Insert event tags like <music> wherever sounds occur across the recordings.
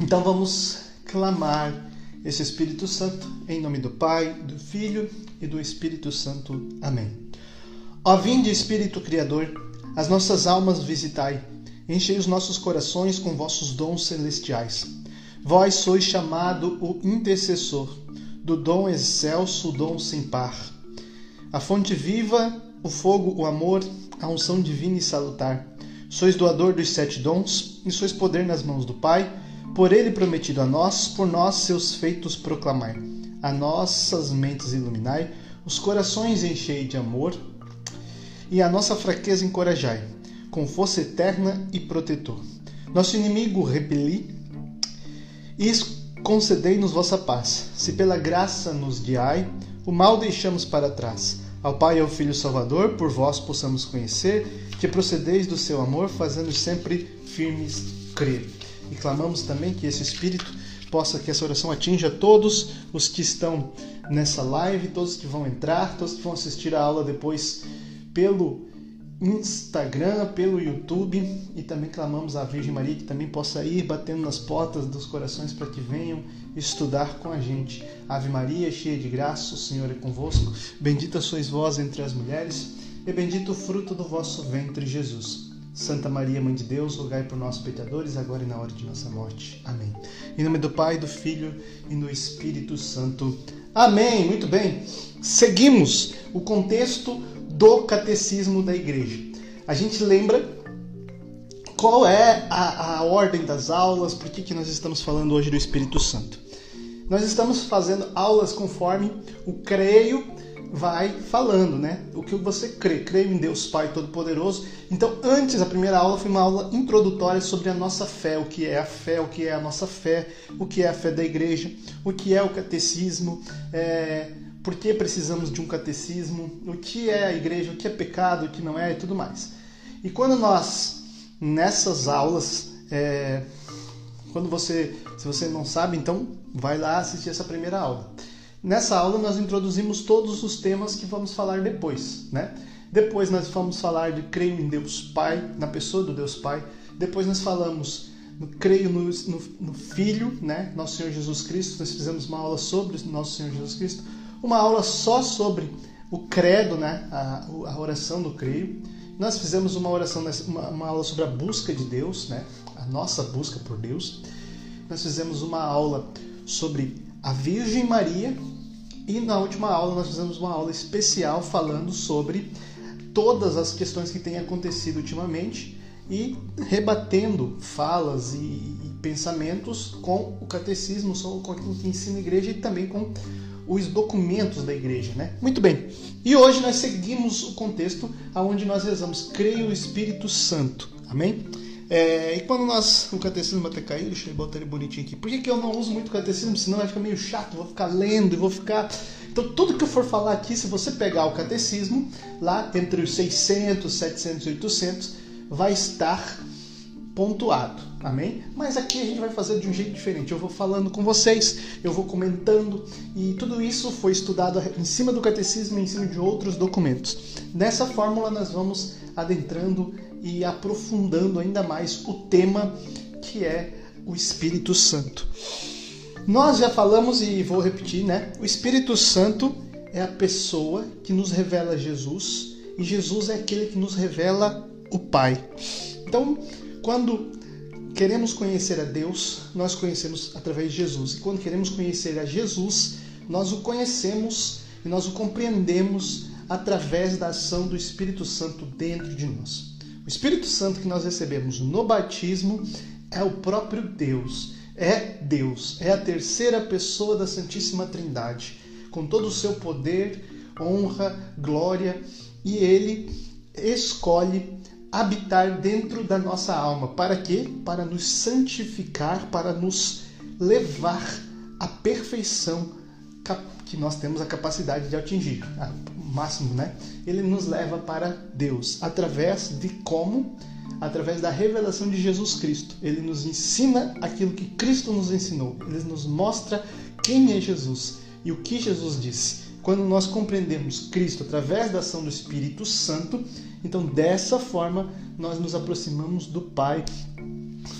Então vamos clamar esse Espírito Santo em nome do Pai, do Filho e do Espírito Santo. Amém. Ó vinde Espírito Criador, as nossas almas visitai, enchei os nossos corações com vossos dons celestiais. Vós sois chamado o intercessor, do dom excelso, dom sem par. A fonte viva, o fogo, o amor, a unção divina e salutar. Sois doador dos sete dons, e sois poder nas mãos do Pai, por ele prometido a nós, por nós seus feitos proclamai. A nossas mentes iluminai, os corações enchei de amor, e a nossa fraqueza encorajai, com força eterna e protetor. Nosso inimigo repeli, e concedei-nos vossa paz. Se pela graça nos guiai, o mal deixamos para trás. Ao Pai e ao Filho Salvador, por vós possamos conhecer, que procedeis do seu amor, fazendo sempre firmes crer. E clamamos também que esse Espírito possa que essa oração atinja todos os que estão nessa live, todos que vão entrar, todos que vão assistir a aula depois pelo Instagram, pelo YouTube e também clamamos à Virgem Maria que também possa ir batendo nas portas dos corações para que venham estudar com a gente. Ave Maria, cheia de graça, o Senhor é convosco. Bendita sois vós entre as mulheres e bendito o fruto do vosso ventre, Jesus. Santa Maria, Mãe de Deus, rogai por nós pecadores, agora e na hora de nossa morte. Amém. Em nome do Pai, do Filho e do Espírito Santo. Amém. Muito bem. Seguimos o contexto do catecismo da igreja. A gente lembra qual é a, a ordem das aulas, por que, que nós estamos falando hoje do Espírito Santo. Nós estamos fazendo aulas conforme o creio vai falando, né? O que você crê. Creio em Deus Pai Todo-Poderoso. Então, antes, a primeira aula foi uma aula introdutória sobre a nossa fé, o que é a fé, o que é a nossa fé, o que é a fé da igreja, o que é o catecismo, é, por que precisamos de um catecismo, o que é a igreja, o que é pecado, o que não é e tudo mais. E quando nós, nessas aulas, é, quando você, se você não sabe, então vai lá assistir essa primeira aula. Nessa aula nós introduzimos todos os temas que vamos falar depois, né? Depois nós vamos falar de creio em Deus Pai, na pessoa do Deus Pai. Depois nós falamos creio no, no, no Filho, né? Nosso Senhor Jesus Cristo. Nós fizemos uma aula sobre Nosso Senhor Jesus Cristo uma aula só sobre o credo, né? a, a oração do creio. Nós fizemos uma oração, uma, uma, aula sobre a busca de Deus, né? a nossa busca por Deus. Nós fizemos uma aula sobre a Virgem Maria e na última aula nós fizemos uma aula especial falando sobre todas as questões que têm acontecido ultimamente e rebatendo falas e, e pensamentos com o catecismo, com aquilo que ensina a igreja e também com os documentos da igreja, né? Muito bem. E hoje nós seguimos o contexto aonde nós rezamos creio no Espírito Santo. Amém? É, e quando nós, o catecismo até caiu, deixa eu botar ele bonitinho aqui. Por que, que eu não uso muito catecismo? Senão vai ficar meio chato, vou ficar lendo e vou ficar. Então, tudo que eu for falar aqui, se você pegar o catecismo, lá entre os 600, 700 e 800, vai estar pontuado, amém? Mas aqui a gente vai fazer de um jeito diferente. Eu vou falando com vocês, eu vou comentando e tudo isso foi estudado em cima do catecismo e em cima de outros documentos. Nessa fórmula nós vamos adentrando e aprofundando ainda mais o tema que é o Espírito Santo. Nós já falamos e vou repetir, né? O Espírito Santo é a pessoa que nos revela Jesus e Jesus é aquele que nos revela o Pai. Então, quando queremos conhecer a Deus, nós conhecemos através de Jesus. E quando queremos conhecer a Jesus, nós o conhecemos e nós o compreendemos através da ação do Espírito Santo dentro de nós. O Espírito Santo que nós recebemos no batismo é o próprio Deus, é Deus, é a terceira pessoa da Santíssima Trindade, com todo o seu poder, honra, glória, e ele escolhe habitar dentro da nossa alma. Para quê? Para nos santificar, para nos levar à perfeição que nós temos a capacidade de atingir, o máximo, né? Ele nos leva para Deus através de como? Através da revelação de Jesus Cristo. Ele nos ensina aquilo que Cristo nos ensinou. Ele nos mostra quem é Jesus e o que Jesus disse. Quando nós compreendemos Cristo através da ação do Espírito Santo, então dessa forma nós nos aproximamos do Pai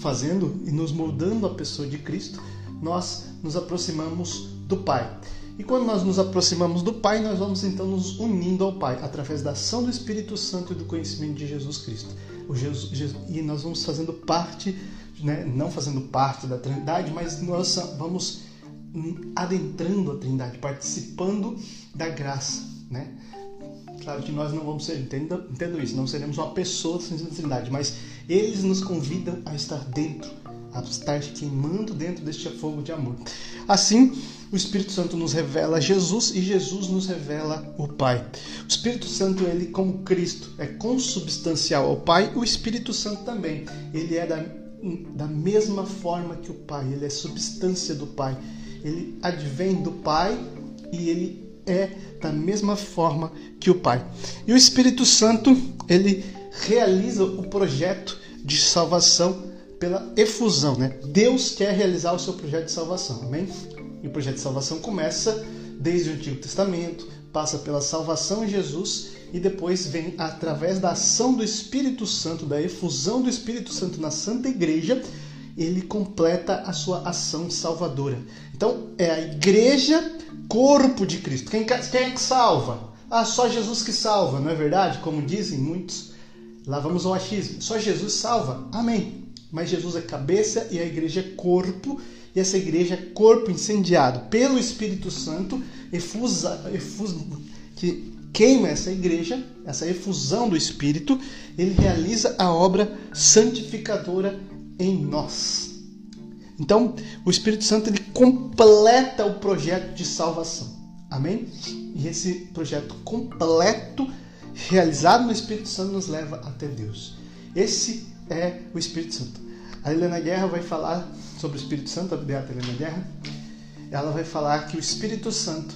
fazendo e nos moldando a pessoa de Cristo, nós nos aproximamos do Pai. E quando nós nos aproximamos do Pai, nós vamos então nos unindo ao Pai através da ação do Espírito Santo e do conhecimento de Jesus Cristo. Jesus, Jesus, e nós vamos fazendo parte, né, não fazendo parte da Trindade, mas nós vamos adentrando a Trindade, participando da graça, né? Claro que nós não vamos ser, entendo, entendo isso, não seremos uma pessoa sem Trindade, mas eles nos convidam a estar dentro, a estar queimando dentro deste fogo de amor. Assim, o Espírito Santo nos revela Jesus e Jesus nos revela o Pai. O Espírito Santo, ele como Cristo, é consubstancial ao Pai, o Espírito Santo também. Ele é da, da mesma forma que o Pai, ele é substância do Pai. Ele advém do Pai e ele é da mesma forma que o Pai. E o Espírito Santo, ele realiza o projeto de salvação pela efusão, né? Deus quer realizar o seu projeto de salvação, amém? E o projeto de salvação começa desde o Antigo Testamento, passa pela salvação em Jesus e depois vem através da ação do Espírito Santo, da efusão do Espírito Santo na Santa Igreja, ele completa a sua ação salvadora. Então, é a igreja, corpo de Cristo. Quem, quem é que salva? Ah, só Jesus que salva, não é verdade? Como dizem muitos. Lá vamos ao achismo. Só Jesus salva. Amém. Mas Jesus é cabeça e a igreja é corpo e essa igreja é corpo incendiado pelo Espírito Santo, efusa, que queima essa igreja, essa efusão do Espírito, ele realiza a obra santificadora em nós. Então, o Espírito Santo ele completa o projeto de salvação. Amém? E esse projeto completo, realizado no Espírito Santo, nos leva até Deus. Esse é o Espírito Santo. A Helena Guerra vai falar sobre o Espírito Santo, a Beata Helena Guerra. Ela vai falar que o Espírito Santo,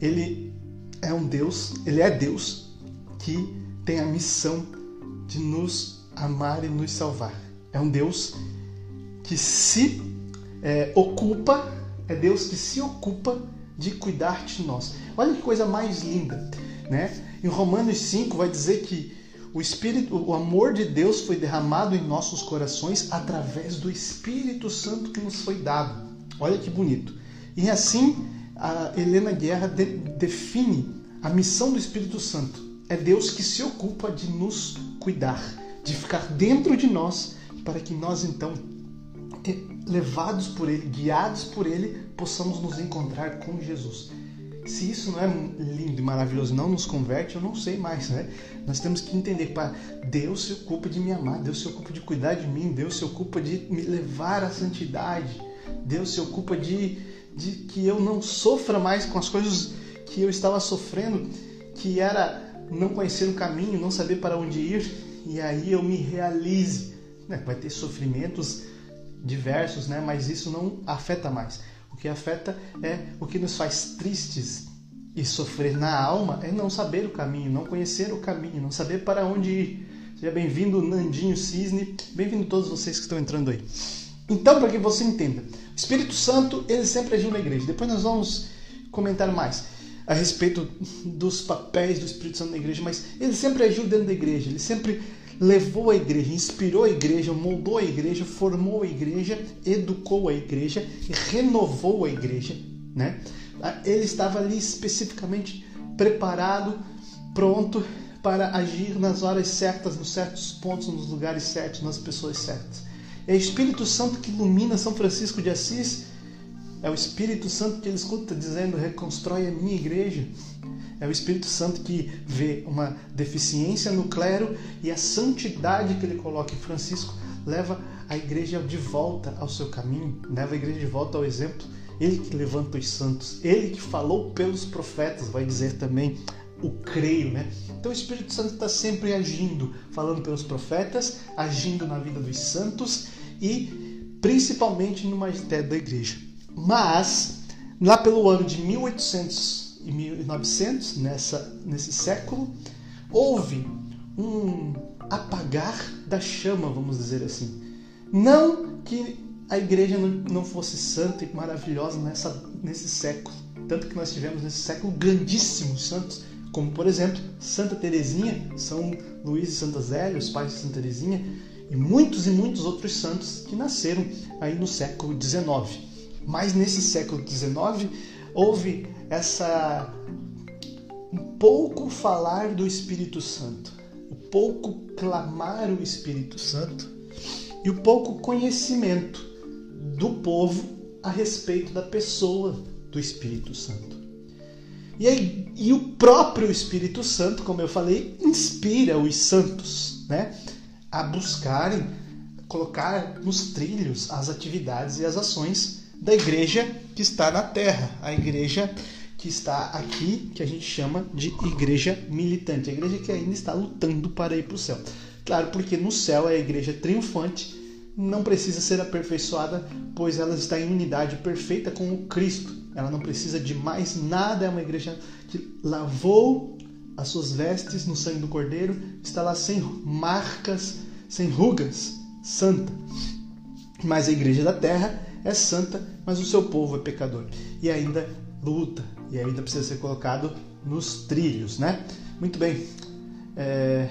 ele é um Deus, ele é Deus que tem a missão de nos amar e nos salvar. É um Deus que se é, ocupa, é Deus que se ocupa de cuidar de nós. Olha que coisa mais linda, né? Em Romanos 5 vai dizer que o Espírito, o amor de Deus foi derramado em nossos corações através do Espírito Santo que nos foi dado. Olha que bonito. E assim, a Helena Guerra de, define a missão do Espírito Santo. É Deus que se ocupa de nos cuidar, de ficar dentro de nós, para que nós então, levados por Ele, guiados por Ele, possamos nos encontrar com Jesus. Se isso não é lindo e maravilhoso, não nos converte, eu não sei mais, né? Nós temos que entender, pá, Deus se ocupa de me amar, Deus se ocupa de cuidar de mim, Deus se ocupa de me levar à santidade, Deus se ocupa de, de que eu não sofra mais com as coisas que eu estava sofrendo, que era não conhecer o caminho, não saber para onde ir, e aí eu me realize. Né? Vai ter sofrimentos diversos, né? mas isso não afeta mais. Que afeta é o que nos faz tristes e sofrer na alma é não saber o caminho, não conhecer o caminho, não saber para onde ir. Seja bem-vindo, Nandinho Cisne, bem-vindo todos vocês que estão entrando aí. Então, para que você entenda, o Espírito Santo ele sempre agiu na igreja. Depois nós vamos comentar mais a respeito dos papéis do Espírito Santo na igreja, mas ele sempre agiu dentro da igreja, ele sempre levou a igreja, inspirou a igreja, moldou a igreja, formou a igreja, educou a igreja renovou a igreja, né? Ele estava ali especificamente preparado, pronto para agir nas horas certas, nos certos pontos, nos lugares certos, nas pessoas certas. É o Espírito Santo que ilumina São Francisco de Assis. É o Espírito Santo que ele escuta dizendo: reconstrói a minha igreja. É o Espírito Santo que vê uma deficiência no clero e a santidade que ele coloca em Francisco leva a igreja de volta ao seu caminho, leva a igreja de volta ao exemplo. Ele que levanta os santos, ele que falou pelos profetas, vai dizer também o creio, né? Então o Espírito Santo está sempre agindo, falando pelos profetas, agindo na vida dos santos e principalmente no magistério da igreja. Mas lá pelo ano de 1800 e 1900, nessa, nesse século, houve um apagar da chama, vamos dizer assim. Não que a igreja não, fosse santa e maravilhosa nessa, nesse século. Tanto que nós tivemos nesse século grandíssimos santos, como por exemplo Santa Teresinha, São Luís e Santa Zélia, os pais de Santa Teresinha, e muitos e muitos outros santos que nasceram aí no século XIX. Mas nesse século XIX houve essa um pouco falar do Espírito Santo, o um pouco clamar o Espírito Santo e o um pouco conhecimento do povo a respeito da pessoa do Espírito Santo. E, aí, e o próprio Espírito Santo, como eu falei, inspira os santos né, a buscarem colocar nos trilhos as atividades e as ações da igreja que está na terra, a igreja que está aqui, que a gente chama de igreja militante, a igreja que ainda está lutando para ir para o céu. Claro, porque no céu é a igreja triunfante, não precisa ser aperfeiçoada, pois ela está em unidade perfeita com o Cristo. Ela não precisa de mais nada, é uma igreja que lavou as suas vestes no sangue do Cordeiro, está lá sem marcas, sem rugas, santa. Mas a igreja da terra é santa, mas o seu povo é pecador e ainda luta e ainda precisa ser colocado nos trilhos, né? Muito bem. É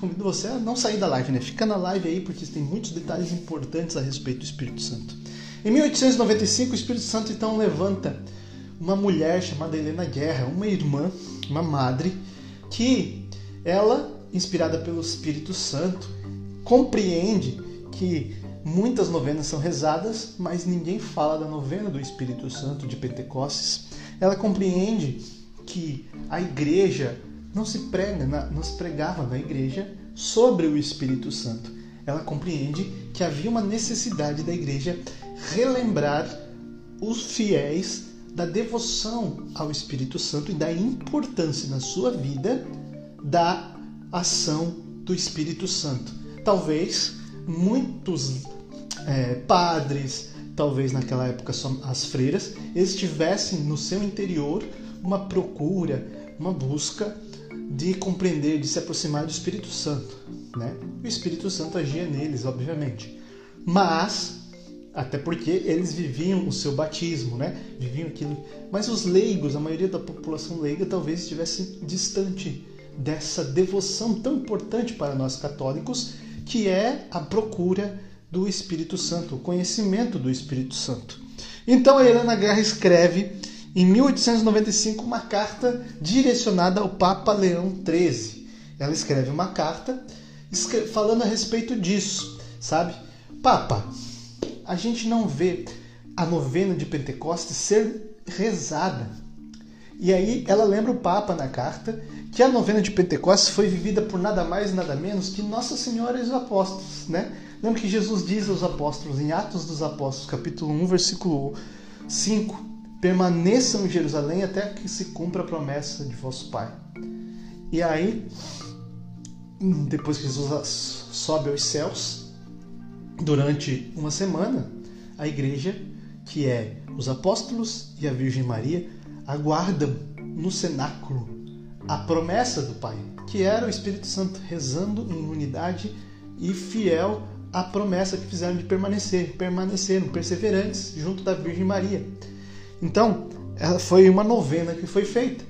convido você a não sair da live, né? Fica na live aí porque tem muitos detalhes importantes a respeito do Espírito Santo. Em 1895, o Espírito Santo então levanta uma mulher chamada Helena Guerra, uma irmã, uma madre, que ela, inspirada pelo Espírito Santo, compreende que muitas novenas são rezadas, mas ninguém fala da novena do Espírito Santo de Pentecostes. Ela compreende que a igreja não se prega, não se pregava na igreja sobre o Espírito Santo. Ela compreende que havia uma necessidade da igreja relembrar os fiéis da devoção ao Espírito Santo e da importância na sua vida da ação do Espírito Santo. Talvez muitos é, padres, talvez naquela época as freiras, eles tivessem no seu interior uma procura, uma busca de compreender, de se aproximar do Espírito Santo. Né? O Espírito Santo agia neles, obviamente. Mas, até porque eles viviam o seu batismo, né? viviam aquilo. Mas os leigos, a maioria da população leiga, talvez estivesse distante dessa devoção tão importante para nós católicos, que é a procura do Espírito Santo, o conhecimento do Espírito Santo. Então a Helena Guerra escreve em 1895 uma carta direcionada ao Papa Leão XIII. Ela escreve uma carta falando a respeito disso, sabe? Papa, a gente não vê a novena de Pentecostes ser rezada. E aí ela lembra o Papa na carta que a novena de Pentecostes foi vivida por nada mais nada menos que Nossa Senhora e os apóstolos, né? Lembra que Jesus diz aos apóstolos em Atos dos Apóstolos, capítulo 1, versículo 5, permaneçam em Jerusalém até que se cumpra a promessa de vosso Pai. E aí, depois que Jesus sobe aos céus, durante uma semana, a igreja, que é os apóstolos e a Virgem Maria, aguardam no cenáculo a promessa do Pai, que era o Espírito Santo rezando em unidade e fiel à promessa que fizeram de permanecer, permaneceram perseverantes junto da Virgem Maria. Então, foi uma novena que foi feita,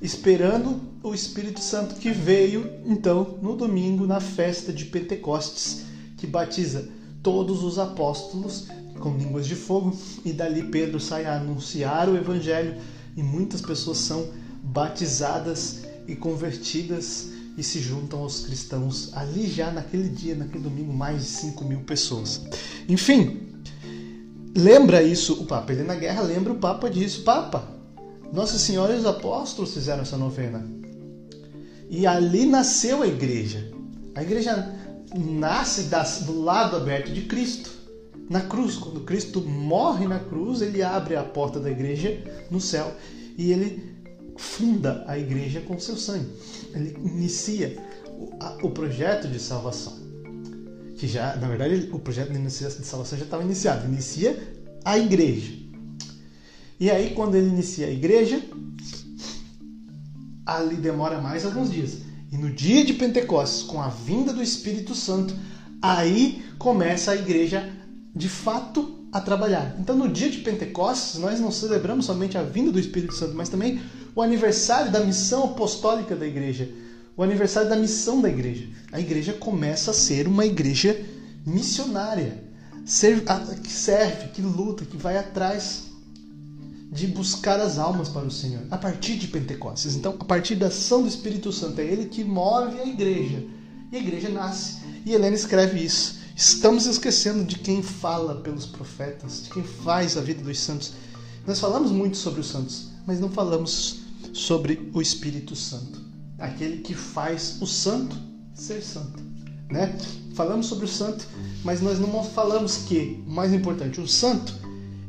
esperando o Espírito Santo que veio, então, no domingo, na festa de Pentecostes, que batiza todos os apóstolos com línguas de fogo, e dali Pedro sai a anunciar o Evangelho, e muitas pessoas são batizadas e convertidas e se juntam aos cristãos ali já naquele dia, naquele domingo, mais de 5 mil pessoas. Enfim, lembra isso o Papa. Ele na guerra lembra o Papa disso. Papa, Nossa Senhora e os apóstolos fizeram essa novena. E ali nasceu a igreja. A igreja nasce do lado aberto de Cristo. Na cruz, quando Cristo morre na cruz, ele abre a porta da igreja no céu e ele funda a igreja com seu sangue. Ele inicia o projeto de salvação que já, na verdade, o projeto de salvação já estava iniciado. Inicia a igreja. E aí, quando ele inicia a igreja, ali demora mais alguns dias. E no dia de Pentecostes, com a vinda do Espírito Santo, aí começa a igreja de fato a trabalhar. Então, no dia de Pentecostes, nós não celebramos somente a vinda do Espírito Santo, mas também o aniversário da missão apostólica da igreja o aniversário da missão da igreja. A igreja começa a ser uma igreja missionária, que serve, que luta, que vai atrás de buscar as almas para o Senhor, a partir de Pentecostes. Então, a partir da ação do Espírito Santo, é ele que move a igreja. E a igreja nasce. E Helena escreve isso. Estamos esquecendo de quem fala pelos profetas, de quem faz a vida dos santos. Nós falamos muito sobre os santos, mas não falamos sobre o Espírito Santo, aquele que faz o santo ser santo, né? Falamos sobre o santo, mas nós não falamos que, o mais importante, o santo,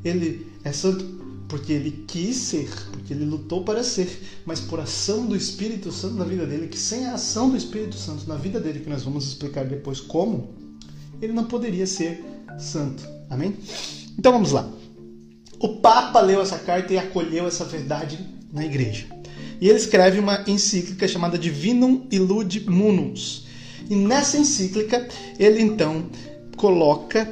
ele é santo porque ele quis ser, porque ele lutou para ser, mas por ação do Espírito Santo na vida dele, que sem a ação do Espírito Santo na vida dele, que nós vamos explicar depois como, ele não poderia ser santo. Amém? Então vamos lá. O Papa leu essa carta e acolheu essa verdade na igreja. E ele escreve uma encíclica chamada Divinum Illud Munus. E nessa encíclica, ele então coloca,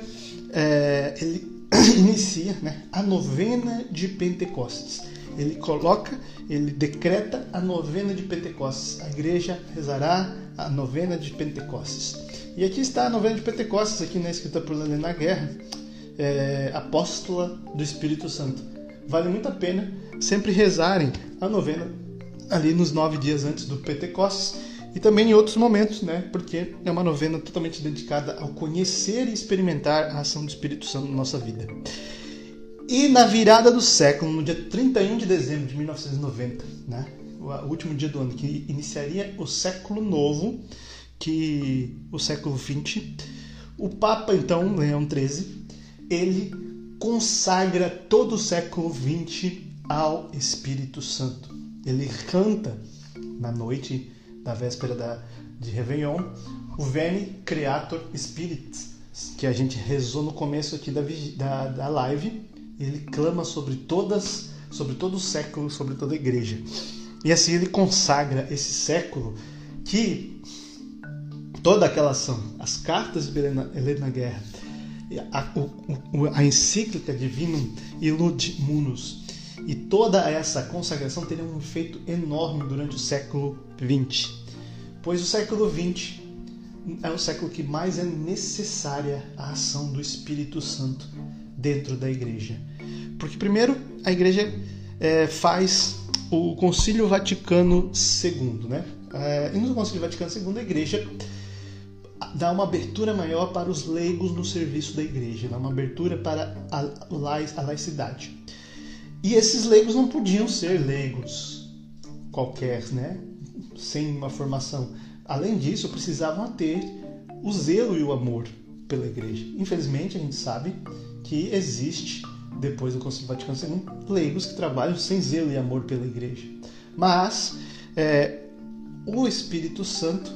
é, ele <clears throat> inicia né, a novena de Pentecostes. Ele coloca, ele decreta a novena de Pentecostes. A igreja rezará a novena de Pentecostes. E aqui está a novena de Pentecostes, aqui né, escrita por Helena Guerra, é, apóstola do Espírito Santo. Vale muito a pena sempre rezarem a novena ali nos nove dias antes do Pentecostes e também em outros momentos, né? Porque é uma novena totalmente dedicada ao conhecer e experimentar a ação do Espírito Santo na nossa vida. E na virada do século, no dia 31 de dezembro de 1990, né? O último dia do ano que iniciaria o século novo, que o século 20, o Papa então, Leão XIII, ele consagra todo o século 20 ao Espírito Santo. Ele canta na noite na véspera da, de Réveillon, o Veni Creator Spiritus, que a gente rezou no começo aqui da, da, da live. Ele clama sobre todas, sobre todo o século, sobre toda a igreja. E assim ele consagra esse século que toda aquela ação, as cartas de Helena, Helena Guerra, a, a encíclica Divinum Illud Munus, e toda essa consagração teria um efeito enorme durante o século XX, pois o século XX é o século que mais é necessária a ação do Espírito Santo dentro da igreja. Porque, primeiro, a igreja é, faz o Concílio Vaticano II, né? É, e no Concílio Vaticano II, a igreja dá uma abertura maior para os leigos no serviço da igreja, dá uma abertura para a, a laicidade. E esses leigos não podiam ser leigos qualquer, né? Sem uma formação. Além disso, precisavam ter o zelo e o amor pela igreja. Infelizmente, a gente sabe que existe, depois do Concílio Vaticano II, leigos que trabalham sem zelo e amor pela igreja. Mas é, o Espírito Santo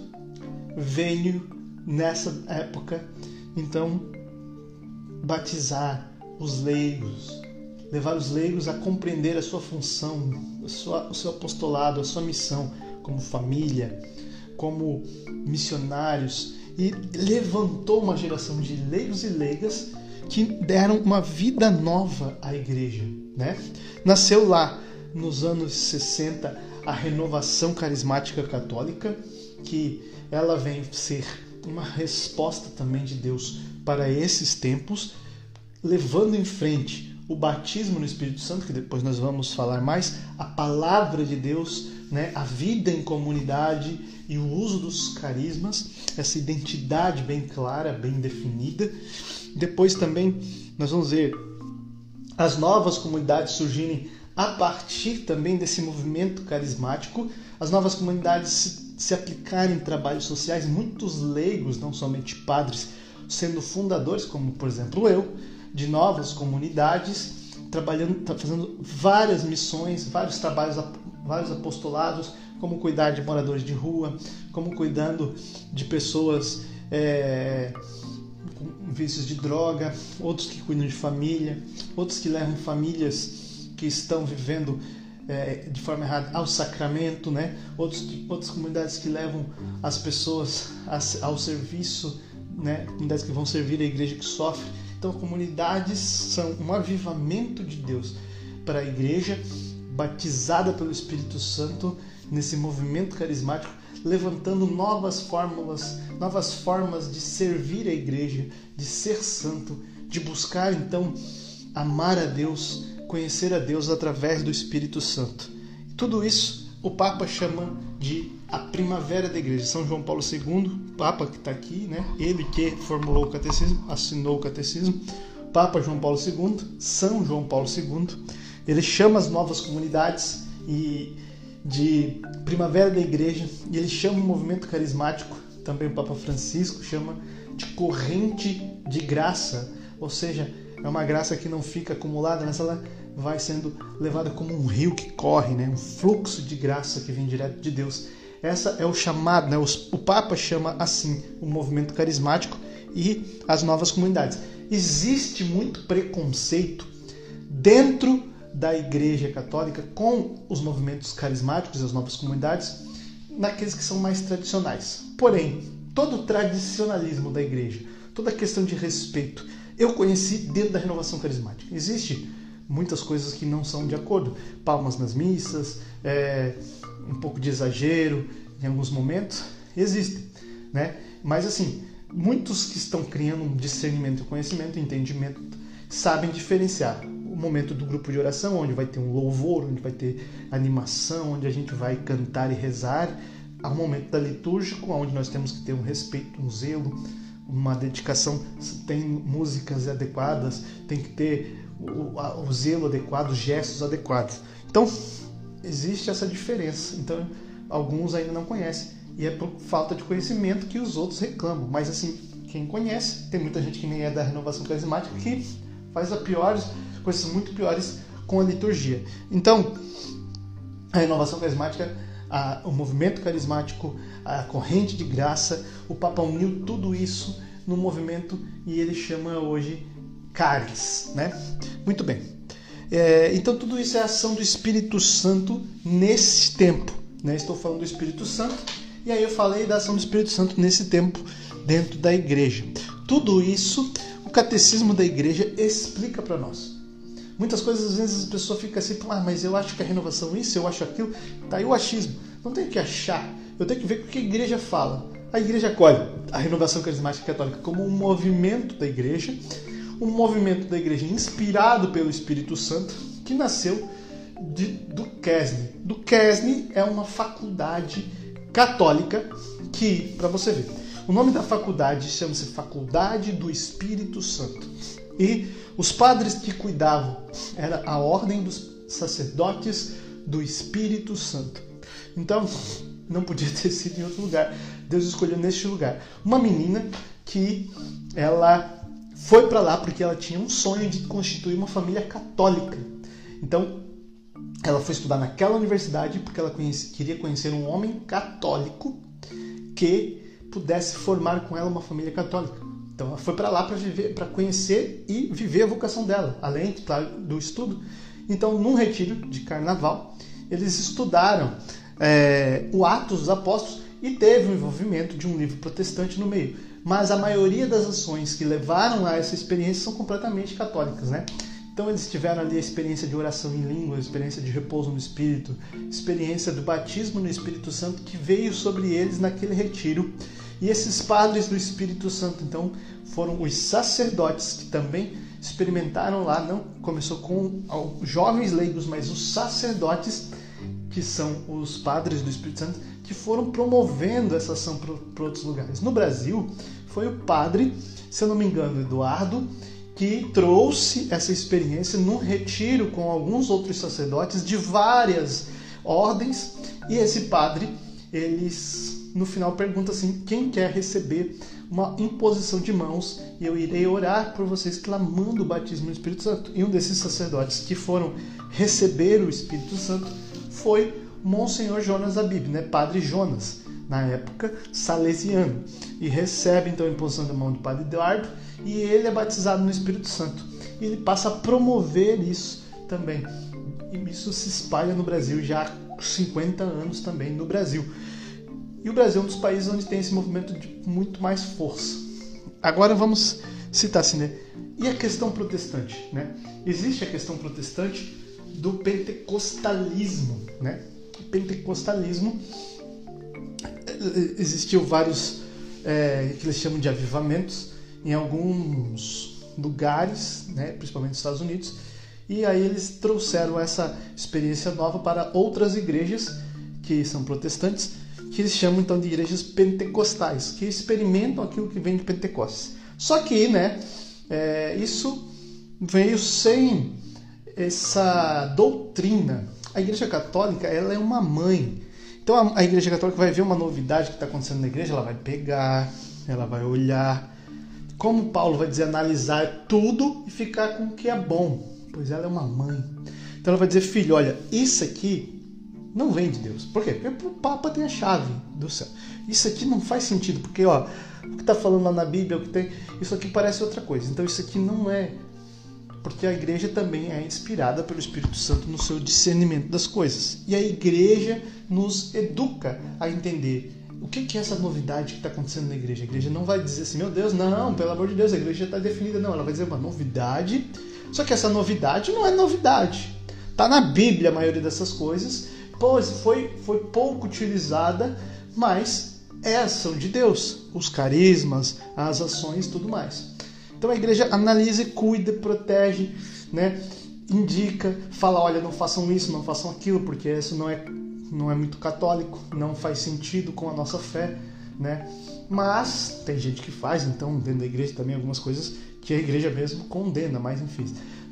veio nessa época, então, batizar os leigos, levar os leigos a compreender a sua função, a sua, o seu apostolado, a sua missão como família, como missionários e levantou uma geração de leigos e leigas que deram uma vida nova à igreja, né? Nasceu lá nos anos 60 a renovação carismática católica, que ela vem ser uma resposta também de Deus para esses tempos, levando em frente o batismo no Espírito Santo, que depois nós vamos falar mais, a palavra de Deus, né, a vida em comunidade e o uso dos carismas, essa identidade bem clara, bem definida. Depois também nós vamos ver as novas comunidades surgirem a partir também desse movimento carismático, as novas comunidades se, aplicarem em trabalhos sociais, muitos leigos, não somente padres, sendo fundadores, como por exemplo eu, de novas comunidades, trabalhando, fazendo várias missões, vários trabalhos, vários apostolados, como cuidar de moradores de rua, como cuidando de pessoas é, com vícios de droga, outros que cuidam de família, outros que levam famílias que estão vivendo é, de forma errada ao sacramento, né? Outros, outras comunidades que levam as pessoas ao serviço, né? Comunidades que vão servir a igreja que sofre. Então, comunidades são um avivamento de Deus para a igreja batizada pelo Espírito Santo nesse movimento carismático, levantando novas fórmulas, novas formas de servir a igreja, de ser santo, de buscar então amar a Deus, conhecer a Deus através do Espírito Santo. Tudo isso o Papa chama de a primavera da igreja. São João Paulo II, Papa que está aqui, né? ele que formulou o catecismo, assinou o catecismo, Papa João Paulo II, São João Paulo II, ele chama as novas comunidades e de primavera da igreja e ele chama o movimento carismático, também o Papa Francisco chama de corrente de graça, ou seja, é uma graça que não fica acumulada, mas ela vai sendo levada como um rio que corre, né? um fluxo de graça que vem direto de Deus. Essa é o chamado, né? o Papa chama assim o movimento carismático e as novas comunidades. Existe muito preconceito dentro da Igreja Católica com os movimentos carismáticos e as novas comunidades, naqueles que são mais tradicionais. Porém, todo o tradicionalismo da Igreja, toda a questão de respeito, eu conheci dentro da renovação carismática. Existe muitas coisas que não são de acordo. Palmas nas missas, é, um pouco de exagero em alguns momentos, existem, né? Mas assim, muitos que estão criando um discernimento, conhecimento, entendimento, sabem diferenciar o momento do grupo de oração, onde vai ter um louvor, onde vai ter animação, onde a gente vai cantar e rezar, ao momento da litúrgico, onde nós temos que ter um respeito, um zelo, uma dedicação, tem músicas adequadas, tem que ter o, o zelo adequado, os gestos adequados. Então, existe essa diferença. Então, alguns ainda não conhecem. E é por falta de conhecimento que os outros reclamam. Mas, assim, quem conhece, tem muita gente que nem é da renovação carismática que faz a piores, coisas muito piores com a liturgia. Então, a renovação carismática, a, o movimento carismático, a corrente de graça, o Papa uniu tudo isso no movimento e ele chama hoje Caris, né? Muito bem. É, então tudo isso é ação do Espírito Santo nesse tempo. Né? Estou falando do Espírito Santo e aí eu falei da ação do Espírito Santo nesse tempo dentro da igreja. Tudo isso o catecismo da igreja explica para nós. Muitas coisas às vezes a pessoa fica assim, ah, mas eu acho que a renovação isso, eu acho aquilo. Tá aí o achismo. Não tem que achar. Eu tenho que ver o que a igreja fala. A igreja acolhe a renovação carismática católica como um movimento da igreja um movimento da igreja inspirado pelo Espírito Santo que nasceu de, do Kesne. Do Kesne é uma faculdade católica que, para você ver, o nome da faculdade chama-se Faculdade do Espírito Santo. E os padres que cuidavam era a ordem dos sacerdotes do Espírito Santo. Então, não podia <laughs> ter sido em outro lugar. Deus escolheu neste lugar. Uma menina que ela foi para lá porque ela tinha um sonho de constituir uma família católica. Então, ela foi estudar naquela universidade porque ela conhece, queria conhecer um homem católico que pudesse formar com ela uma família católica. Então, ela foi para lá para viver, para conhecer e viver a vocação dela, além, claro, do estudo. Então, num retiro de carnaval, eles estudaram é, o Atos dos Apóstolos e teve o envolvimento de um livro protestante no meio mas a maioria das ações que levaram a essa experiência são completamente católicas, né? Então eles tiveram ali a experiência de oração em língua, a experiência de repouso no Espírito, experiência do batismo no Espírito Santo que veio sobre eles naquele retiro. E esses padres do Espírito Santo, então, foram os sacerdotes que também experimentaram lá, não começou com jovens leigos, mas os sacerdotes, que são os padres do Espírito Santo, que foram promovendo essa ação para outros lugares. No Brasil, foi o padre, se eu não me engano, Eduardo, que trouxe essa experiência num retiro com alguns outros sacerdotes de várias ordens, e esse padre, eles no final pergunta assim: quem quer receber uma imposição de mãos e eu irei orar por vocês clamando o batismo no Espírito Santo. E um desses sacerdotes que foram receber o Espírito Santo foi Monsenhor Jonas Abib, né? Padre Jonas, na época salesiano, e recebe então a imposição da mão do Padre Eduardo e ele é batizado no Espírito Santo. E ele passa a promover isso também. E isso se espalha no Brasil já há 50 anos também no Brasil. E o Brasil é um dos países onde tem esse movimento de muito mais força. Agora vamos citar assim, né? E a questão protestante, né? Existe a questão protestante do pentecostalismo, né? Pentecostalismo existiu vários é, que eles chamam de avivamentos em alguns lugares, né, principalmente nos Estados Unidos, e aí eles trouxeram essa experiência nova para outras igrejas que são protestantes, que eles chamam então de igrejas pentecostais, que experimentam aquilo que vem de Pentecostes. Só que, né, é, isso veio sem essa doutrina. A Igreja Católica ela é uma mãe. Então a, a Igreja Católica vai ver uma novidade que está acontecendo na igreja, ela vai pegar, ela vai olhar. Como Paulo vai dizer, analisar tudo e ficar com o que é bom, pois ela é uma mãe. Então ela vai dizer, filho, olha, isso aqui não vem de Deus. Por quê? Porque o Papa tem a chave do céu. Isso aqui não faz sentido, porque ó, o que está falando lá na Bíblia, o que tem, isso aqui parece outra coisa. Então isso aqui não é porque a igreja também é inspirada pelo Espírito Santo no seu discernimento das coisas. E a igreja nos educa a entender o que é essa novidade que está acontecendo na igreja. A igreja não vai dizer assim, meu Deus, não, pelo amor de Deus, a igreja está definida. Não, ela vai dizer uma novidade, só que essa novidade não é novidade. Está na Bíblia a maioria dessas coisas, pois foi, foi pouco utilizada, mas é ação de Deus. Os carismas, as ações tudo mais. Então a igreja analisa, cuida, protege, né? indica, fala, olha, não façam isso, não façam aquilo, porque isso não é, não é muito católico, não faz sentido com a nossa fé, né? Mas tem gente que faz, então dentro da igreja também algumas coisas que a igreja mesmo condena, mas enfim.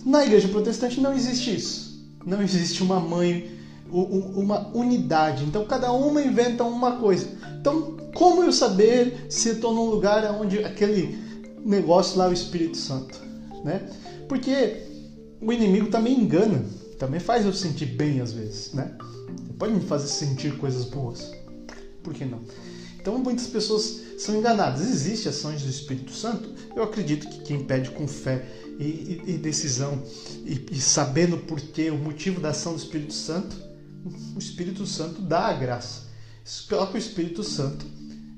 Na igreja protestante não existe isso. Não existe uma mãe, uma unidade. Então cada uma inventa uma coisa. Então como eu saber se estou num lugar onde aquele negócio lá o Espírito Santo, né? Porque o inimigo também engana, também faz eu sentir bem às vezes, né? Pode me fazer sentir coisas boas, por que não? Então muitas pessoas são enganadas. Existem ações do Espírito Santo. Eu acredito que quem pede com fé e, e, e decisão e, e sabendo o porquê, o motivo da ação do Espírito Santo, o Espírito Santo dá a graça. Que o Espírito Santo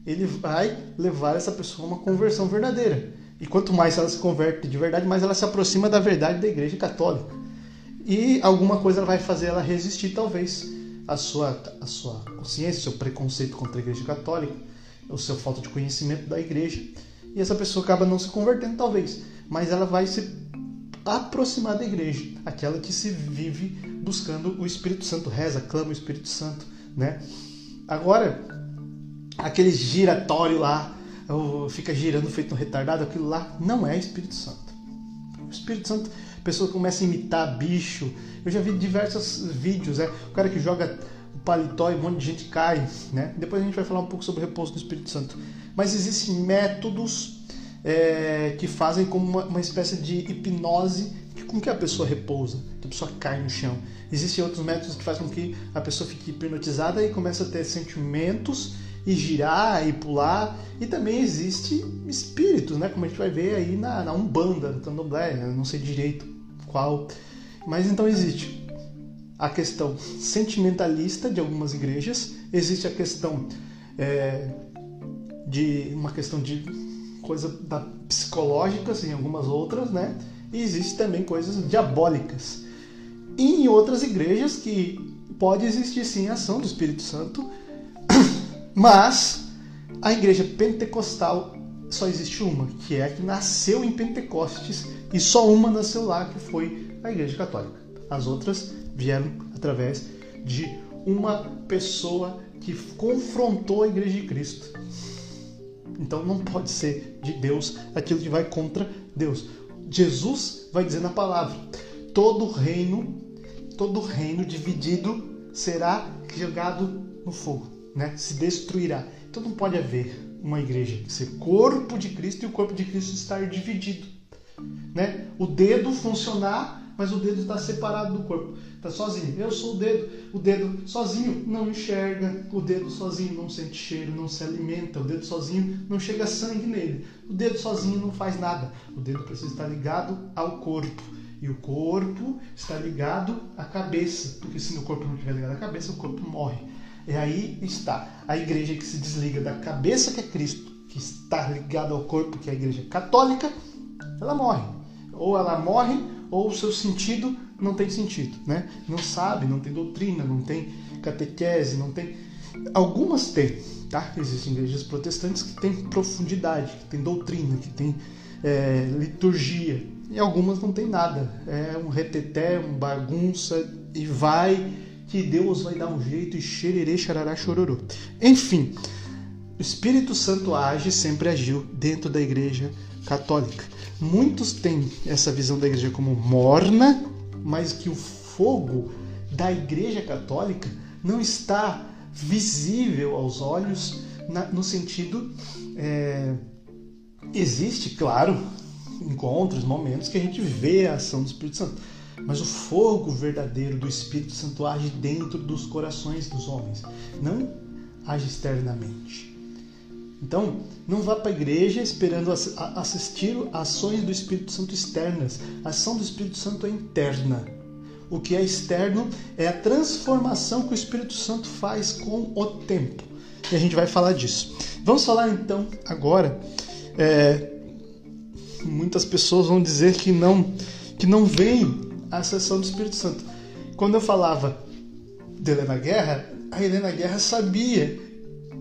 ele vai levar essa pessoa a uma conversão verdadeira. E quanto mais ela se converte de verdade, mais ela se aproxima da verdade da Igreja Católica. E alguma coisa vai fazer ela resistir, talvez, a sua, a sua consciência, seu preconceito contra a Igreja Católica, o seu falta de conhecimento da Igreja. E essa pessoa acaba não se convertendo, talvez, mas ela vai se aproximar da Igreja, aquela que se vive buscando o Espírito Santo, reza, clama o Espírito Santo, né? Agora, aquele giratório lá, fica girando feito um retardado, aquilo lá não é Espírito Santo. O Espírito Santo, a pessoa começa a imitar bicho. Eu já vi diversos vídeos, é, o cara que joga o paletó e um monte de gente cai, né? Depois a gente vai falar um pouco sobre o repouso do Espírito Santo. Mas existem métodos é, que fazem como uma, uma espécie de hipnose com que a pessoa repousa, que a pessoa cai no chão. Existem outros métodos que fazem com que a pessoa fique hipnotizada e comece a ter sentimentos e girar e pular. E também existe espíritos, né? Como a gente vai ver aí na, na Umbanda, no Candomblé, eu não sei direito qual. Mas então existe a questão sentimentalista de algumas igrejas, existe a questão é, de uma questão de coisa da psicológicas em algumas outras, né? E existe também coisas diabólicas. E em outras igrejas que pode existir sim a ação do Espírito Santo mas a igreja pentecostal só existe uma, que é a que nasceu em Pentecostes, e só uma nasceu lá, que foi a igreja católica. As outras vieram através de uma pessoa que confrontou a igreja de Cristo. Então não pode ser de Deus aquilo que vai contra Deus. Jesus vai dizer na palavra: todo reino, todo reino dividido será jogado no fogo né, se destruirá. Então não pode haver uma igreja ser corpo de Cristo e o corpo de Cristo estar dividido. Né? O dedo funcionar, mas o dedo está separado do corpo, está sozinho. Eu sou o dedo, o dedo sozinho não enxerga, o dedo sozinho não sente cheiro, não se alimenta, o dedo sozinho não chega sangue nele, o dedo sozinho não faz nada. O dedo precisa estar ligado ao corpo. E o corpo está ligado à cabeça, porque se o corpo não estiver ligado à cabeça, o corpo morre. E aí está a igreja que se desliga da cabeça que é Cristo, que está ligada ao corpo que é a igreja católica, ela morre. Ou ela morre, ou o seu sentido não tem sentido, né? Não sabe, não tem doutrina, não tem catequese, não tem. Algumas têm, tá? Existem igrejas protestantes que têm profundidade, que têm doutrina, que têm é, liturgia. E algumas não tem nada. É um reteté, um bagunça e vai que Deus vai dar um jeito e xererê, xarará, chororô. Enfim, o Espírito Santo age, sempre agiu dentro da igreja católica. Muitos têm essa visão da igreja como morna, mas que o fogo da igreja católica não está visível aos olhos na, no sentido é, existe claro encontros momentos que a gente vê a ação do Espírito Santo mas o fogo verdadeiro do Espírito Santo age dentro dos corações dos homens não age externamente então, não vá para a igreja esperando assistir ações do Espírito Santo externas. A ação do Espírito Santo é interna. O que é externo é a transformação que o Espírito Santo faz com o tempo. E a gente vai falar disso. Vamos falar então agora. É, muitas pessoas vão dizer que não que não vem a ação do Espírito Santo. Quando eu falava de Helena Guerra, a Helena Guerra sabia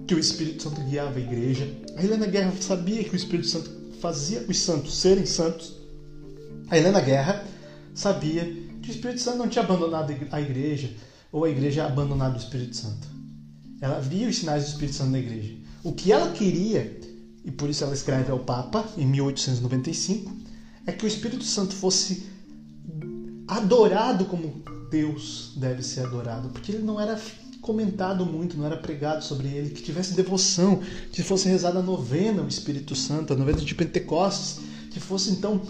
que o Espírito Santo guiava a igreja. A Helena Guerra sabia que o Espírito Santo fazia os santos serem santos. A Helena Guerra sabia que o Espírito Santo não tinha abandonado a igreja ou a igreja abandonado o Espírito Santo. Ela via os sinais do Espírito Santo na igreja. O que ela queria, e por isso ela escreve ao Papa em 1895, é que o Espírito Santo fosse adorado como Deus deve ser adorado, porque ele não era comentado muito, não era pregado sobre ele, que tivesse devoção, que fosse rezada a novena o Espírito Santo, a novena de Pentecostes, que fosse então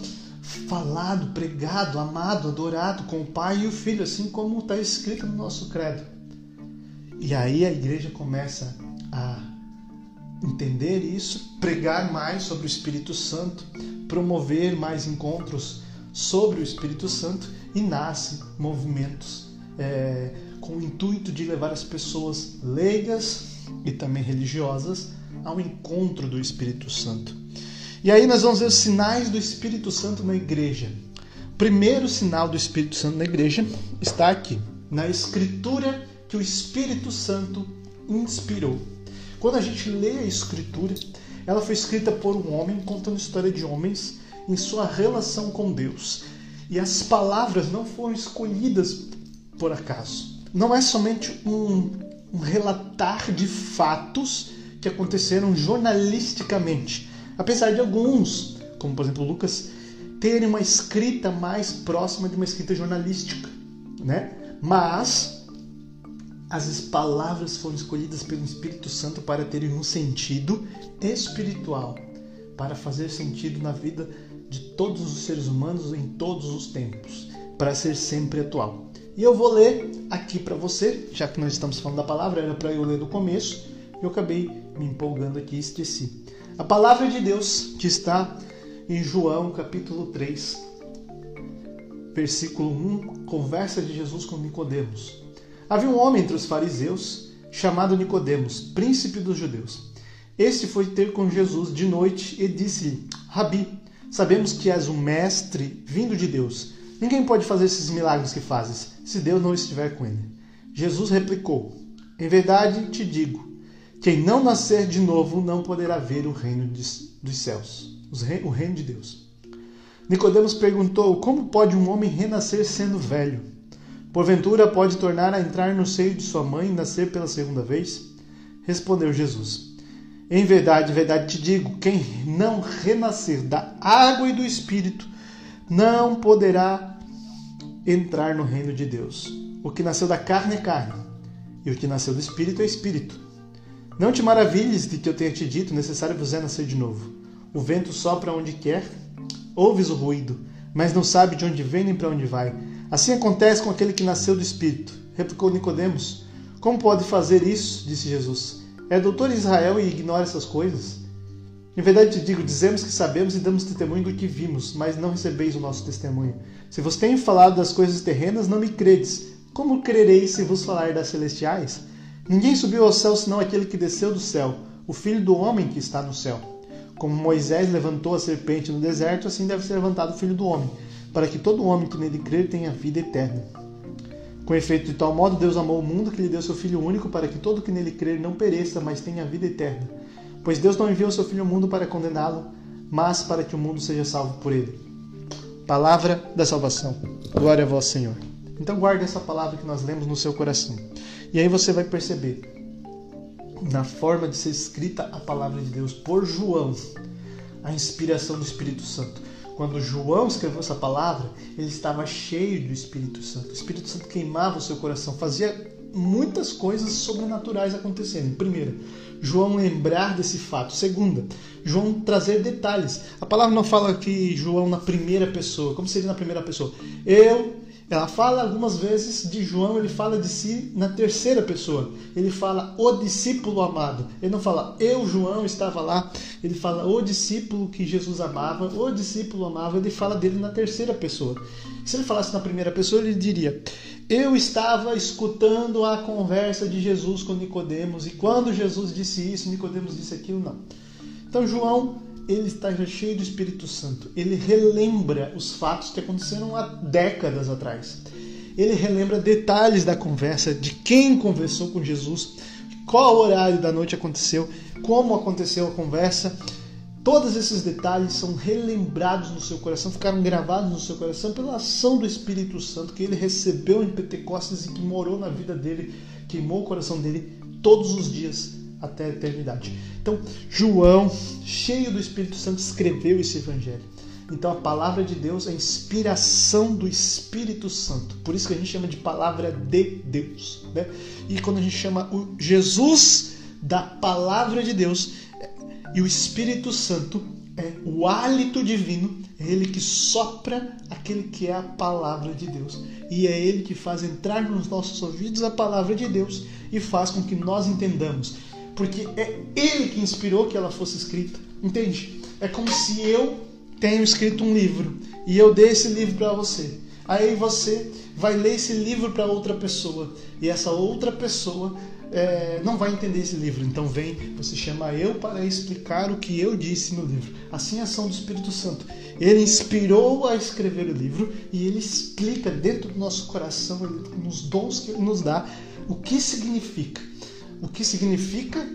falado, pregado, amado, adorado com o Pai e o Filho, assim como está escrito no nosso credo. E aí a igreja começa a entender isso, pregar mais sobre o Espírito Santo, promover mais encontros sobre o Espírito Santo e nasce movimentos é, com o intuito de levar as pessoas leigas e também religiosas ao encontro do Espírito Santo. E aí nós vamos ver os sinais do Espírito Santo na igreja. O primeiro sinal do Espírito Santo na igreja está aqui, na escritura que o Espírito Santo inspirou. Quando a gente lê a escritura, ela foi escrita por um homem contando história de homens em sua relação com Deus. E as palavras não foram escolhidas por acaso. Não é somente um, um relatar de fatos que aconteceram jornalisticamente, Apesar de alguns, como por exemplo Lucas, terem uma escrita mais próxima de uma escrita jornalística, né? Mas as palavras foram escolhidas pelo Espírito Santo para terem um sentido espiritual, para fazer sentido na vida de todos os seres humanos em todos os tempos, para ser sempre atual. E eu vou ler aqui para você, já que nós estamos falando da palavra, era para eu ler do começo, eu acabei me empolgando aqui e esqueci. A palavra de Deus que está em João capítulo 3, versículo 1, conversa de Jesus com Nicodemos. Havia um homem entre os fariseus chamado Nicodemos, príncipe dos judeus. Este foi ter com Jesus de noite e disse-lhe: Rabi, sabemos que és um mestre vindo de Deus. Ninguém pode fazer esses milagres que fazes se Deus não estiver com ele. Jesus replicou: Em verdade te digo, quem não nascer de novo não poderá ver o reino dos céus, o reino de Deus. Nicodemos perguntou: Como pode um homem renascer sendo velho? Porventura pode tornar a entrar no seio de sua mãe e nascer pela segunda vez? Respondeu Jesus: Em verdade, verdade te digo: quem não renascer da água e do espírito não poderá entrar no reino de Deus. O que nasceu da carne é carne, e o que nasceu do espírito é espírito. Não te maravilhes de que eu tenha te dito, necessário vos é nascer de novo. O vento sopra onde quer, ouves o ruído, mas não sabe de onde vem nem para onde vai. Assim acontece com aquele que nasceu do Espírito. Replicou Nicodemos. Como pode fazer isso? disse Jesus. É doutor Israel e ignora essas coisas? Em verdade te digo, dizemos que sabemos e damos testemunho do que vimos, mas não recebeis o nosso testemunho. Se vos tenho falado das coisas terrenas, não me credes. Como crereis se vos falar das celestiais? Ninguém subiu ao céu senão aquele que desceu do céu, o filho do homem que está no céu. Como Moisés levantou a serpente no deserto, assim deve ser levantado o filho do homem, para que todo homem que nele crer tenha vida eterna. Com efeito, de tal modo Deus amou o mundo que lhe deu seu Filho único para que todo que nele crer não pereça, mas tenha vida eterna. Pois Deus não enviou seu Filho ao mundo para condená-lo, mas para que o mundo seja salvo por ele. Palavra da salvação. Glória a vós, Senhor. Então guarde essa palavra que nós lemos no seu coração. E aí você vai perceber, na forma de ser escrita a palavra de Deus por João, a inspiração do Espírito Santo. Quando João escreveu essa palavra, ele estava cheio do Espírito Santo. O Espírito Santo queimava o seu coração, fazia muitas coisas sobrenaturais acontecendo. Primeira, João lembrar desse fato. Segunda, João trazer detalhes. A palavra não fala que João na primeira pessoa. Como seria na primeira pessoa? Eu ela fala algumas vezes de João, ele fala de si na terceira pessoa. Ele fala o discípulo amado. Ele não fala eu, João, estava lá. Ele fala o discípulo que Jesus amava, o discípulo amava. Ele fala dele na terceira pessoa. Se ele falasse na primeira pessoa, ele diria: Eu estava escutando a conversa de Jesus com Nicodemos e quando Jesus disse isso, Nicodemos disse aquilo. Não. Então João ele está cheio do Espírito Santo. Ele relembra os fatos que aconteceram há décadas atrás. Ele relembra detalhes da conversa, de quem conversou com Jesus, qual horário da noite aconteceu, como aconteceu a conversa. Todos esses detalhes são relembrados no seu coração, ficaram gravados no seu coração pela ação do Espírito Santo que ele recebeu em Pentecostes e que morou na vida dele, queimou o coração dele todos os dias até a eternidade. Então, João, cheio do Espírito Santo, escreveu esse evangelho. Então, a palavra de Deus é a inspiração do Espírito Santo. Por isso que a gente chama de palavra de Deus. Né? E quando a gente chama o Jesus da palavra de Deus e o Espírito Santo é o hálito divino, é ele que sopra aquele que é a palavra de Deus. E é ele que faz entrar nos nossos ouvidos a palavra de Deus e faz com que nós entendamos porque é ele que inspirou que ela fosse escrita. Entende? É como se eu tenho escrito um livro e eu dei esse livro para você. Aí você vai ler esse livro para outra pessoa e essa outra pessoa é, não vai entender esse livro. Então vem, você chama eu para explicar o que eu disse no livro. Assim é a ação do Espírito Santo. Ele inspirou a escrever o livro e ele explica dentro do nosso coração, nos dons que ele nos dá, o que significa o que significa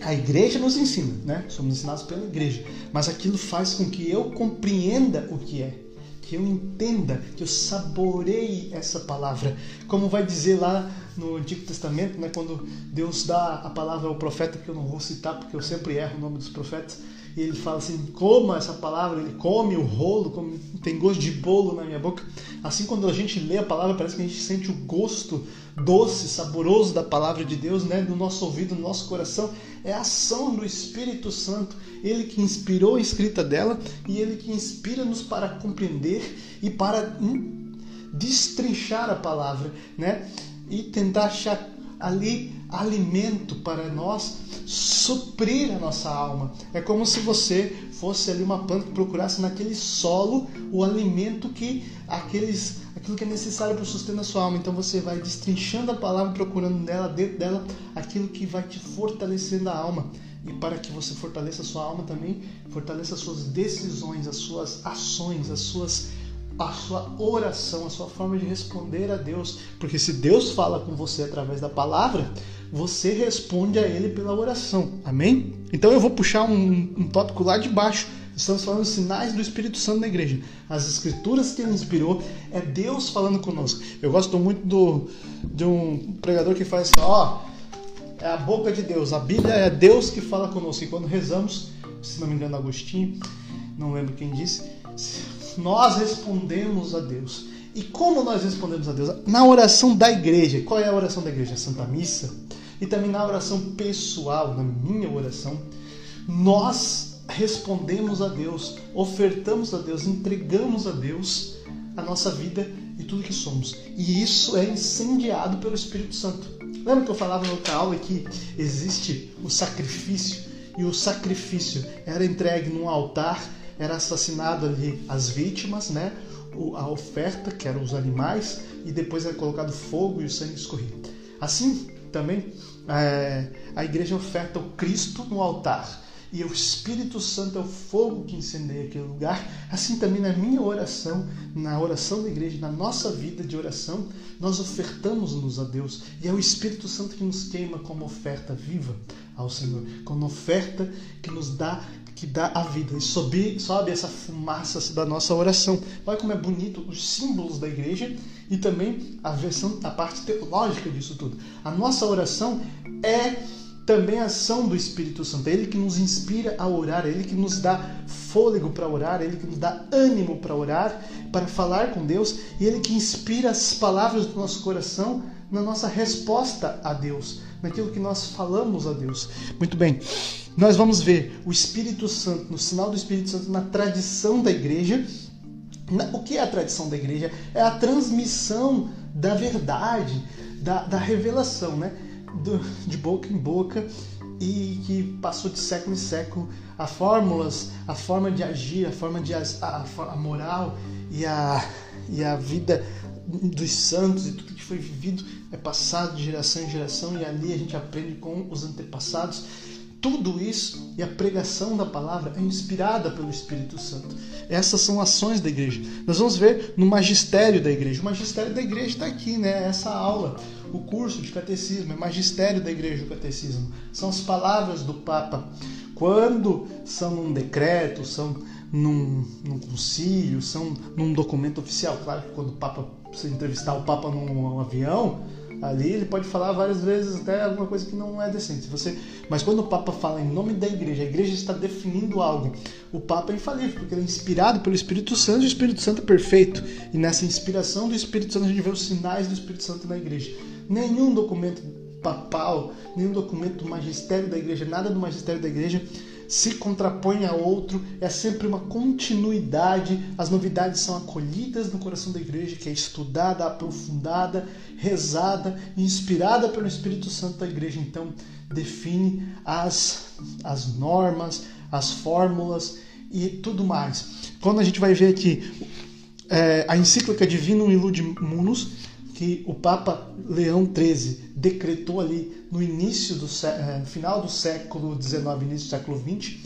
a igreja nos ensina, né? Somos ensinados pela igreja, mas aquilo faz com que eu compreenda o que é, que eu entenda, que eu saboreie essa palavra. Como vai dizer lá no Antigo Testamento, né, quando Deus dá a palavra ao profeta, que eu não vou citar porque eu sempre erro o nome dos profetas, e ele fala assim: coma essa palavra, ele come o rolo, come, tem gosto de bolo na minha boca. Assim, quando a gente lê a palavra, parece que a gente sente o gosto doce, saboroso da palavra de Deus, né, no nosso ouvido, no nosso coração. É a ação do Espírito Santo, ele que inspirou a escrita dela e ele que inspira-nos para compreender e para destrinchar a palavra, né, e tentar achar ali alimento para nós suprir a nossa alma. É como se você fosse ali uma planta que procurasse naquele solo o alimento que aqueles aquilo que é necessário para o sustento da sua alma. Então você vai destrinchando a palavra, procurando nela, dentro dela, aquilo que vai te fortalecendo a alma. E para que você fortaleça a sua alma também, fortaleça as suas decisões, as suas ações, as suas a sua oração, a sua forma de responder a Deus. Porque se Deus fala com você através da palavra, você responde a Ele pela oração. Amém? Então eu vou puxar um, um tópico lá de baixo. Estamos falando sinais do Espírito Santo na igreja. As escrituras que ele inspirou é Deus falando conosco. Eu gosto muito do, de um pregador que faz assim, ó, é a boca de Deus. A Bíblia é Deus que fala conosco. E quando rezamos, se não me engano, Agostinho, não lembro quem disse, nós respondemos a Deus. E como nós respondemos a Deus? Na oração da igreja. Qual é a oração da igreja? A Santa Missa. E também na oração pessoal, na minha oração, nós respondemos a Deus, ofertamos a Deus, entregamos a Deus a nossa vida e tudo que somos. E isso é incendiado pelo Espírito Santo. Lembra que eu falava na outra aula que existe o sacrifício? E o sacrifício era entregue num altar era assassinado ali as vítimas, né? a oferta, que eram os animais, e depois era colocado fogo e o sangue escorria. Assim também é, a igreja oferta o Cristo no altar. e o Espírito Santo é o fogo que incendeia aquele lugar. Assim também na minha oração, na oração da igreja, na nossa vida de oração, nós ofertamos-nos a Deus e é o Espírito Santo que nos queima como oferta viva ao Senhor, como oferta que nos dá que dá a vida. E sobe, sobe essa fumaça da nossa oração. Olha como é bonito os símbolos da igreja e também a versão, a parte teológica disso tudo. A nossa oração é também a ação do Espírito Santo. É Ele que nos inspira a orar, é Ele que nos dá fôlego para orar, é Ele que nos dá ânimo para orar, para falar com Deus, e Ele que inspira as palavras do nosso coração na nossa resposta a Deus, naquilo que nós falamos a Deus. Muito bem nós vamos ver o Espírito Santo, no sinal do Espírito Santo na tradição da igreja. O que é a tradição da igreja? É a transmissão da verdade, da, da revelação, né? Do, de boca em boca e que passou de século em século a fórmulas, a forma de agir, a forma de a, a, a moral e a, e a vida dos santos e tudo que foi vivido é passado de geração em geração e ali a gente aprende com os antepassados tudo isso e a pregação da palavra é inspirada pelo Espírito Santo. Essas são ações da igreja. Nós vamos ver no magistério da igreja. O magistério da igreja está aqui, né? Essa aula, o curso de catecismo, é magistério da igreja, o catecismo. São as palavras do Papa. Quando são num decreto, são num, num concílio, são num documento oficial. Claro que quando o Papa, você entrevistar o Papa num avião, ali ele pode falar várias vezes até alguma coisa que não é decente. Você, mas quando o Papa fala em nome da igreja, a igreja está definindo algo. O Papa é infalível, porque ele é inspirado pelo Espírito Santo e o Espírito Santo é perfeito. E nessa inspiração do Espírito Santo a gente vê os sinais do Espírito Santo na igreja. Nenhum documento papal, nenhum documento do magistério da igreja, nada do magistério da igreja se contrapõe a outro, é sempre uma continuidade. As novidades são acolhidas no coração da igreja, que é estudada, aprofundada, rezada inspirada pelo Espírito Santo da igreja. Então, define as, as normas, as fórmulas e tudo mais. Quando a gente vai ver aqui é, a encíclica Divinum Illude Munus, que o Papa Leão XIII decretou ali no início do eh, final do século XIX, início do século XX,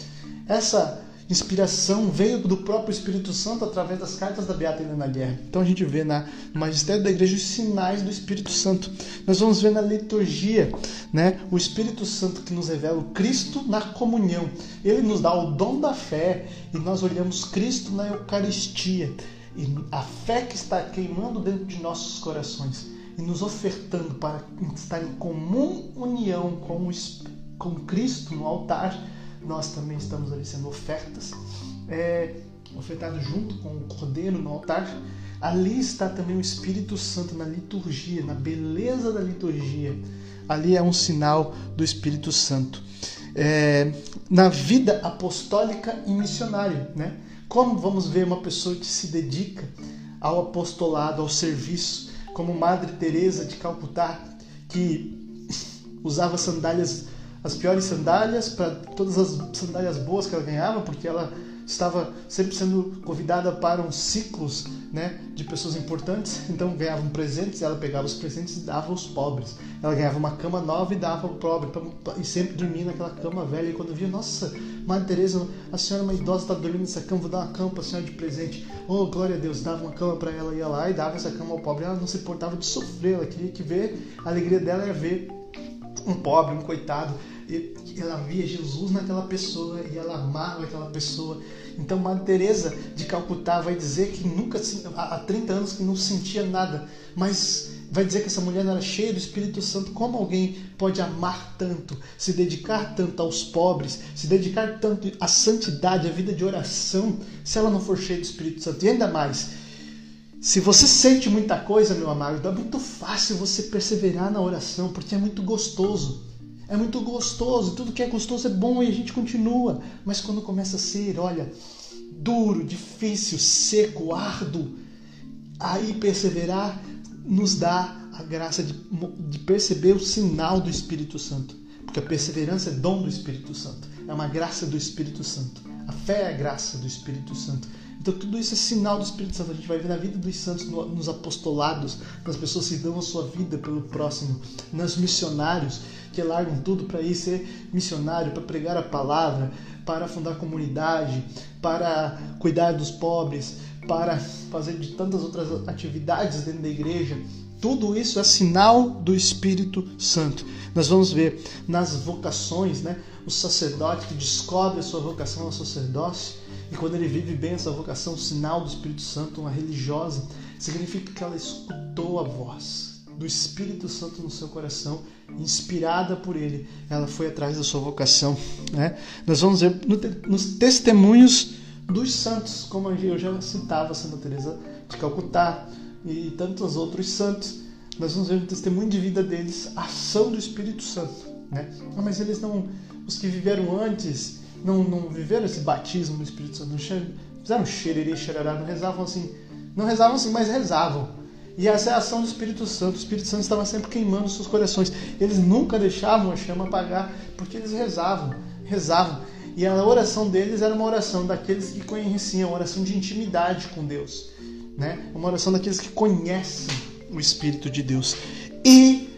essa inspiração veio do próprio Espírito Santo através das cartas da Beata Helena Guerra. Então a gente vê na, no magistério da igreja os sinais do Espírito Santo. Nós vamos ver na liturgia, né, o Espírito Santo que nos revela o Cristo na comunhão. Ele nos dá o dom da fé e nós olhamos Cristo na Eucaristia e a fé que está queimando dentro de nossos corações e nos ofertando para estar em comum união com, o, com Cristo no altar, nós também estamos ali sendo ofertas, é, ofertado junto com o Cordeiro no altar. Ali está também o Espírito Santo na liturgia, na beleza da liturgia. Ali é um sinal do Espírito Santo. É, na vida apostólica e missionária, né? Como vamos ver uma pessoa que se dedica ao apostolado, ao serviço, como Madre Teresa de Calcutá, que <laughs> usava sandálias, as piores sandálias para todas as sandálias boas que ela ganhava, porque ela estava sempre sendo convidada para uns ciclos né, de pessoas importantes, então ganhavam presentes, ela pegava os presentes e dava aos pobres. Ela ganhava uma cama nova e dava ao pobre, e sempre dormia naquela cama velha. E quando via, nossa, Madre Teresa, a senhora é uma idosa, está dormindo nessa cama, vou dar uma cama para a senhora de presente. Oh, glória a Deus, dava uma cama para ela, ia lá e dava essa cama ao pobre. Ela não se importava de sofrer, ela queria que ver, a alegria dela era ver um pobre, um coitado, ela via Jesus naquela pessoa e ela amava aquela pessoa. Então, Madre Teresa de Calcutá vai dizer que nunca há 30 anos que não sentia nada, mas vai dizer que essa mulher era cheia do Espírito Santo. Como alguém pode amar tanto, se dedicar tanto aos pobres, se dedicar tanto à santidade, à vida de oração, se ela não for cheia do Espírito Santo? E ainda mais, se você sente muita coisa, meu amado, é muito fácil você perseverar na oração, porque é muito gostoso. É muito gostoso, tudo que é gostoso é bom e a gente continua. Mas quando começa a ser, olha, duro, difícil, seco, árduo, aí perseverar nos dá a graça de, de perceber o sinal do Espírito Santo. Porque a perseverança é dom do Espírito Santo, é uma graça do Espírito Santo. A fé é a graça do Espírito Santo. Então tudo isso é sinal do Espírito Santo. A gente vai ver na vida dos santos, nos apostolados, nas pessoas que dão a sua vida pelo próximo, nos missionários que largam tudo para ir ser missionário, para pregar a palavra, para fundar comunidade, para cuidar dos pobres, para fazer de tantas outras atividades dentro da igreja. Tudo isso é sinal do Espírito Santo. Nós vamos ver nas vocações, né? O sacerdote que descobre a sua vocação ao sacerdócio e quando ele vive bem essa vocação, sinal do Espírito Santo, uma religiosa, significa que ela escutou a voz do Espírito Santo no seu coração, inspirada por ele, ela foi atrás da sua vocação. Né? Nós vamos ver nos testemunhos dos santos, como eu já citava Santa Teresa de Calcutá e tantos outros santos. Nós vamos ver no testemunho de vida deles a ação do Espírito Santo. Né? Ah, mas eles não, os que viveram antes, não, não viveram esse batismo no Espírito Santo, não fizeram xererê, xerará, não rezavam assim, não rezavam assim, mas rezavam e essa é a ação do Espírito Santo. O Espírito Santo estava sempre queimando seus corações. Eles nunca deixavam a chama apagar, porque eles rezavam, rezavam. E a oração deles era uma oração daqueles que conheciam, uma oração de intimidade com Deus. Né? Uma oração daqueles que conhecem o Espírito de Deus. E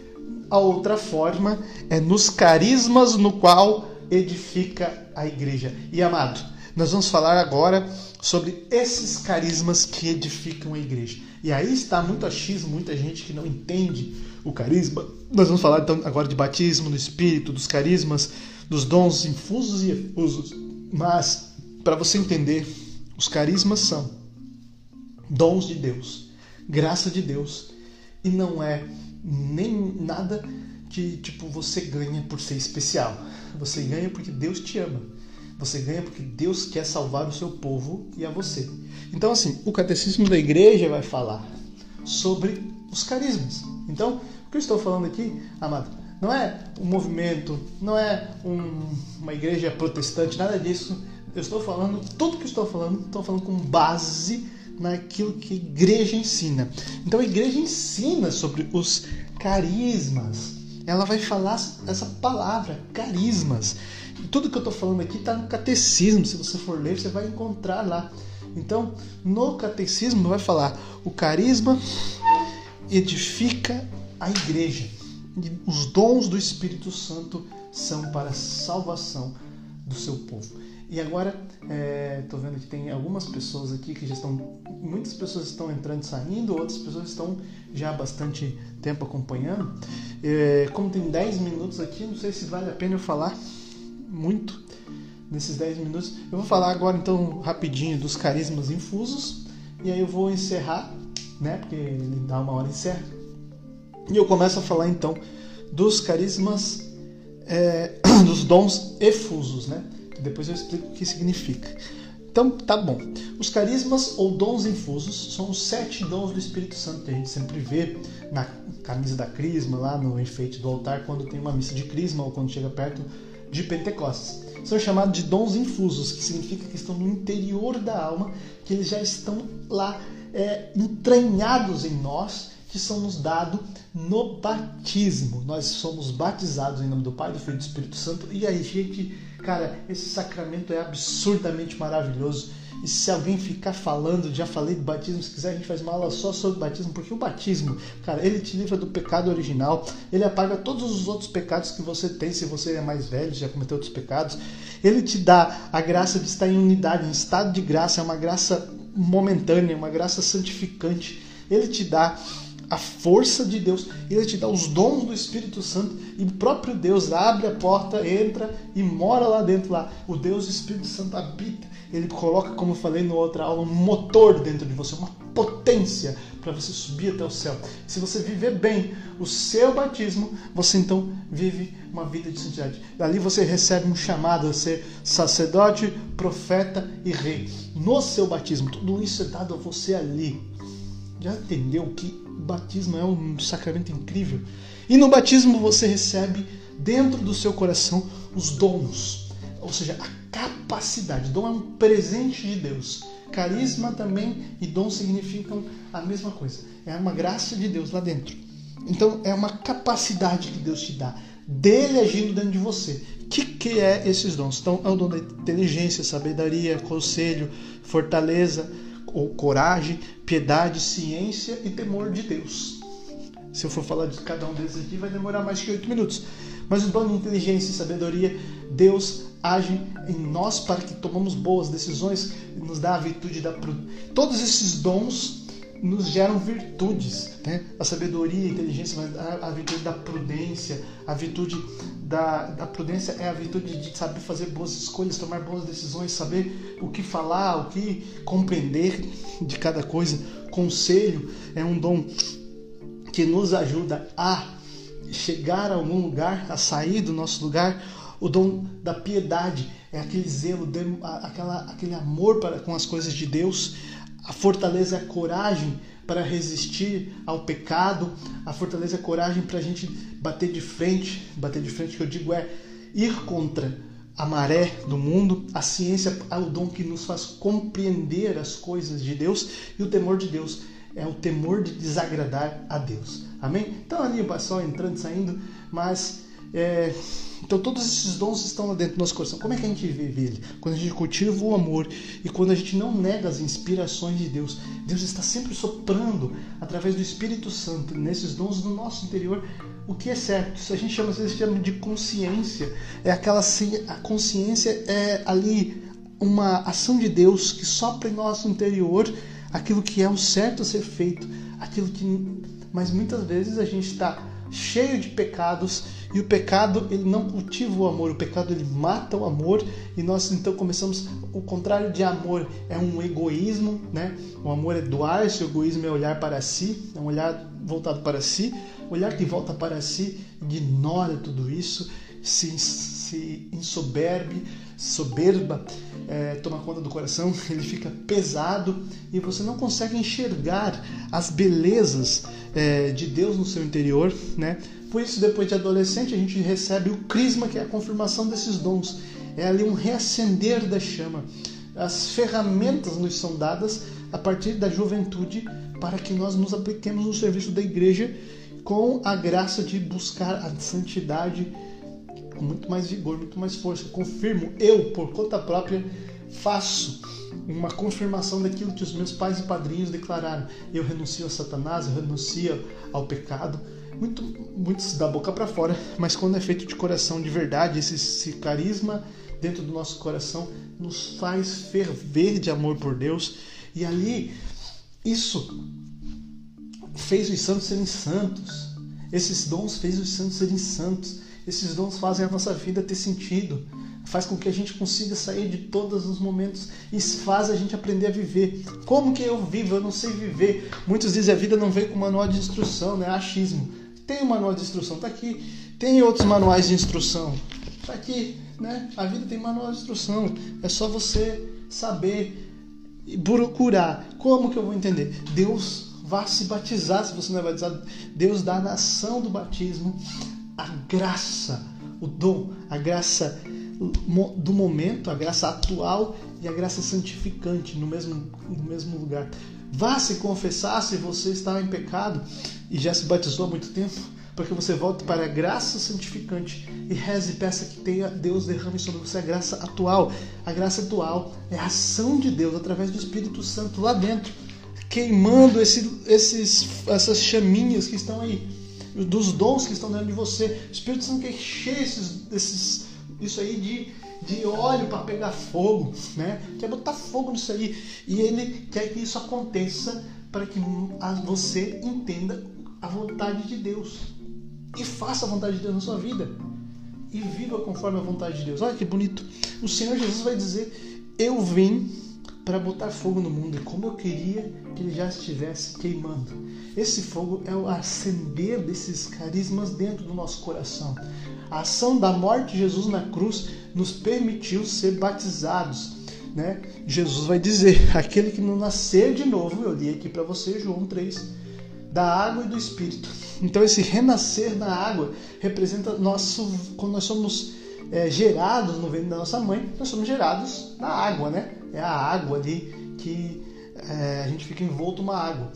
a outra forma é nos carismas no qual edifica a igreja. E amado, nós vamos falar agora sobre esses carismas que edificam a igreja. E aí está muito achismo, muita gente que não entende o carisma. Nós vamos falar então agora de batismo no espírito, dos carismas, dos dons infusos e efusos. Mas para você entender, os carismas são dons de Deus, graça de Deus, e não é nem nada que tipo você ganha por ser especial. Você ganha porque Deus te ama. Você ganha porque Deus quer salvar o seu povo e a você. Então, assim, o catecismo da igreja vai falar sobre os carismas. Então, o que eu estou falando aqui, amado, não é um movimento, não é um, uma igreja protestante, nada disso. Eu estou falando, tudo que estou falando, estou falando com base naquilo que a igreja ensina. Então a igreja ensina sobre os carismas. Ela vai falar essa palavra, carismas. E tudo que eu estou falando aqui está no catecismo. Se você for ler, você vai encontrar lá. Então, no catecismo vai falar: o carisma edifica a igreja. E os dons do Espírito Santo são para a salvação do seu povo. E agora, estou é, vendo que tem algumas pessoas aqui que já estão. Muitas pessoas estão entrando e saindo, outras pessoas estão já há bastante tempo acompanhando. É, como tem 10 minutos aqui, não sei se vale a pena eu falar muito nesses 10 minutos. Eu vou falar agora então rapidinho dos carismas infusos e aí eu vou encerrar, né? Porque ele dá uma hora e encerra. E eu começo a falar então dos carismas, é, <clears throat> dos dons efusos, né? Depois eu explico o que significa. Então, tá bom. Os carismas ou dons infusos são os sete dons do Espírito Santo que a gente sempre vê na camisa da crisma, lá no enfeite do altar, quando tem uma missa de crisma ou quando chega perto de Pentecostes. São chamados de dons infusos, que significa que estão no interior da alma, que eles já estão lá é, entranhados em nós, que são nos dados no batismo. Nós somos batizados em nome do Pai, do Filho e do Espírito Santo. E aí, gente, cara, esse sacramento é absurdamente maravilhoso. E se alguém ficar falando, já falei de batismo, se quiser a gente faz uma aula só sobre batismo, porque o batismo, cara, ele te livra do pecado original, ele apaga todos os outros pecados que você tem, se você é mais velho, já cometeu outros pecados. Ele te dá a graça de estar em unidade, em estado de graça, é uma graça momentânea, uma graça santificante. Ele te dá a força de Deus, ele te dá os dons do Espírito Santo e o próprio Deus abre a porta, entra e mora lá dentro lá. O Deus Espírito Santo habita. Ele coloca, como eu falei no outra aula, um motor dentro de você, uma potência para você subir até o céu. Se você viver bem o seu batismo, você então vive uma vida de santidade. Dali você recebe um chamado a ser sacerdote, profeta e rei. No seu batismo, tudo isso é dado a você ali. Já entendeu que o batismo é um sacramento incrível? E no batismo você recebe dentro do seu coração os dons, ou seja, a capacidade. Dom é um presente de Deus. Carisma também e dom significam a mesma coisa. É uma graça de Deus lá dentro. Então é uma capacidade que Deus te dá, dele agindo dentro de você. O que, que é esses dons? Então é o dom da inteligência, sabedoria, conselho, fortaleza, ou coragem, piedade, ciência e temor de Deus. Se eu for falar de cada um desses aqui, vai demorar mais que oito minutos. Mas o dom de inteligência e sabedoria, Deus age em nós para que tomamos boas decisões, nos dá a virtude da todos esses dons nos geram virtudes, né? A sabedoria, a inteligência, a, a virtude da prudência, a virtude da, da prudência é a virtude de saber fazer boas escolhas, tomar boas decisões, saber o que falar, o que compreender de cada coisa. Conselho é um dom que nos ajuda a chegar a algum lugar, a sair do nosso lugar. O dom da piedade é aquele zelo, aquela, aquele amor para com as coisas de Deus. A fortaleza é a coragem para resistir ao pecado. A fortaleza é a coragem para a gente bater de frente. Bater de frente, que eu digo, é ir contra a maré do mundo. A ciência é o dom que nos faz compreender as coisas de Deus. E o temor de Deus é o temor de desagradar a Deus. Amém? Então ali pessoal entrando e saindo, mas é, então todos esses dons estão lá dentro do nosso coração. Como é que a gente vive ele? Quando a gente cultiva o amor e quando a gente não nega as inspirações de Deus. Deus está sempre soprando através do Espírito Santo nesses dons no nosso interior o que é certo. Isso a gente chama, vezes, chama de consciência. É aquela a consciência é ali uma ação de Deus que sopra em nosso interior aquilo que é o certo a ser feito, aquilo que mas muitas vezes a gente está cheio de pecados e o pecado ele não cultiva o amor, o pecado ele mata o amor e nós então começamos o contrário de amor é um egoísmo, né? O amor é doar-se, o egoísmo é olhar para si, é um olhar voltado para si, olhar que volta para si ignora tudo isso, se, se insoberbe, soberba é, toma conta do coração, <laughs> ele fica pesado e você não consegue enxergar as belezas é, de Deus no seu interior, né? Por isso, depois de adolescente, a gente recebe o crisma, que é a confirmação desses dons. É ali um reacender da chama. As ferramentas nos são dadas a partir da juventude para que nós nos apliquemos no serviço da igreja com a graça de buscar a santidade com muito mais vigor, muito mais força. Confirmo, eu, por conta própria, faço uma confirmação daquilo que os meus pais e padrinhos declararam. Eu renuncio a Satanás, eu renuncio ao pecado. Muito, muitos da boca para fora, mas quando é feito de coração de verdade, esse, esse carisma dentro do nosso coração nos faz ferver de amor por Deus. E ali, isso fez os santos serem santos. Esses dons fez os santos serem santos. Esses dons fazem a nossa vida ter sentido, faz com que a gente consiga sair de todos os momentos e faz a gente aprender a viver. Como que eu vivo? Eu não sei viver. Muitos dizem a vida não veio com manual de instrução, né? Achismo. Tem um manual de instrução, tá aqui. Tem outros manuais de instrução, tá aqui, né? A vida tem manual de instrução. É só você saber e procurar. Como que eu vou entender? Deus vá se batizar se você não é batizado. Deus dá a nação do batismo a graça, o dom, a graça do momento, a graça atual e a graça santificante no mesmo, no mesmo lugar. Vá se confessar se você está em pecado e já se batizou há muito tempo, para que você volte para a graça santificante e reze e peça que tenha Deus derrame sobre você a graça atual. A graça atual é a ação de Deus através do Espírito Santo lá dentro, queimando esse, esses, essas chaminhas que estão aí dos dons que estão dentro de você. O Espírito Santo quer encher esses, esses, isso aí de, de óleo para pegar fogo, né? Quer botar fogo nisso aí. E ele quer que isso aconteça para que você entenda a vontade de Deus. E faça a vontade de Deus na sua vida. E viva conforme a vontade de Deus. Olha que bonito. O Senhor Jesus vai dizer: Eu vim para botar fogo no mundo. Como eu queria que ele já estivesse queimando. Esse fogo é o acender desses carismas dentro do nosso coração. A ação da morte de Jesus na cruz nos permitiu ser batizados. Né? Jesus vai dizer: <laughs> aquele que não nascer de novo, eu li aqui para você, João 3, da água e do Espírito. Então, esse renascer na água representa nosso, quando nós somos é, gerados no ventre da nossa mãe, nós somos gerados na água, né? É a água ali que é, a gente fica envolto uma água.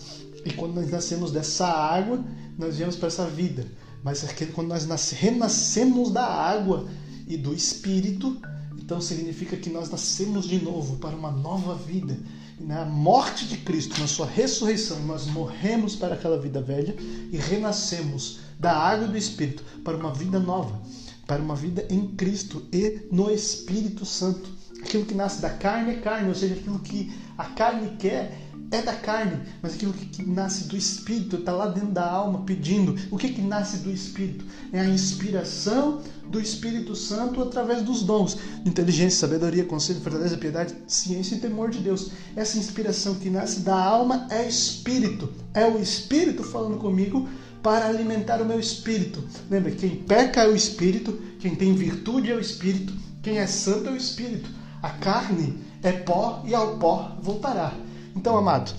E quando nós nascemos dessa água, nós viemos para essa vida. Mas aquele, quando nós nasce, renascemos da água e do Espírito, Então significa que nós nascemos de novo para uma nova vida. E na morte de Cristo, na sua ressurreição, nós morremos para aquela vida velha e renascemos da água e do Espírito para uma vida nova, para uma vida em Cristo e no Espírito Santo. Aquilo que nasce da carne é carne, ou seja, aquilo que a carne quer é da carne, mas aquilo que, nasce do Espírito está lá dentro da alma pedindo. O que, que nasce do Espírito? É a inspiração do Espírito Santo através dos dons inteligência, sabedoria, conselho, fortaleza, piedade, ciência e temor de Deus. Essa inspiração que nasce da alma é Espírito. É o Espírito falando comigo para alimentar o meu espírito. Lembra, quem peca é o espírito, quem tem virtude é o espírito, quem é santo é o espírito. A carne é pó e ao pó voltará. Então, amado,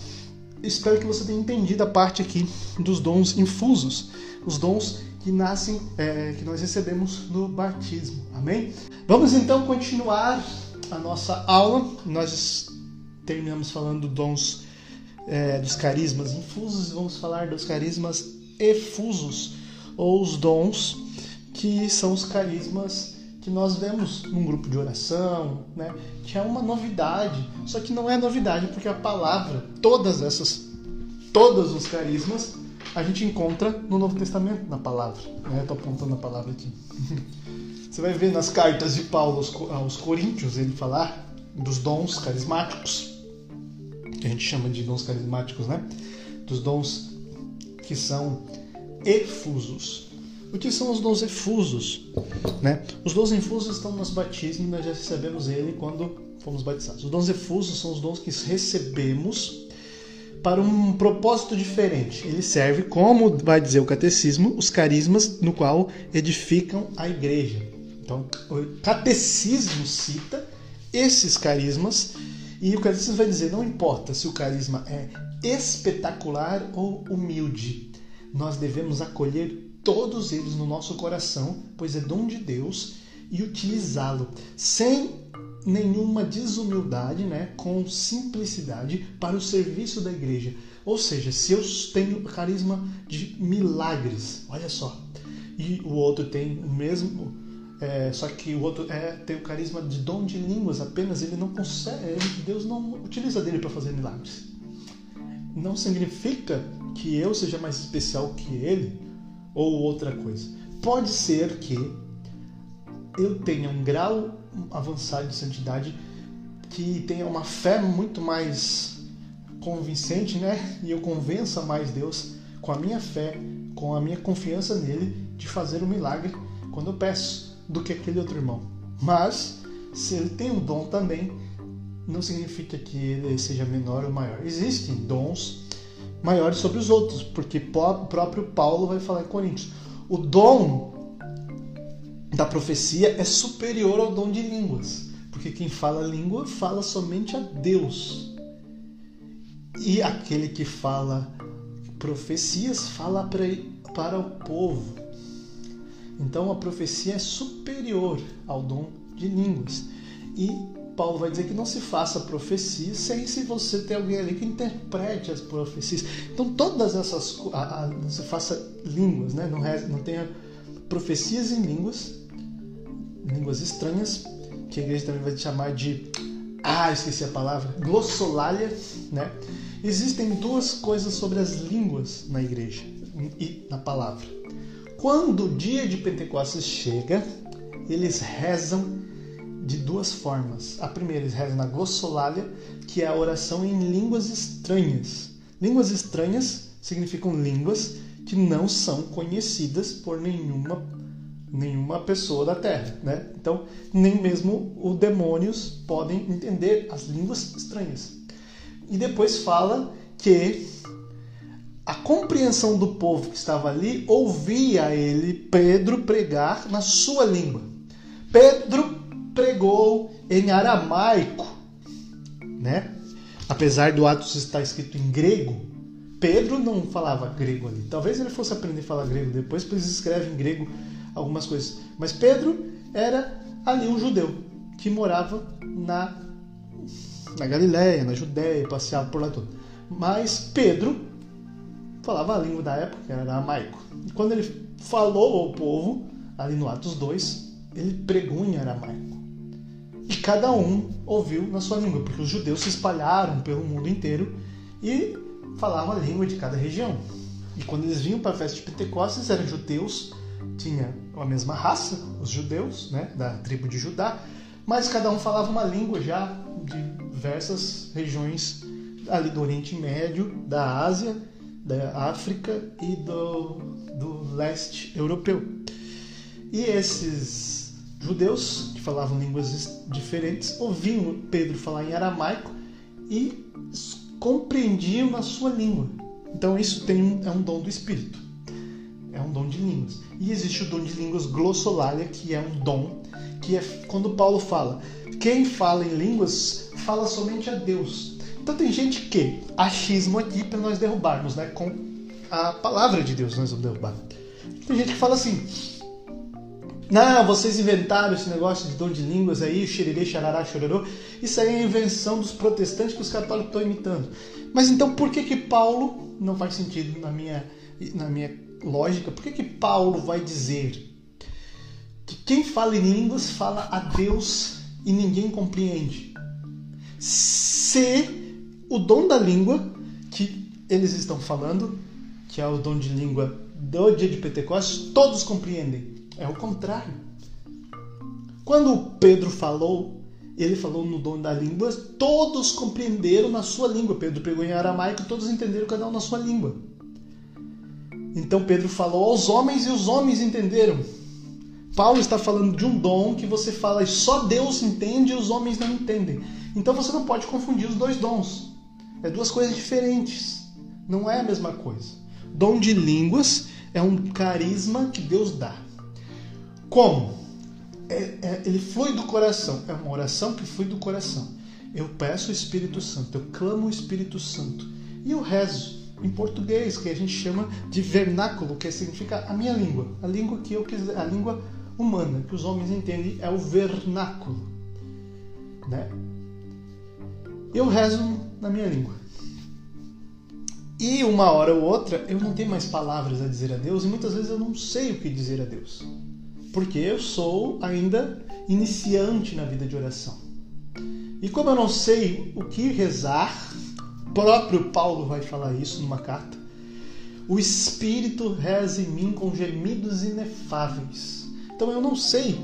espero que você tenha entendido a parte aqui dos dons infusos, os dons que nascem, é, que nós recebemos no batismo. Amém? Vamos então continuar a nossa aula. Nós terminamos falando dons é, dos carismas infusos e vamos falar dos carismas efusos, ou os dons que são os carismas que nós vemos num grupo de oração, né? Que é uma novidade, só que não é novidade porque a palavra, todas essas, todos os carismas, a gente encontra no Novo Testamento na palavra. Né? Estou apontando a palavra aqui. <laughs> Você vai ver nas cartas de Paulo aos, Coríntios ele falar dos dons carismáticos, que a gente chama de dons carismáticos, né? Dos dons que são efusos. O que são os dons efusos? Né? Os dons efusos estão no nosso batismo e nós já recebemos ele quando fomos batizados. Os dons efusos são os dons que recebemos para um propósito diferente. Ele serve, como vai dizer o catecismo, os carismas no qual edificam a igreja. Então, o catecismo cita esses carismas e o catecismo vai dizer: não importa se o carisma é espetacular ou humilde, nós devemos acolher todos eles no nosso coração, pois é dom de Deus, e utilizá-lo sem nenhuma desumildade, né, com simplicidade para o serviço da igreja. Ou seja, se eu tenho carisma de milagres, olha só, e o outro tem o mesmo, é, só que o outro é, tem o carisma de dom de línguas, apenas ele não consegue, Deus não utiliza dele para fazer milagres. Não significa que eu seja mais especial que ele ou outra coisa. Pode ser que eu tenha um grau avançado de santidade que tenha uma fé muito mais convincente, né? E eu convença mais Deus com a minha fé, com a minha confiança nele de fazer o um milagre quando eu peço do que aquele outro irmão. Mas se ele tem um dom também, não significa que ele seja menor ou maior. Existem dons maiores sobre os outros, porque o próprio Paulo vai falar em Coríntios. O dom da profecia é superior ao dom de línguas, porque quem fala língua fala somente a Deus. E aquele que fala profecias fala para o povo. Então a profecia é superior ao dom de línguas. E Paulo vai dizer que não se faça profecia sem se você ter alguém ali que interprete as profecias. Então todas essas a, a, não se faça línguas, né? Não, não tenha profecias em línguas, línguas estranhas, que a igreja também vai chamar de ah, esqueci a palavra, glossolalia, né? Existem duas coisas sobre as línguas na igreja e na palavra. Quando o dia de Pentecostes chega, eles rezam de duas formas. A primeira, eles rezam na glossolalia, que é a oração em línguas estranhas. Línguas estranhas significam línguas que não são conhecidas por nenhuma nenhuma pessoa da Terra, né? Então, nem mesmo os demônios podem entender as línguas estranhas. E depois fala que a compreensão do povo que estava ali ouvia ele, Pedro, pregar na sua língua. Pedro pregou em aramaico, né? Apesar do Atos estar escrito em grego, Pedro não falava grego ali. Talvez ele fosse aprender a falar grego depois, pois escreve em grego algumas coisas. Mas Pedro era ali um judeu que morava na, na Galiléia, na Judéia, passeava por lá todo. Mas Pedro falava a língua da época, que era aramaico. E quando ele falou ao povo, ali no Atos 2, ele pregou em aramaico. E cada um ouviu na sua língua, porque os judeus se espalharam pelo mundo inteiro e falavam a língua de cada região. E quando eles vinham para a festa de Pentecostes, eram judeus, tinha a mesma raça, os judeus, né, da tribo de Judá, mas cada um falava uma língua já de diversas regiões ali do Oriente Médio, da Ásia, da África e do, do leste europeu. E esses judeus falavam línguas diferentes ouviam Pedro falar em aramaico e compreendiam na sua língua. Então isso tem um, é um dom do Espírito, é um dom de línguas. E existe o dom de línguas glossolalia, que é um dom que é quando Paulo fala, quem fala em línguas fala somente a Deus. Então tem gente que achismo aqui para nós derrubarmos, né? Com a palavra de Deus nós vamos derrubar. Tem gente que fala assim: não, vocês inventaram esse negócio de dom de línguas aí, xererê, xarará, chororô. Isso aí é invenção dos protestantes que os católicos estão imitando. Mas então por que que Paulo, não faz sentido na minha, na minha lógica, por que que Paulo vai dizer que quem fala em línguas fala a Deus e ninguém compreende? Se o dom da língua que eles estão falando, que é o dom de língua do dia de Pentecostes, todos compreendem. É o contrário. Quando Pedro falou, ele falou no dom da língua, todos compreenderam na sua língua. Pedro pegou em aramaico, todos entenderam cada um na sua língua. Então Pedro falou aos homens e os homens entenderam. Paulo está falando de um dom que você fala e só Deus entende e os homens não entendem. Então você não pode confundir os dois dons. É duas coisas diferentes. Não é a mesma coisa. Dom de línguas é um carisma que Deus dá. Como? É, é, ele flui do coração. É uma oração que flui do coração. Eu peço o Espírito Santo, eu clamo o Espírito Santo. E eu rezo em português, que a gente chama de vernáculo, que significa a minha língua, a língua que eu quiser, a língua humana, que os homens entendem é o vernáculo, né? Eu rezo na minha língua. E uma hora ou outra eu não tenho mais palavras a dizer a Deus e muitas vezes eu não sei o que dizer a Deus. Porque eu sou ainda iniciante na vida de oração. E como eu não sei o que rezar, próprio Paulo vai falar isso numa carta. O Espírito reza em mim com gemidos inefáveis. Então eu não sei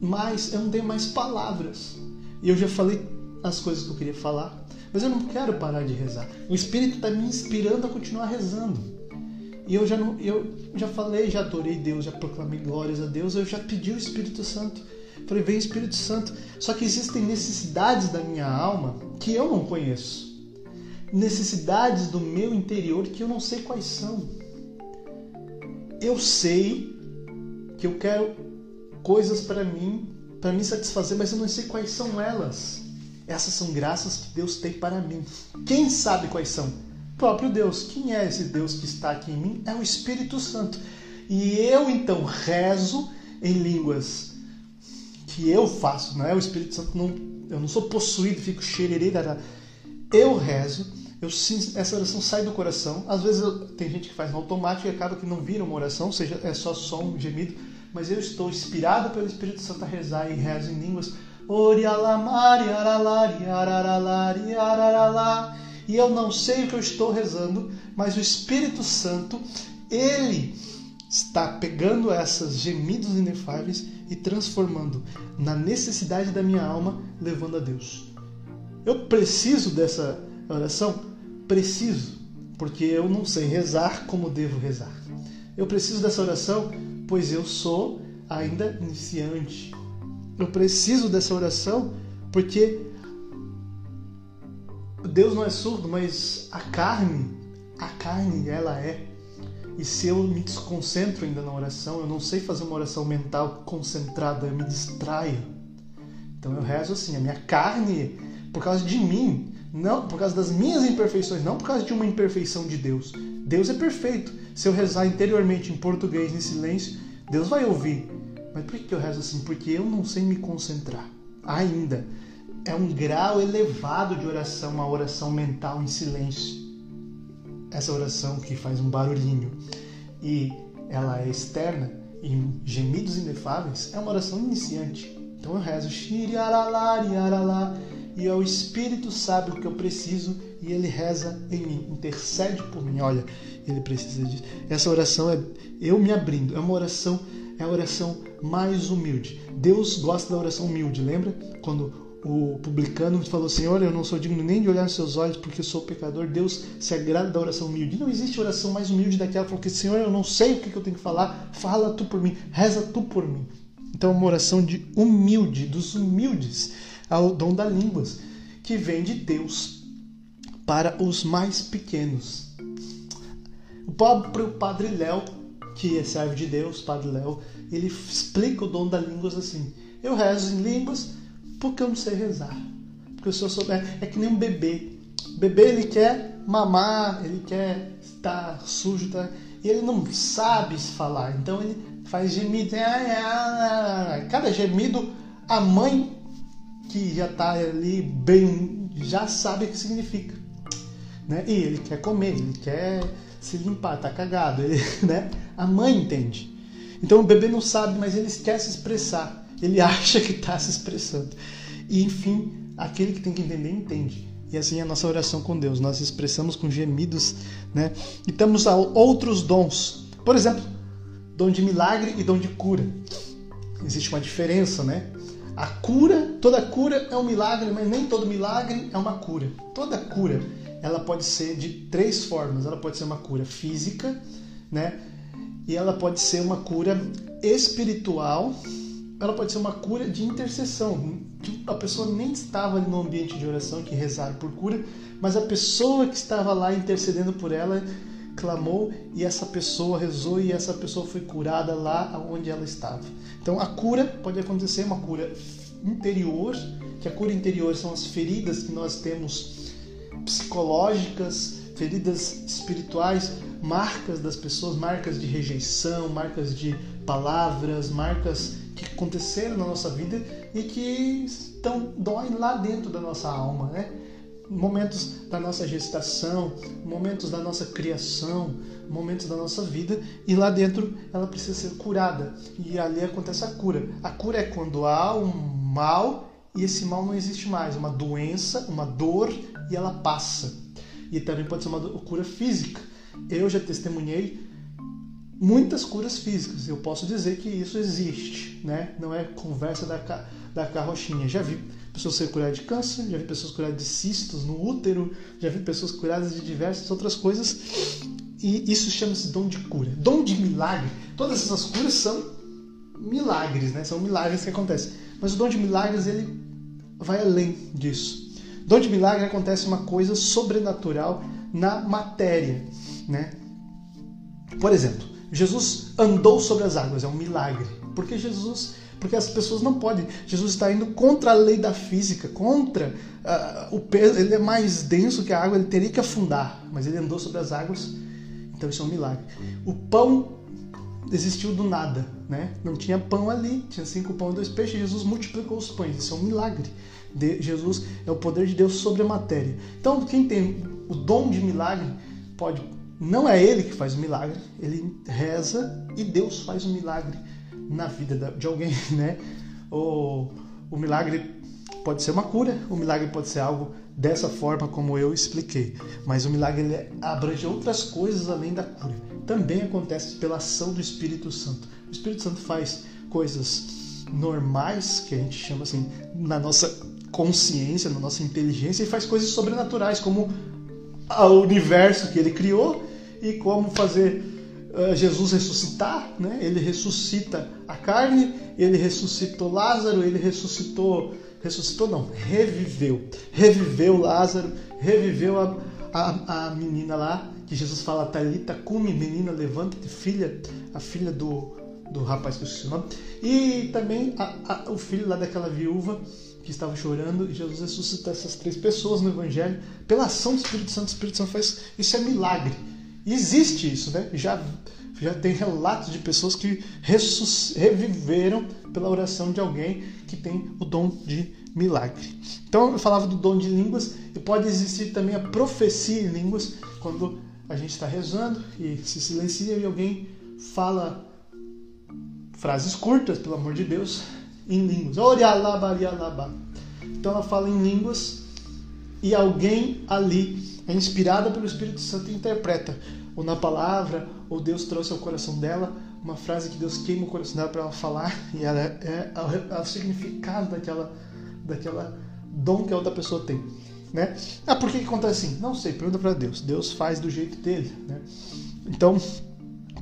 mais, eu não tenho mais palavras. E eu já falei as coisas que eu queria falar, mas eu não quero parar de rezar. O Espírito está me inspirando a continuar rezando. E eu já não, eu já falei, já adorei Deus, já proclamei glórias a Deus, eu já pedi o Espírito Santo. Falei, vem Espírito Santo. Só que existem necessidades da minha alma que eu não conheço necessidades do meu interior que eu não sei quais são. Eu sei que eu quero coisas para mim, para me satisfazer, mas eu não sei quais são elas. Essas são graças que Deus tem para mim. Quem sabe quais são? Próprio Deus. Quem é esse Deus que está aqui em mim? É o Espírito Santo. E eu então rezo em línguas que eu faço, não é o Espírito Santo, não, eu não sou possuído, fico xererê, eu rezo eu, essa oração sai do coração. Às vezes eu, tem gente que faz no automático e acaba que não vira uma oração, ou seja, é só som, gemido. Mas eu estou inspirado pelo Espírito Santo a rezar e rezo em línguas. E eu não sei o que eu estou rezando, mas o Espírito Santo, ele está pegando essas gemidos inefáveis e transformando na necessidade da minha alma, levando a Deus. Eu preciso dessa oração? preciso, porque eu não sei rezar como devo rezar. Eu preciso dessa oração, pois eu sou ainda iniciante. Eu preciso dessa oração porque Deus não é surdo, mas a carne, a carne ela é. E se eu me desconcentro ainda na oração, eu não sei fazer uma oração mental concentrada, eu me distraio. Então eu rezo assim, a minha carne, por causa de mim, não por causa das minhas imperfeições, não por causa de uma imperfeição de Deus. Deus é perfeito. Se eu rezar interiormente em português, em silêncio, Deus vai ouvir. Mas por que eu rezo assim? Porque eu não sei me concentrar. Ainda. É um grau elevado de oração, uma oração mental em silêncio. Essa oração que faz um barulhinho e ela é externa, em gemidos inefáveis, é uma oração iniciante. Então eu rezo Shiriaralá, Yaralá, e é o Espírito sabe o que eu preciso e ele reza em mim, intercede por mim. Olha, ele precisa disso. Essa oração é eu me abrindo, é uma oração, é a oração mais humilde. Deus gosta da oração humilde, lembra? Quando o publicano falou: Senhor, eu não sou digno nem de olhar nos seus olhos porque eu sou pecador. Deus se agrada da oração humilde. Não existe oração mais humilde daquela, porque Senhor, eu não sei o que eu tenho que falar, fala tu por mim, reza tu por mim. Então, uma oração de humilde, dos humildes, ao dom da línguas, que vem de Deus para os mais pequenos. O próprio Padre Léo, que é servo de Deus, Padre Léo, ele explica o dom da línguas assim: Eu rezo em línguas porque eu não sei rezar. Porque se eu souber, é que nem um bebê. O bebê ele quer mamar, ele quer estar sujo, tá? e ele não sabe falar. Então ele faz gemido. Cada gemido, a mãe que já está ali bem, já sabe o que significa. Né? E ele quer comer, ele quer se limpar, tá cagado. <laughs> Ele, né? A mãe entende. Então o bebê não sabe, mas ele quer se expressar. Ele <laughs> acha que está se expressando. E enfim, aquele que tem que entender, entende. E assim é a nossa oração com Deus. Nós expressamos com gemidos, né? E temos outros dons. Por exemplo, dom de milagre e dom de cura. Existe uma diferença, né? A cura, toda cura é um milagre, mas nem todo milagre é uma cura. Toda cura, ela pode ser de três formas. Ela pode ser uma cura física, né? E ela pode ser uma cura espiritual. Ela pode ser uma cura de intercessão. A pessoa nem estava ali no ambiente de oração que rezaram por cura, mas a pessoa que estava lá intercedendo por ela clamou e essa pessoa rezou e essa pessoa foi curada lá onde ela estava. Então a cura pode acontecer uma cura interior, que a cura interior são as feridas que nós temos psicológicas, feridas espirituais, marcas das pessoas, marcas de rejeição, marcas de palavras, marcas que aconteceram na nossa vida e que estão doem lá dentro da nossa alma, né? momentos da nossa gestação, momentos da nossa criação, momentos da nossa vida e lá dentro ela precisa ser curada e ali acontece a cura. A cura é quando há um mal e esse mal não existe mais, uma doença, uma dor e ela passa. E também pode ser uma cura física. Eu já testemunhei muitas curas físicas. Eu posso dizer que isso existe, né? Não é conversa da, da carrochinha. Já vi pessoas serem curadas de câncer, já vi pessoas curadas de cistos no útero, já vi pessoas curadas de diversas outras coisas. E isso chama-se dom de cura. Dom de milagre. Todas essas curas são milagres, né? São milagres que acontecem. Mas o dom de milagres ele vai além disso. Dom de milagre acontece uma coisa sobrenatural na matéria, né? Por exemplo, Jesus andou sobre as águas, é um milagre. Porque Jesus, porque as pessoas não podem. Jesus está indo contra a lei da física, contra uh, o peso. Ele é mais denso que a água, ele teria que afundar, mas ele andou sobre as águas. Então isso é um milagre. O pão existiu do nada, né? Não tinha pão ali, tinha cinco pães e dois peixes. Jesus multiplicou os pães. Isso é um milagre. De, Jesus é o poder de Deus sobre a matéria. Então quem tem o dom de milagre pode não é ele que faz o milagre, ele reza e Deus faz o milagre na vida de alguém, <laughs> né? O, o milagre pode ser uma cura, o milagre pode ser algo dessa forma como eu expliquei, mas o milagre abrange outras coisas além da cura. Também acontece pela ação do Espírito Santo. O Espírito Santo faz coisas normais, que a gente chama assim, na nossa consciência, na nossa inteligência, e faz coisas sobrenaturais, como o universo que ele criou e como fazer uh, Jesus ressuscitar, né? Ele ressuscita a carne, ele ressuscitou Lázaro, ele ressuscitou, ressuscitou não, reviveu, reviveu Lázaro, reviveu a, a, a menina lá que Jesus fala Talita cume, menina levanta-te, filha, a filha do do rapaz que eu esqueci o nome, e também a, a, o filho lá daquela viúva que estava chorando, e Jesus ressuscita essas três pessoas no Evangelho pela ação do Espírito Santo. O Espírito Santo faz isso é milagre. Existe isso, né? Já, já tem relatos de pessoas que reviveram pela oração de alguém que tem o dom de milagre. Então eu falava do dom de línguas e pode existir também a profecia em línguas quando a gente está rezando e se silencia e alguém fala frases curtas, pelo amor de Deus, em línguas. Então ela fala em línguas e alguém ali é inspirada pelo Espírito Santo e interpreta. Ou na palavra, ou Deus trouxe ao coração dela uma frase que Deus queima o coração dela para ela falar e ela é, é, é o significado daquela, daquela dom que a outra pessoa tem. Né? Ah, por que, que acontece assim? Não sei, pergunta para Deus. Deus faz do jeito dele. Né? Então,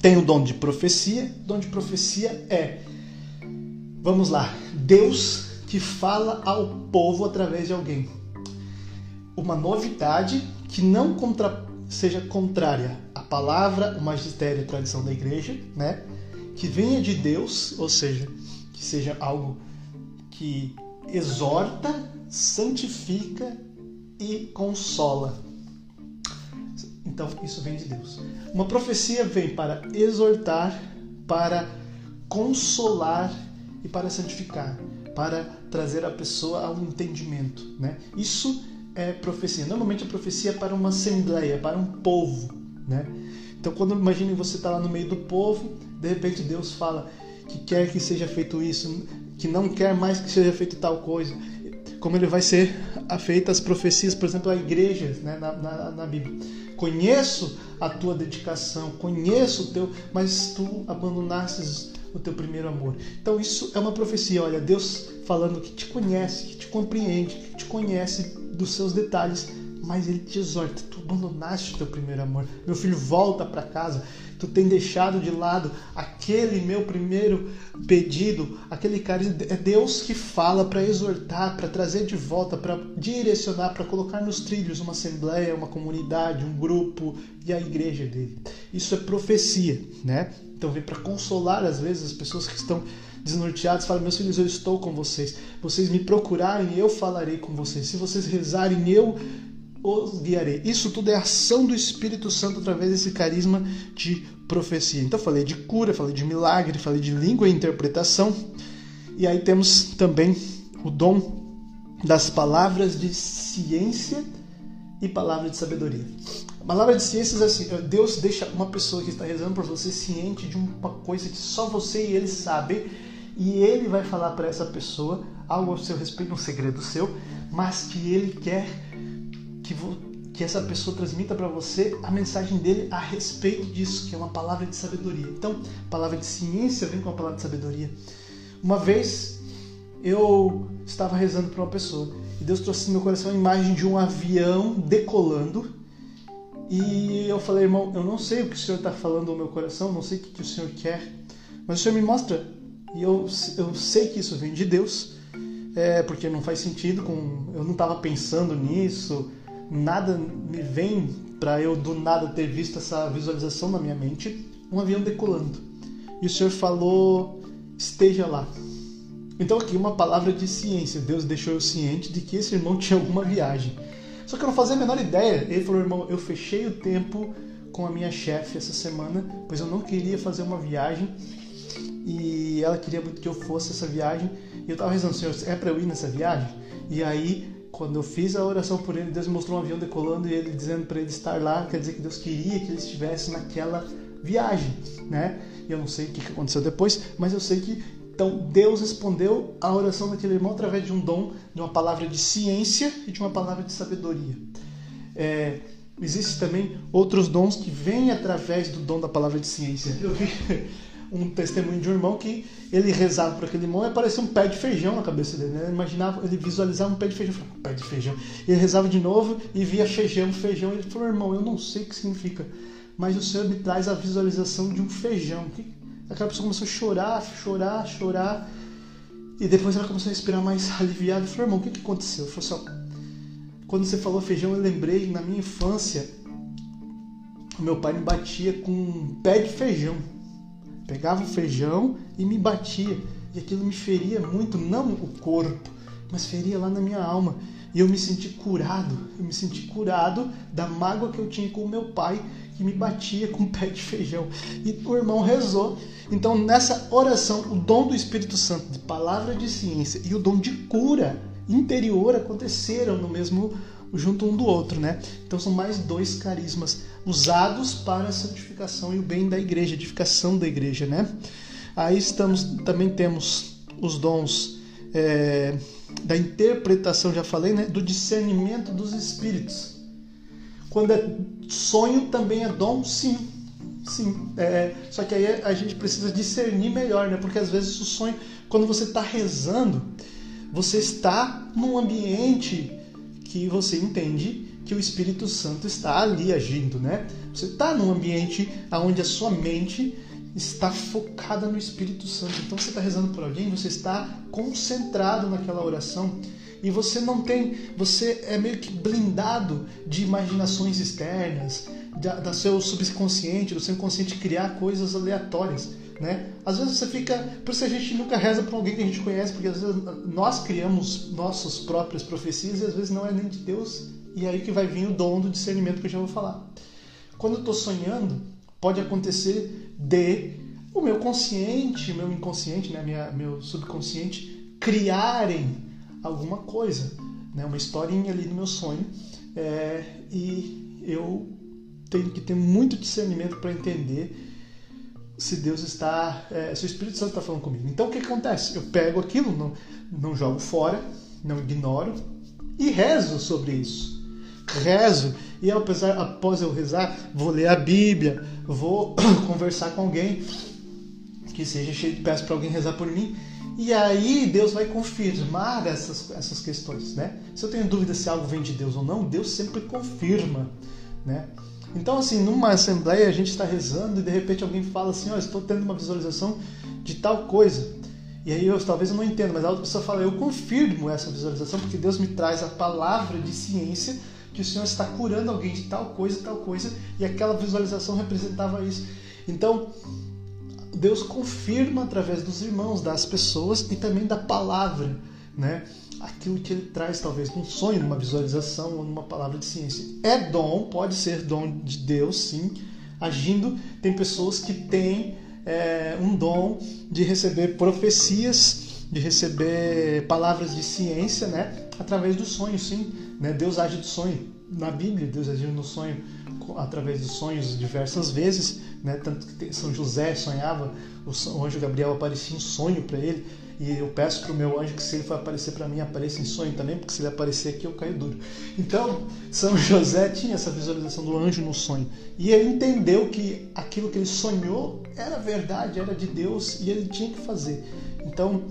tem o dom de profecia. Dom de profecia é, vamos lá, Deus que fala ao povo através de alguém. Uma novidade que não contra, seja contrária à palavra, o magistério, a tradição da igreja, né? Que venha de Deus, ou seja, que seja algo que exorta, santifica e consola. Então, isso vem de Deus. Uma profecia vem para exortar, para consolar e para santificar, para trazer a pessoa ao entendimento. Né? Isso é profecia. Normalmente a profecia é para uma assembleia, para um povo. Né? Então, quando imagine você estar tá lá no meio do povo, de repente Deus fala que quer que seja feito isso, que não quer mais que seja feito tal coisa como ele vai ser feita as profecias, por exemplo, a igrejas né, na, na, na, Bíblia. Conheço a tua dedicação, conheço o teu, mas tu abandonastes o teu primeiro amor. Então isso é uma profecia, olha, Deus falando que te conhece, que te compreende, que te conhece dos seus detalhes, mas ele te exorta, tu abandonaste o teu primeiro amor. Meu filho, volta para casa tu tem deixado de lado aquele meu primeiro pedido, aquele cara é Deus que fala para exortar, para trazer de volta, para direcionar, para colocar nos trilhos uma assembleia, uma comunidade, um grupo e a igreja dele. Isso é profecia, né? Então vem para consolar às vezes as pessoas que estão desnorteadas, fala: "Meus filhos, eu estou com vocês. Vocês me procurarem, eu falarei com vocês. Se vocês rezarem, eu os guiarei. Isso tudo é ação do Espírito Santo através desse carisma de profecia. Então, falei de cura, falei de milagre, falei de língua e interpretação. E aí temos também o dom das palavras de ciência e palavras de sabedoria. A palavra de ciências é assim: Deus deixa uma pessoa que está rezando por você ciente de uma coisa que só você e ele sabem, e ele vai falar para essa pessoa algo a seu respeito, um segredo seu, mas que ele quer que, que essa pessoa transmita para você a mensagem dele a respeito disso, que é uma palavra de sabedoria. Então, palavra de ciência vem com a palavra de sabedoria. Uma vez eu estava rezando para uma pessoa e Deus trouxe no meu coração a imagem de um avião decolando. E eu falei, irmão, eu não sei o que o Senhor está falando no meu coração, não sei o que o Senhor quer, mas o Senhor me mostra. E eu, eu sei que isso vem de Deus, é, porque não faz sentido com. Eu não estava pensando nisso, nada me vem para eu do nada ter visto essa visualização na minha mente, um avião decolando. E o Senhor falou: esteja lá. Então aqui uma palavra de ciência. Deus deixou eu ciente de que esse irmão tinha alguma viagem. Só que eu não fazia a menor ideia. Ele falou: irmão, eu fechei o tempo com a minha chefe essa semana, pois eu não queria fazer uma viagem e ela queria muito que eu fosse essa viagem. E eu estava rezando, Senhor, é para eu ir nessa viagem? E aí quando eu fiz a oração por ele, Deus mostrou um avião decolando e ele dizendo para ele estar lá, quer dizer que Deus queria que ele estivesse naquela viagem, né? E eu não sei o que aconteceu depois, mas eu sei que então Deus respondeu a oração daquele irmão através de um dom, de uma palavra de ciência e de uma palavra de sabedoria. É, Existem também outros dons que vêm através do dom da palavra de ciência. Eu vi um testemunho de um irmão que ele rezava para aquele irmão e aparecia um pé de feijão na cabeça dele. Né? Ele imaginava, ele visualizava um pé de feijão, falava, pé de feijão. Ele rezava de novo e via feijão, feijão. Ele falou, irmão, eu não sei o que significa, mas o Senhor me traz a visualização de um feijão. Aquela pessoa começou a chorar, chorar, chorar. E depois ela começou a respirar mais aliviada. Eu falei, irmão, o que, que aconteceu? Ele falou assim, quando você falou feijão, eu lembrei na minha infância, o meu pai me batia com um pé de feijão. Pegava o feijão e me batia. E aquilo me feria muito, não o corpo, mas feria lá na minha alma. E eu me senti curado. Eu me senti curado da mágoa que eu tinha com o meu pai, que me batia com o pé de feijão. E o irmão rezou. Então, nessa oração, o dom do Espírito Santo, de palavra de ciência e o dom de cura interior aconteceram no mesmo junto um do outro, né? Então são mais dois carismas usados para a santificação e o bem da igreja, edificação da igreja, né? Aí estamos, também temos os dons é, da interpretação, já falei, né, do discernimento dos espíritos. Quando é sonho também é dom, sim. Sim. É, só que aí a gente precisa discernir melhor, né? Porque às vezes o sonho, quando você está rezando, você está num ambiente que você entende que o Espírito Santo está ali agindo, né? Você está num ambiente onde a sua mente está focada no Espírito Santo. Então você está rezando por alguém, você está concentrado naquela oração e você não tem, você é meio que blindado de imaginações externas, da, da seu subconsciente, do seu inconsciente criar coisas aleatórias. Né? Às vezes você fica. Por isso a gente nunca reza para alguém que a gente conhece, porque às vezes nós criamos nossas próprias profecias e às vezes não é nem de Deus. E aí que vai vir o dom do discernimento que eu já vou falar. Quando eu estou sonhando, pode acontecer de o meu consciente, meu inconsciente, né, minha, meu subconsciente criarem alguma coisa, né? uma historinha ali no meu sonho. É, e eu tenho que ter muito discernimento para entender se Deus está, é, se o Espírito Santo está falando comigo. Então o que acontece? Eu pego aquilo, não, não jogo fora, não ignoro e rezo sobre isso. Rezo e apesar, após eu rezar, vou ler a Bíblia, vou <coughs> conversar com alguém que seja cheio de peças para alguém rezar por mim e aí Deus vai confirmar essas, essas questões, né? Se eu tenho dúvida se algo vem de Deus ou não, Deus sempre confirma, né? Então, assim, numa assembleia a gente está rezando e de repente alguém fala assim, ó, oh, estou tendo uma visualização de tal coisa. E aí eu talvez eu não entenda, mas a outra pessoa fala, eu confirmo essa visualização porque Deus me traz a palavra de ciência que o Senhor está curando alguém de tal coisa, tal coisa, e aquela visualização representava isso. Então, Deus confirma através dos irmãos, das pessoas e também da palavra, né? Aquilo que ele traz, talvez, num sonho, numa visualização ou numa palavra de ciência. É dom, pode ser dom de Deus, sim, agindo. Tem pessoas que têm é, um dom de receber profecias, de receber palavras de ciência, né? Através do sonho, sim. Né? Deus age do sonho. Na Bíblia, Deus agiu no sonho através dos sonhos diversas vezes, né? tanto que São José sonhava, o anjo Gabriel aparecia em sonho para ele, e eu peço para o meu anjo que se ele for aparecer para mim, apareça em sonho também, porque se ele aparecer aqui eu caio duro. Então, São <laughs> José tinha essa visualização do anjo no sonho, e ele entendeu que aquilo que ele sonhou era verdade, era de Deus, e ele tinha que fazer. Então,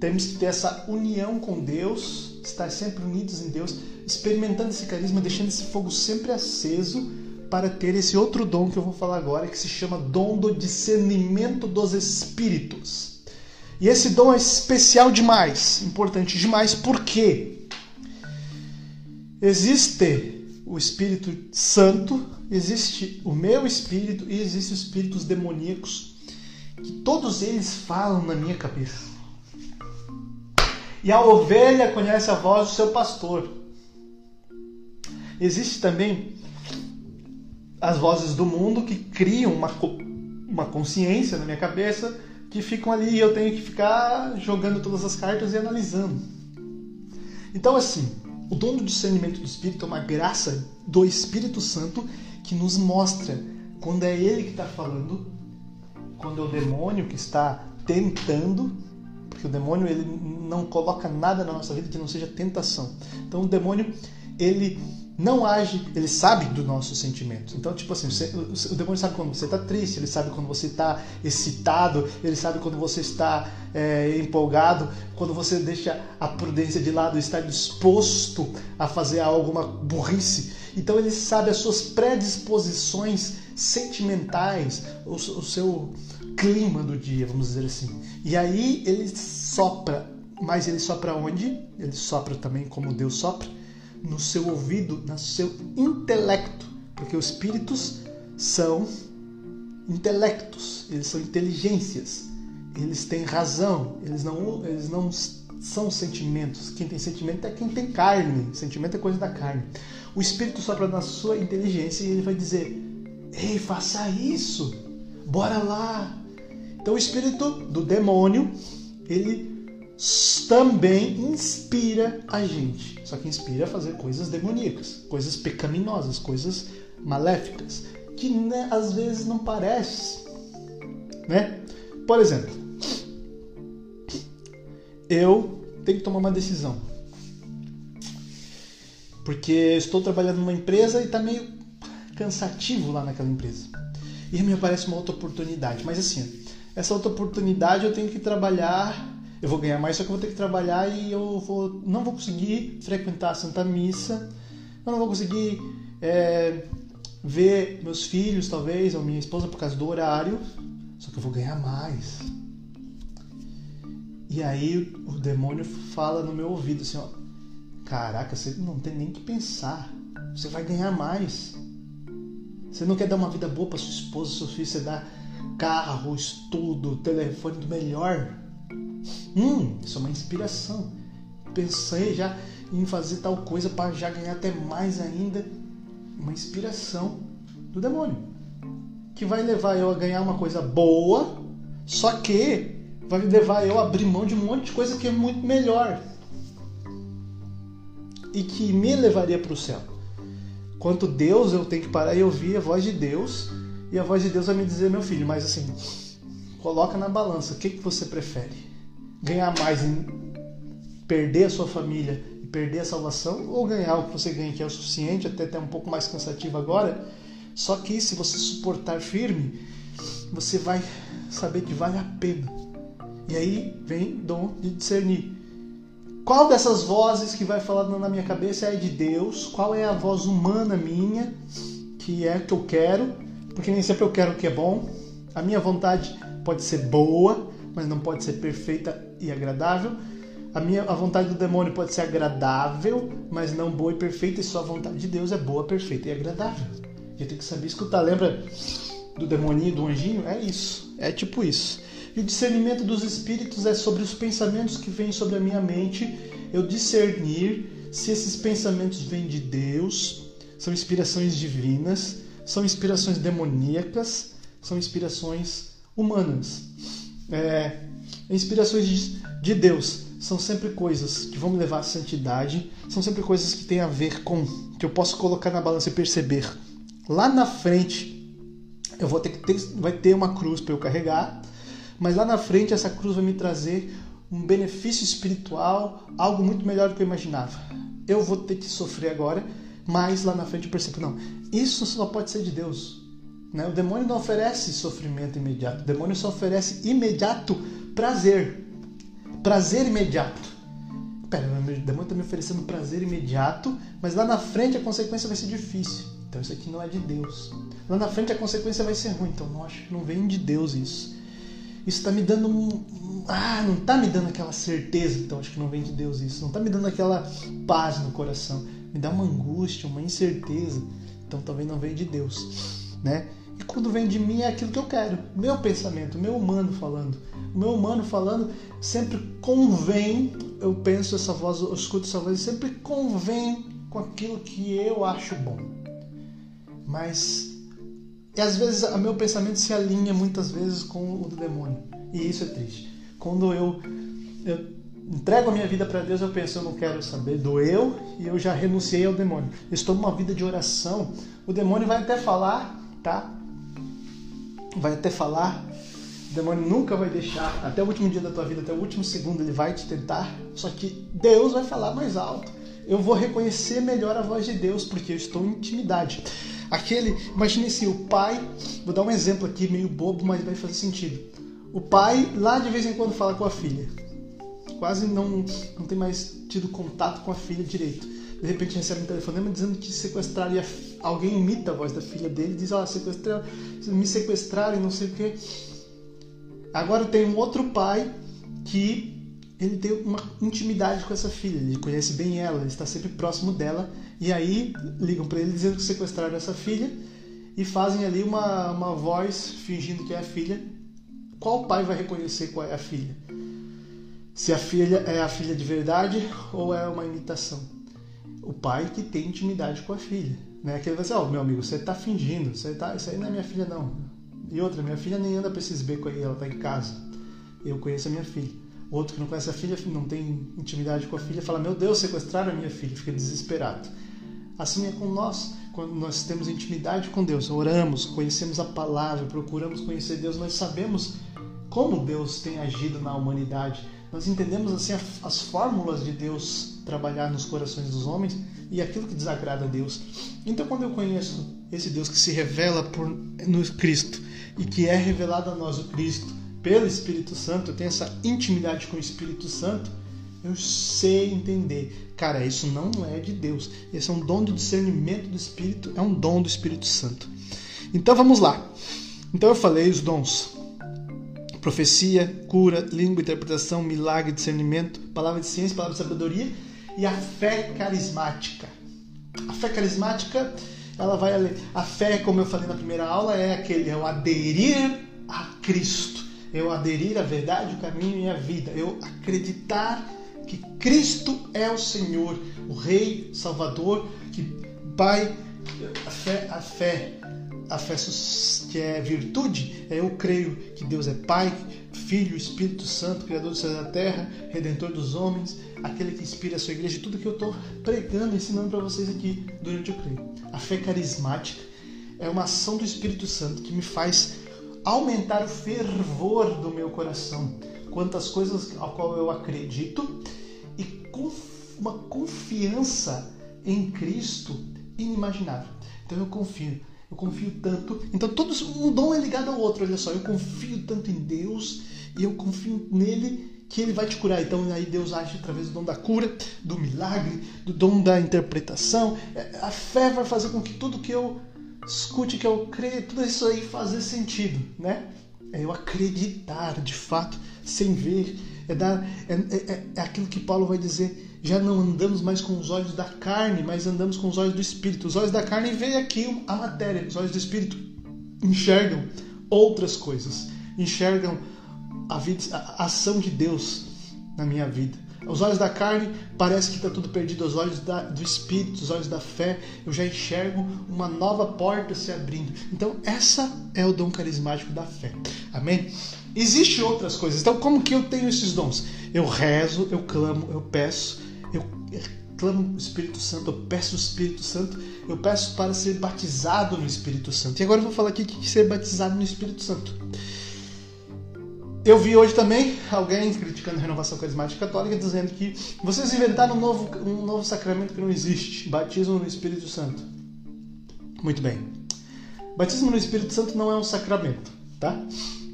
temos que ter essa união com Deus, estar sempre unidos em Deus, experimentando esse carisma, deixando esse fogo sempre aceso para ter esse outro dom que eu vou falar agora, que se chama dom do discernimento dos espíritos. E esse dom é especial demais, importante demais, porque existe o Espírito Santo, existe o meu espírito e existem os espíritos demoníacos, que todos eles falam na minha cabeça. E a ovelha conhece a voz do seu pastor. Existe também as vozes do mundo que criam uma, uma consciência na minha cabeça que ficam ali e eu tenho que ficar jogando todas as cartas e analisando. Então, assim, o dom do discernimento do Espírito é uma graça do Espírito Santo que nos mostra quando é Ele que está falando, quando é o demônio que está tentando, porque o demônio ele não coloca nada na nossa vida que não seja tentação. Então, o demônio ele não age, ele sabe dos nossos sentimentos. Então, tipo assim, você, o demônio sabe quando você está triste, ele sabe quando você está excitado, ele sabe quando você está é, empolgado, quando você deixa a prudência de lado está disposto a fazer alguma burrice. Então, ele sabe as suas predisposições sentimentais, o, o seu clima do dia, vamos dizer assim. E aí ele sopra, mas ele sopra onde? Ele sopra também como Deus sopra no seu ouvido, no seu intelecto, porque os espíritos são intelectos, eles são inteligências, eles têm razão, eles não, eles não são sentimentos. Quem tem sentimento é quem tem carne, sentimento é coisa da carne. O espírito sopra na sua inteligência e ele vai dizer: Ei, faça isso, bora lá. Então o espírito do demônio, ele também inspira a gente. Só que inspira a fazer coisas demoníacas, coisas pecaminosas, coisas maléficas, que né, às vezes não parece. Né? Por exemplo, eu tenho que tomar uma decisão. Porque estou trabalhando numa empresa e está meio cansativo lá naquela empresa. E me aparece uma outra oportunidade. Mas assim, essa outra oportunidade eu tenho que trabalhar. Eu vou ganhar mais, só que eu vou ter que trabalhar e eu vou, não vou conseguir frequentar a Santa Missa. Eu não vou conseguir é, ver meus filhos, talvez, ou minha esposa por causa do horário. Só que eu vou ganhar mais. E aí o demônio fala no meu ouvido assim, ó. Caraca, você não tem nem que pensar. Você vai ganhar mais. Você não quer dar uma vida boa para sua esposa, seu filho, você dá carro, estudo, telefone do melhor. Hum, isso é uma inspiração. Pensei já em fazer tal coisa para já ganhar até mais ainda. Uma inspiração do demônio. Que vai levar eu a ganhar uma coisa boa, só que vai levar eu a abrir mão de um monte de coisa que é muito melhor e que me levaria para o céu. Quanto Deus, eu tenho que parar e ouvir a voz de Deus, e a voz de Deus vai me dizer, meu filho, mas assim, coloca na balança, o que, que você prefere? Ganhar mais em perder a sua família e perder a salvação, ou ganhar o que você ganha, que é o suficiente, até até um pouco mais cansativo agora, só que se você suportar firme, você vai saber que vale a pena. E aí vem dom de discernir. Qual dessas vozes que vai falando na minha cabeça é de Deus? Qual é a voz humana minha que é que eu quero? Porque nem sempre eu quero o que é bom. A minha vontade pode ser boa, mas não pode ser perfeita e agradável. A minha a vontade do demônio pode ser agradável, mas não boa e perfeita, e só a vontade de Deus é boa, perfeita e agradável. E eu tenho que saber escutar. Lembra do demoninho, do anjinho? É isso. É tipo isso. E o discernimento dos espíritos é sobre os pensamentos que vêm sobre a minha mente, eu discernir se esses pensamentos vêm de Deus, são inspirações divinas, são inspirações demoníacas, são inspirações humanas. É, inspirações de Deus são sempre coisas que vão me levar à santidade, são sempre coisas que têm a ver com que eu posso colocar na balança e perceber. Lá na frente eu vou ter que ter, vai ter uma cruz para eu carregar mas lá na frente essa cruz vai me trazer um benefício espiritual, algo muito melhor do que eu imaginava. Eu vou ter que sofrer agora, mas lá na frente eu percebo, não, isso só pode ser de Deus. Né? O demônio não oferece sofrimento imediato, o demônio só oferece imediato prazer. Prazer imediato. Pera, o demônio está me oferecendo prazer imediato, mas lá na frente a consequência vai ser difícil. Então isso aqui não é de Deus. Lá na frente a consequência vai ser ruim, então não não vem de Deus isso isso está me dando um. Ah, não está me dando aquela certeza, então acho que não vem de Deus isso. Não está me dando aquela paz no coração. Me dá uma angústia, uma incerteza. Então talvez não venha de Deus, né? E quando vem de mim é aquilo que eu quero. Meu pensamento, meu humano falando. O meu humano falando sempre convém, eu penso essa voz, eu escuto essa voz, sempre convém com aquilo que eu acho bom. Mas e às vezes o meu pensamento se alinha muitas vezes com o do demônio. E isso é triste. Quando eu, eu entrego a minha vida para Deus, eu penso, eu não quero saber do eu e eu já renunciei ao demônio. Estou numa vida de oração. O demônio vai até falar, tá? Vai até falar. O demônio nunca vai deixar, até o último dia da tua vida, até o último segundo, ele vai te tentar. Só que Deus vai falar mais alto. Eu vou reconhecer melhor a voz de Deus, porque eu estou em intimidade. Aquele, imagine assim, o pai, vou dar um exemplo aqui meio bobo, mas vai fazer sentido. O pai lá de vez em quando fala com a filha. Quase não, não tem mais tido contato com a filha direito. De repente recebe um telefonema dizendo que sequestraram alguém imita a voz da filha dele diz, ó, oh, sequestraram, me sequestraram não sei o quê. Agora tem um outro pai que ele tem uma intimidade com essa filha, ele conhece bem ela, ele está sempre próximo dela, e aí ligam para ele dizendo que sequestraram essa filha e fazem ali uma, uma voz fingindo que é a filha. Qual pai vai reconhecer qual é a filha? Se a filha é a filha de verdade ou é uma imitação? O pai que tem intimidade com a filha, né? Que ele vai dizer, ó, oh, meu amigo, você está fingindo, você tá, isso aí não é minha filha não. E outra, minha filha nem anda para esses becos aí, ela está em casa. Eu conheço a minha filha. Outro que não conhece a filha, não tem intimidade com a filha, fala: Meu Deus, sequestraram a minha filha, fica desesperado. Assim é com nós, quando nós temos intimidade com Deus, oramos, conhecemos a palavra, procuramos conhecer Deus, nós sabemos como Deus tem agido na humanidade, nós entendemos assim as fórmulas de Deus trabalhar nos corações dos homens e aquilo que desagrada a Deus. Então, quando eu conheço esse Deus que se revela por, no Cristo e que é revelado a nós o Cristo pelo Espírito Santo, eu tenho essa intimidade com o Espírito Santo, eu sei entender. Cara, isso não é de Deus. Esse é um dom do discernimento do Espírito, é um dom do Espírito Santo. Então vamos lá. Então eu falei os dons: profecia, cura, língua, interpretação, milagre, discernimento, palavra de ciência, palavra de sabedoria e a fé carismática. A fé carismática, ela vai a fé, como eu falei na primeira aula, é aquele é o aderir a Cristo, eu aderir à verdade, o caminho e a vida, eu acreditar que Cristo é o Senhor, o Rei, Salvador, que Pai, a fé, a fé, a fé que é virtude, é eu creio que Deus é Pai, Filho, Espírito Santo, Criador do céu e da terra, Redentor dos homens, aquele que inspira a sua igreja, tudo que eu estou pregando, ensinando para vocês aqui durante o creio. A fé carismática é uma ação do Espírito Santo que me faz aumentar o fervor do meu coração quanto às coisas ao qual eu acredito e com uma confiança em Cristo inimaginável. Então eu confio, eu confio tanto. Então todos um dom é ligado ao outro. Olha só, eu confio tanto em Deus e eu confio nele que ele vai te curar. Então aí Deus age através do dom da cura, do milagre, do dom da interpretação. É, a fé vai fazer com que tudo que eu escute, que eu creia, tudo isso aí fazer sentido, né? É eu acreditar de fato, sem ver. É, dar, é, é, é aquilo que Paulo vai dizer. Já não andamos mais com os olhos da carne, mas andamos com os olhos do Espírito. Os olhos da carne veem aqui a matéria, os olhos do Espírito enxergam outras coisas, enxergam a, vida, a ação de Deus na minha vida. Os olhos da carne parece que está tudo perdido, os olhos da, do espírito, os olhos da fé, eu já enxergo uma nova porta se abrindo. Então, essa é o dom carismático da fé. Amém? Existem outras coisas. Então, como que eu tenho esses dons? Eu rezo, eu clamo, eu peço, clamo o Espírito Santo, eu peço o Espírito Santo, eu peço para ser batizado no Espírito Santo. E agora eu vou falar aqui o que é ser batizado no Espírito Santo. Eu vi hoje também alguém criticando a renovação carismática católica dizendo que vocês inventaram um novo, um novo sacramento que não existe, batismo no Espírito Santo. Muito bem. Batismo no Espírito Santo não é um sacramento, tá?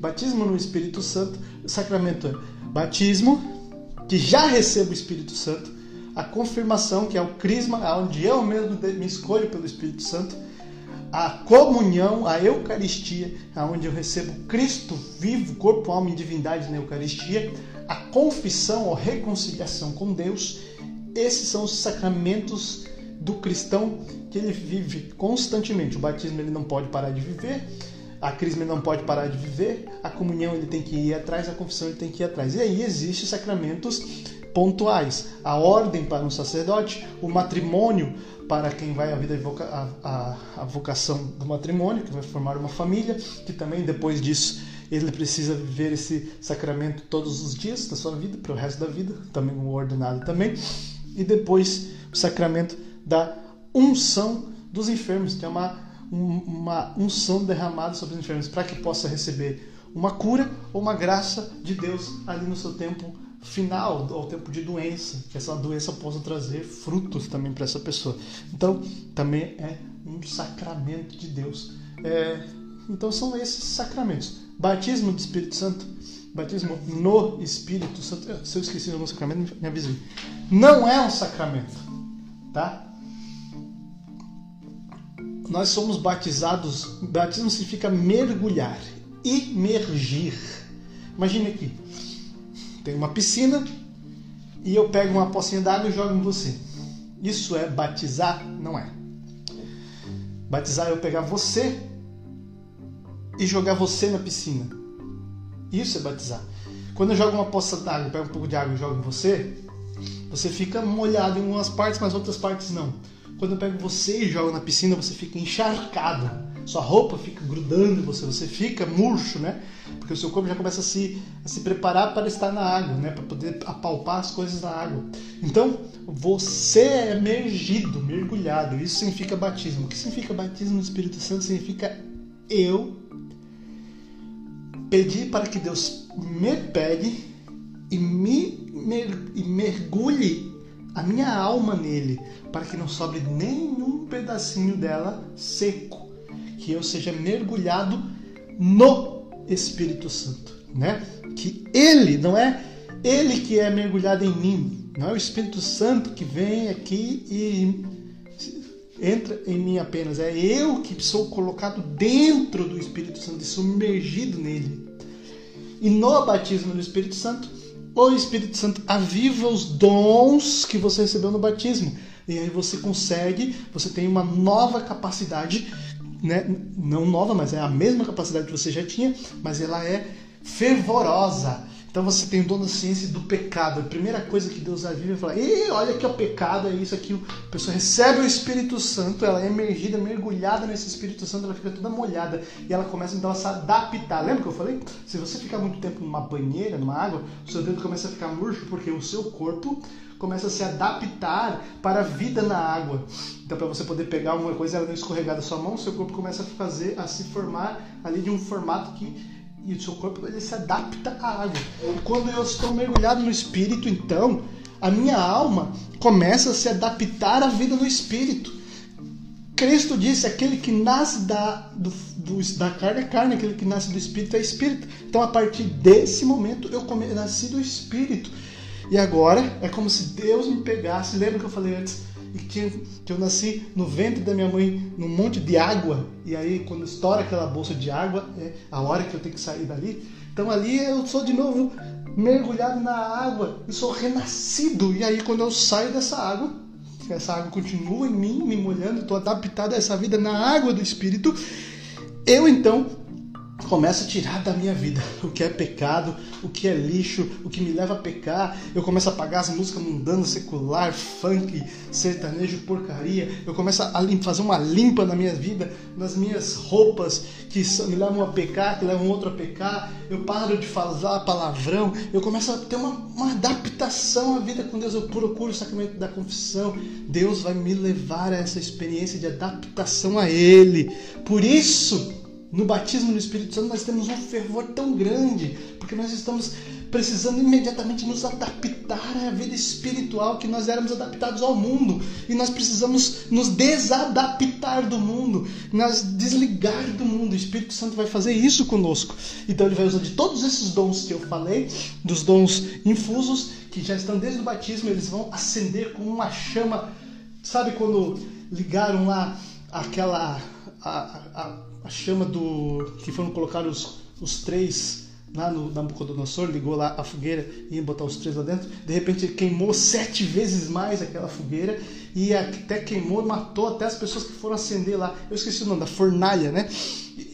Batismo no Espírito Santo, sacramento é batismo, que já recebo o Espírito Santo, a confirmação, que é o crisma, onde eu mesmo me escolho pelo Espírito Santo, a comunhão, a Eucaristia, onde eu recebo Cristo vivo, corpo, alma e divindade na Eucaristia, a confissão ou reconciliação com Deus. Esses são os sacramentos do cristão que ele vive constantemente. O batismo ele não pode parar de viver, a crisma ele não pode parar de viver, a comunhão ele tem que ir atrás, a confissão ele tem que ir atrás. E aí existem sacramentos pontuais. A ordem para um sacerdote, o matrimônio para quem vai a vida a, a, a vocação do matrimônio, que vai formar uma família, que também depois disso ele precisa viver esse sacramento todos os dias da sua vida, para o resto da vida, também o ordenado também. E depois o sacramento da unção dos enfermos, que é uma, uma unção derramada sobre os enfermos, para que possa receber uma cura ou uma graça de Deus ali no seu tempo final, ao tempo de doença, que essa doença possa trazer frutos também para essa pessoa. Então, também é um sacramento de Deus. É, então, são esses sacramentos: batismo do Espírito Santo, batismo no Espírito Santo. Se eu esqueci algum sacramento, me avisei. Não é um sacramento, tá? Nós somos batizados. Batismo significa mergulhar, imergir. Imagine aqui tem uma piscina e eu pego uma pocinha d'água e jogo em você. Isso é batizar? Não é. Batizar é eu pegar você e jogar você na piscina. Isso é batizar. Quando eu jogo uma poça d'água, pego um pouco de água e jogo em você, você fica molhado em umas partes, mas outras partes não. Quando eu pego você e jogo na piscina, você fica encharcado sua roupa fica grudando em você, você fica murcho, né? Porque o seu corpo já começa a se, a se preparar para estar na água, né? Para poder apalpar as coisas na água. Então, você é emergido, mergulhado. Isso significa batismo. O que significa batismo no Espírito Santo? Significa eu pedir para que Deus me pegue e me mer, e mergulhe a minha alma nele, para que não sobre nenhum pedacinho dela seco, que eu seja mergulhado no Espírito Santo, né? Que ele não é ele que é mergulhado em mim, não é o Espírito Santo que vem aqui e entra em mim apenas, é eu que sou colocado dentro do Espírito Santo e submergido nele. E no batismo do Espírito Santo, o Espírito Santo aviva os dons que você recebeu no batismo. E aí você consegue, você tem uma nova capacidade né? não nova, mas é a mesma capacidade que você já tinha, mas ela é fervorosa. Então você tem o dom da ciência do pecado. A primeira coisa que Deus aviva é falar: Ei, olha que é o pecado, é isso aqui. A pessoa recebe o Espírito Santo, ela é emergida, mergulhada nesse Espírito Santo, ela fica toda molhada e ela começa então a se adaptar. Lembra que eu falei? Se você ficar muito tempo numa banheira, numa água, o seu dedo começa a ficar murcho porque o seu corpo começa a se adaptar para a vida na água. Então, para você poder pegar alguma coisa ela não escorregar da sua mão, seu corpo começa a fazer, a se formar ali de um formato que e o seu corpo ele se adapta à água. Quando eu estou mergulhado no Espírito, então a minha alma começa a se adaptar à vida no Espírito. Cristo disse: aquele que nasce da, do, do, da carne é carne, aquele que nasce do Espírito é Espírito. Então, a partir desse momento, eu come, nasci do Espírito. E agora é como se Deus me pegasse. Lembra que eu falei antes? e que, que eu nasci no ventre da minha mãe num monte de água. E aí quando estoura aquela bolsa de água é a hora que eu tenho que sair dali. Então ali eu sou de novo mergulhado na água. Eu sou renascido. E aí quando eu saio dessa água essa água continua em mim me molhando. Estou adaptado a essa vida na água do Espírito. Eu então começo a tirar da minha vida <laughs> o que é pecado, o que é lixo, o que me leva a pecar. Eu começo a apagar as músicas mundanas, secular, funk, sertanejo, porcaria. Eu começo a fazer uma limpa na minha vida, nas minhas roupas que me levam a pecar, que levam outro a pecar. Eu paro de falar palavrão. Eu começo a ter uma, uma adaptação à vida com Deus. Eu procuro o sacramento da confissão. Deus vai me levar a essa experiência de adaptação a Ele. Por isso, no batismo no Espírito Santo nós temos um fervor tão grande, porque nós estamos precisando imediatamente nos adaptar à vida espiritual que nós éramos adaptados ao mundo e nós precisamos nos desadaptar do mundo, nós desligar do mundo. O Espírito Santo vai fazer isso conosco. Então ele vai usar de todos esses dons que eu falei, dos dons infusos que já estão desde o batismo, eles vão acender como uma chama. Sabe quando ligaram lá aquela a, a, a chama do. que foram colocar os, os três lá no Nabucodonosor, ligou lá a fogueira e ia botar os três lá dentro. De repente ele queimou sete vezes mais aquela fogueira e até queimou, matou até as pessoas que foram acender lá. Eu esqueci o nome, da fornalha, né?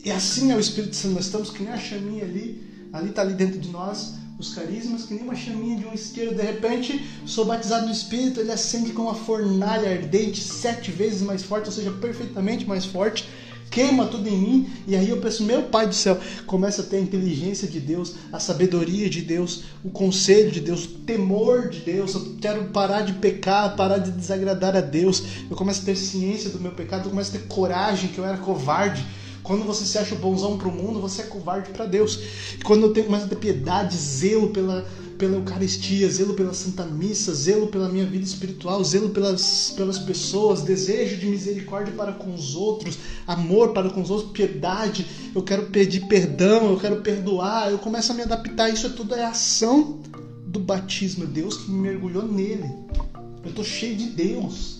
E assim é o Espírito Santo, nós estamos que nem a chaminha ali, ali está ali dentro de nós, os carismas, que nem uma chaminha de um isqueiro. De repente, sou batizado no Espírito, ele acende com uma fornalha ardente, sete vezes mais forte, ou seja, perfeitamente mais forte queima tudo em mim, e aí eu penso, meu Pai do céu, começa a ter a inteligência de Deus, a sabedoria de Deus, o conselho de Deus, o temor de Deus, eu quero parar de pecar, parar de desagradar a Deus, eu começo a ter ciência do meu pecado, eu começo a ter coragem, que eu era covarde, quando você se acha bonzão para o mundo, você é covarde para Deus. E quando eu tenho ter piedade, zelo pela, pela Eucaristia, zelo pela Santa Missa, zelo pela minha vida espiritual, zelo pelas, pelas pessoas, desejo de misericórdia para com os outros, amor para com os outros, piedade, eu quero pedir perdão, eu quero perdoar, eu começo a me adaptar. Isso é tudo é ação do batismo, é Deus que me mergulhou nele. Eu estou cheio de Deus.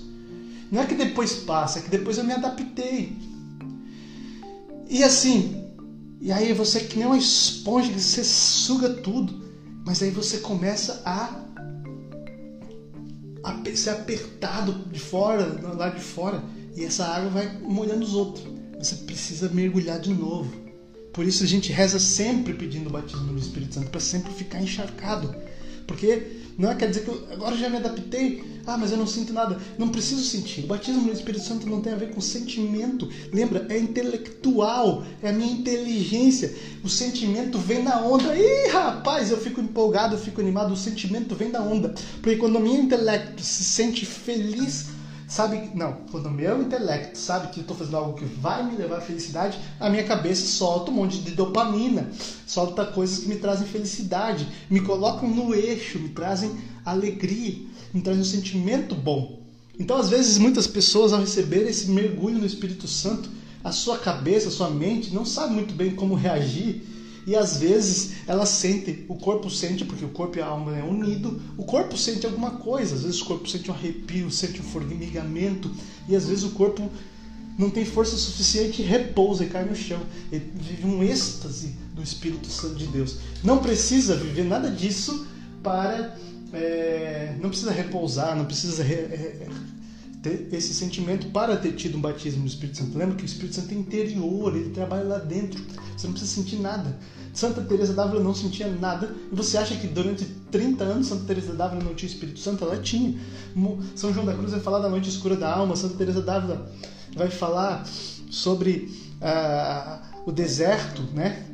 Não é que depois passa, é que depois eu me adaptei. E assim, e aí você é que nem uma esponja que você suga tudo. Mas aí você começa a, a ser apertado de fora, do lado de fora, e essa água vai molhando os outros. Você precisa mergulhar de novo. Por isso a gente reza sempre pedindo o batismo no Espírito Santo, para sempre ficar encharcado. Porque não é, quer dizer que eu agora já me adaptei. Ah, mas eu não sinto nada. Não preciso sentir. O batismo no Espírito Santo não tem a ver com sentimento. Lembra? É intelectual. É a minha inteligência. O sentimento vem na onda. Ih, rapaz, eu fico empolgado, eu fico animado. O sentimento vem da onda. Porque quando o meu intelecto se sente feliz, sabe, não, quando o meu intelecto sabe que eu estou fazendo algo que vai me levar à felicidade, a minha cabeça solta um monte de dopamina, solta coisas que me trazem felicidade, me colocam no eixo, me trazem alegria, me trazem um sentimento bom. Então, às vezes, muitas pessoas, ao receber esse mergulho no Espírito Santo, a sua cabeça, a sua mente não sabe muito bem como reagir e às vezes ela sente, o corpo sente, porque o corpo e a alma é unido, o corpo sente alguma coisa, às vezes o corpo sente um arrepio, sente um formigamento, e às vezes o corpo não tem força suficiente repousa e cai no chão. Ele vive um êxtase do Espírito Santo de Deus. Não precisa viver nada disso para. É, não precisa repousar, não precisa re, é, ter esse sentimento para ter tido um batismo no Espírito Santo. Lembra que o Espírito Santo é interior, ele trabalha lá dentro. Você não precisa sentir nada. Santa Teresa d'Ávila não sentia nada. E você acha que durante 30 anos Santa Teresa d'Ávila não tinha Espírito Santo? Ela tinha. São João da Cruz vai falar da noite escura da alma. Santa Teresa d'Ávila vai falar sobre uh, o deserto, né?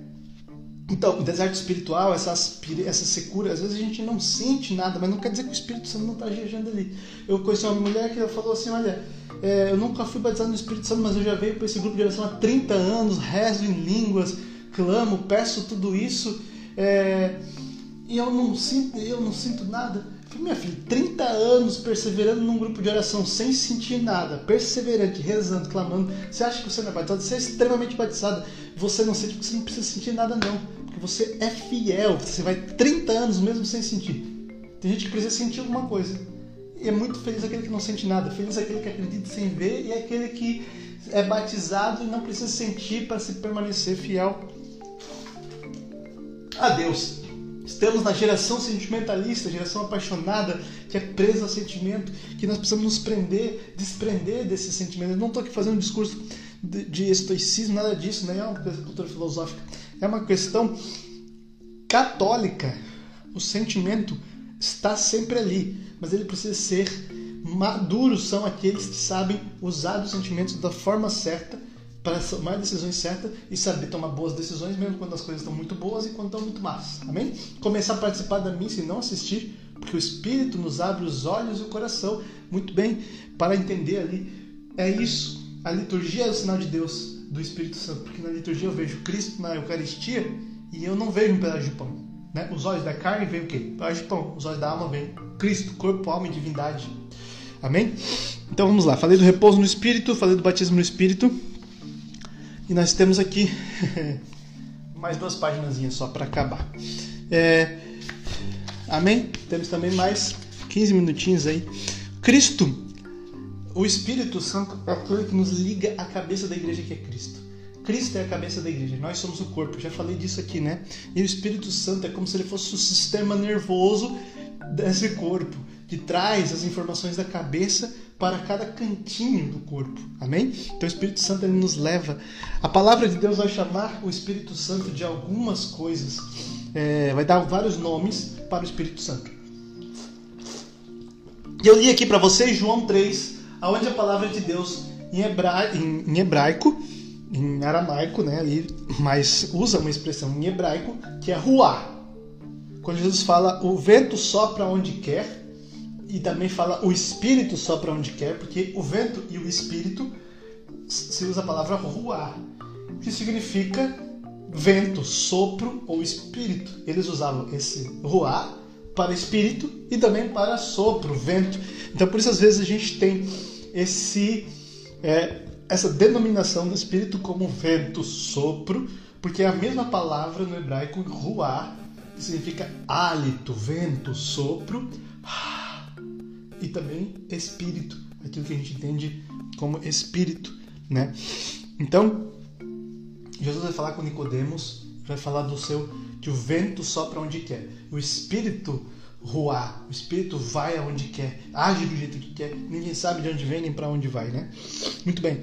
Então, o deserto espiritual, essa, essa secura, às vezes a gente não sente nada, mas não quer dizer que o Espírito Santo não está viajando ali. Eu conheci uma mulher que falou assim: Olha, é, eu nunca fui batizado no Espírito Santo, mas eu já venho para esse grupo de oração há 30 anos, rezo em línguas, clamo, peço tudo isso, é, e eu não sinto, eu não sinto nada. Minha filha, 30 anos perseverando num grupo de oração sem sentir nada, perseverante, rezando, clamando. Você acha que você não é batizado? Você é extremamente batizado. Você não sente porque você não precisa sentir nada, não porque você é fiel, você vai 30 anos mesmo sem sentir. Tem gente que precisa sentir alguma coisa. E é muito feliz aquele que não sente nada, feliz aquele que acredita sem ver e aquele que é batizado e não precisa sentir para se permanecer fiel a Deus. Estamos na geração sentimentalista, geração apaixonada, que é presa ao sentimento, que nós precisamos nos prender, desprender desse sentimento. Eu não estou aqui fazendo um discurso de, de estoicismo, nada disso, não é uma cultura filosófica é uma questão católica. O sentimento está sempre ali, mas ele precisa ser maduro. São aqueles que sabem usar os sentimentos da forma certa para tomar decisões certas e saber tomar boas decisões, mesmo quando as coisas estão muito boas e quando estão muito más. Amém? Começar a participar da missa e não assistir, porque o Espírito nos abre os olhos e o coração muito bem para entender ali. É isso. A liturgia é o sinal de Deus do Espírito Santo, porque na liturgia eu vejo Cristo na Eucaristia e eu não vejo um pedaço de pão. Né? Os olhos da carne veem o quê? Um pedaço de pão. Os olhos da alma veem Cristo, corpo, alma e divindade. Amém? Então vamos lá. Falei do repouso no Espírito, falei do batismo no Espírito. E nós temos aqui <laughs> mais duas páginas só para acabar. É... Amém? Temos também mais 15 minutinhos aí. Cristo o Espírito Santo é aquele que nos liga à cabeça da igreja que é Cristo. Cristo é a cabeça da igreja, nós somos o corpo, já falei disso aqui, né? E o Espírito Santo é como se ele fosse o sistema nervoso desse corpo, que traz as informações da cabeça para cada cantinho do corpo. Amém? Então o Espírito Santo ele nos leva. A palavra de Deus vai chamar o Espírito Santo de algumas coisas, é, vai dar vários nomes para o Espírito Santo. E eu li aqui para vocês João 3, aonde a palavra de Deus em, hebra... em, hebraico, em aramaico, né, ali, mas usa uma expressão em hebraico que é ruá. Quando Jesus fala o vento sopra onde quer, e também fala o espírito sopra onde quer, porque o vento e o espírito se usa a palavra ruá, que significa vento, sopro ou espírito. Eles usavam esse ruá para espírito e também para sopro, vento. Então por isso às vezes a gente tem esse é, essa denominação do espírito como vento, sopro, porque é a mesma palavra no hebraico ruar, que significa hálito, vento, sopro, e também espírito, aquilo que a gente entende como espírito, né? Então, Jesus vai falar com Nicodemos, vai falar do seu que o vento sopra onde quer. O espírito ruar. O espírito vai aonde quer, age do jeito que quer. Ninguém sabe de onde vem nem para onde vai, né? Muito bem.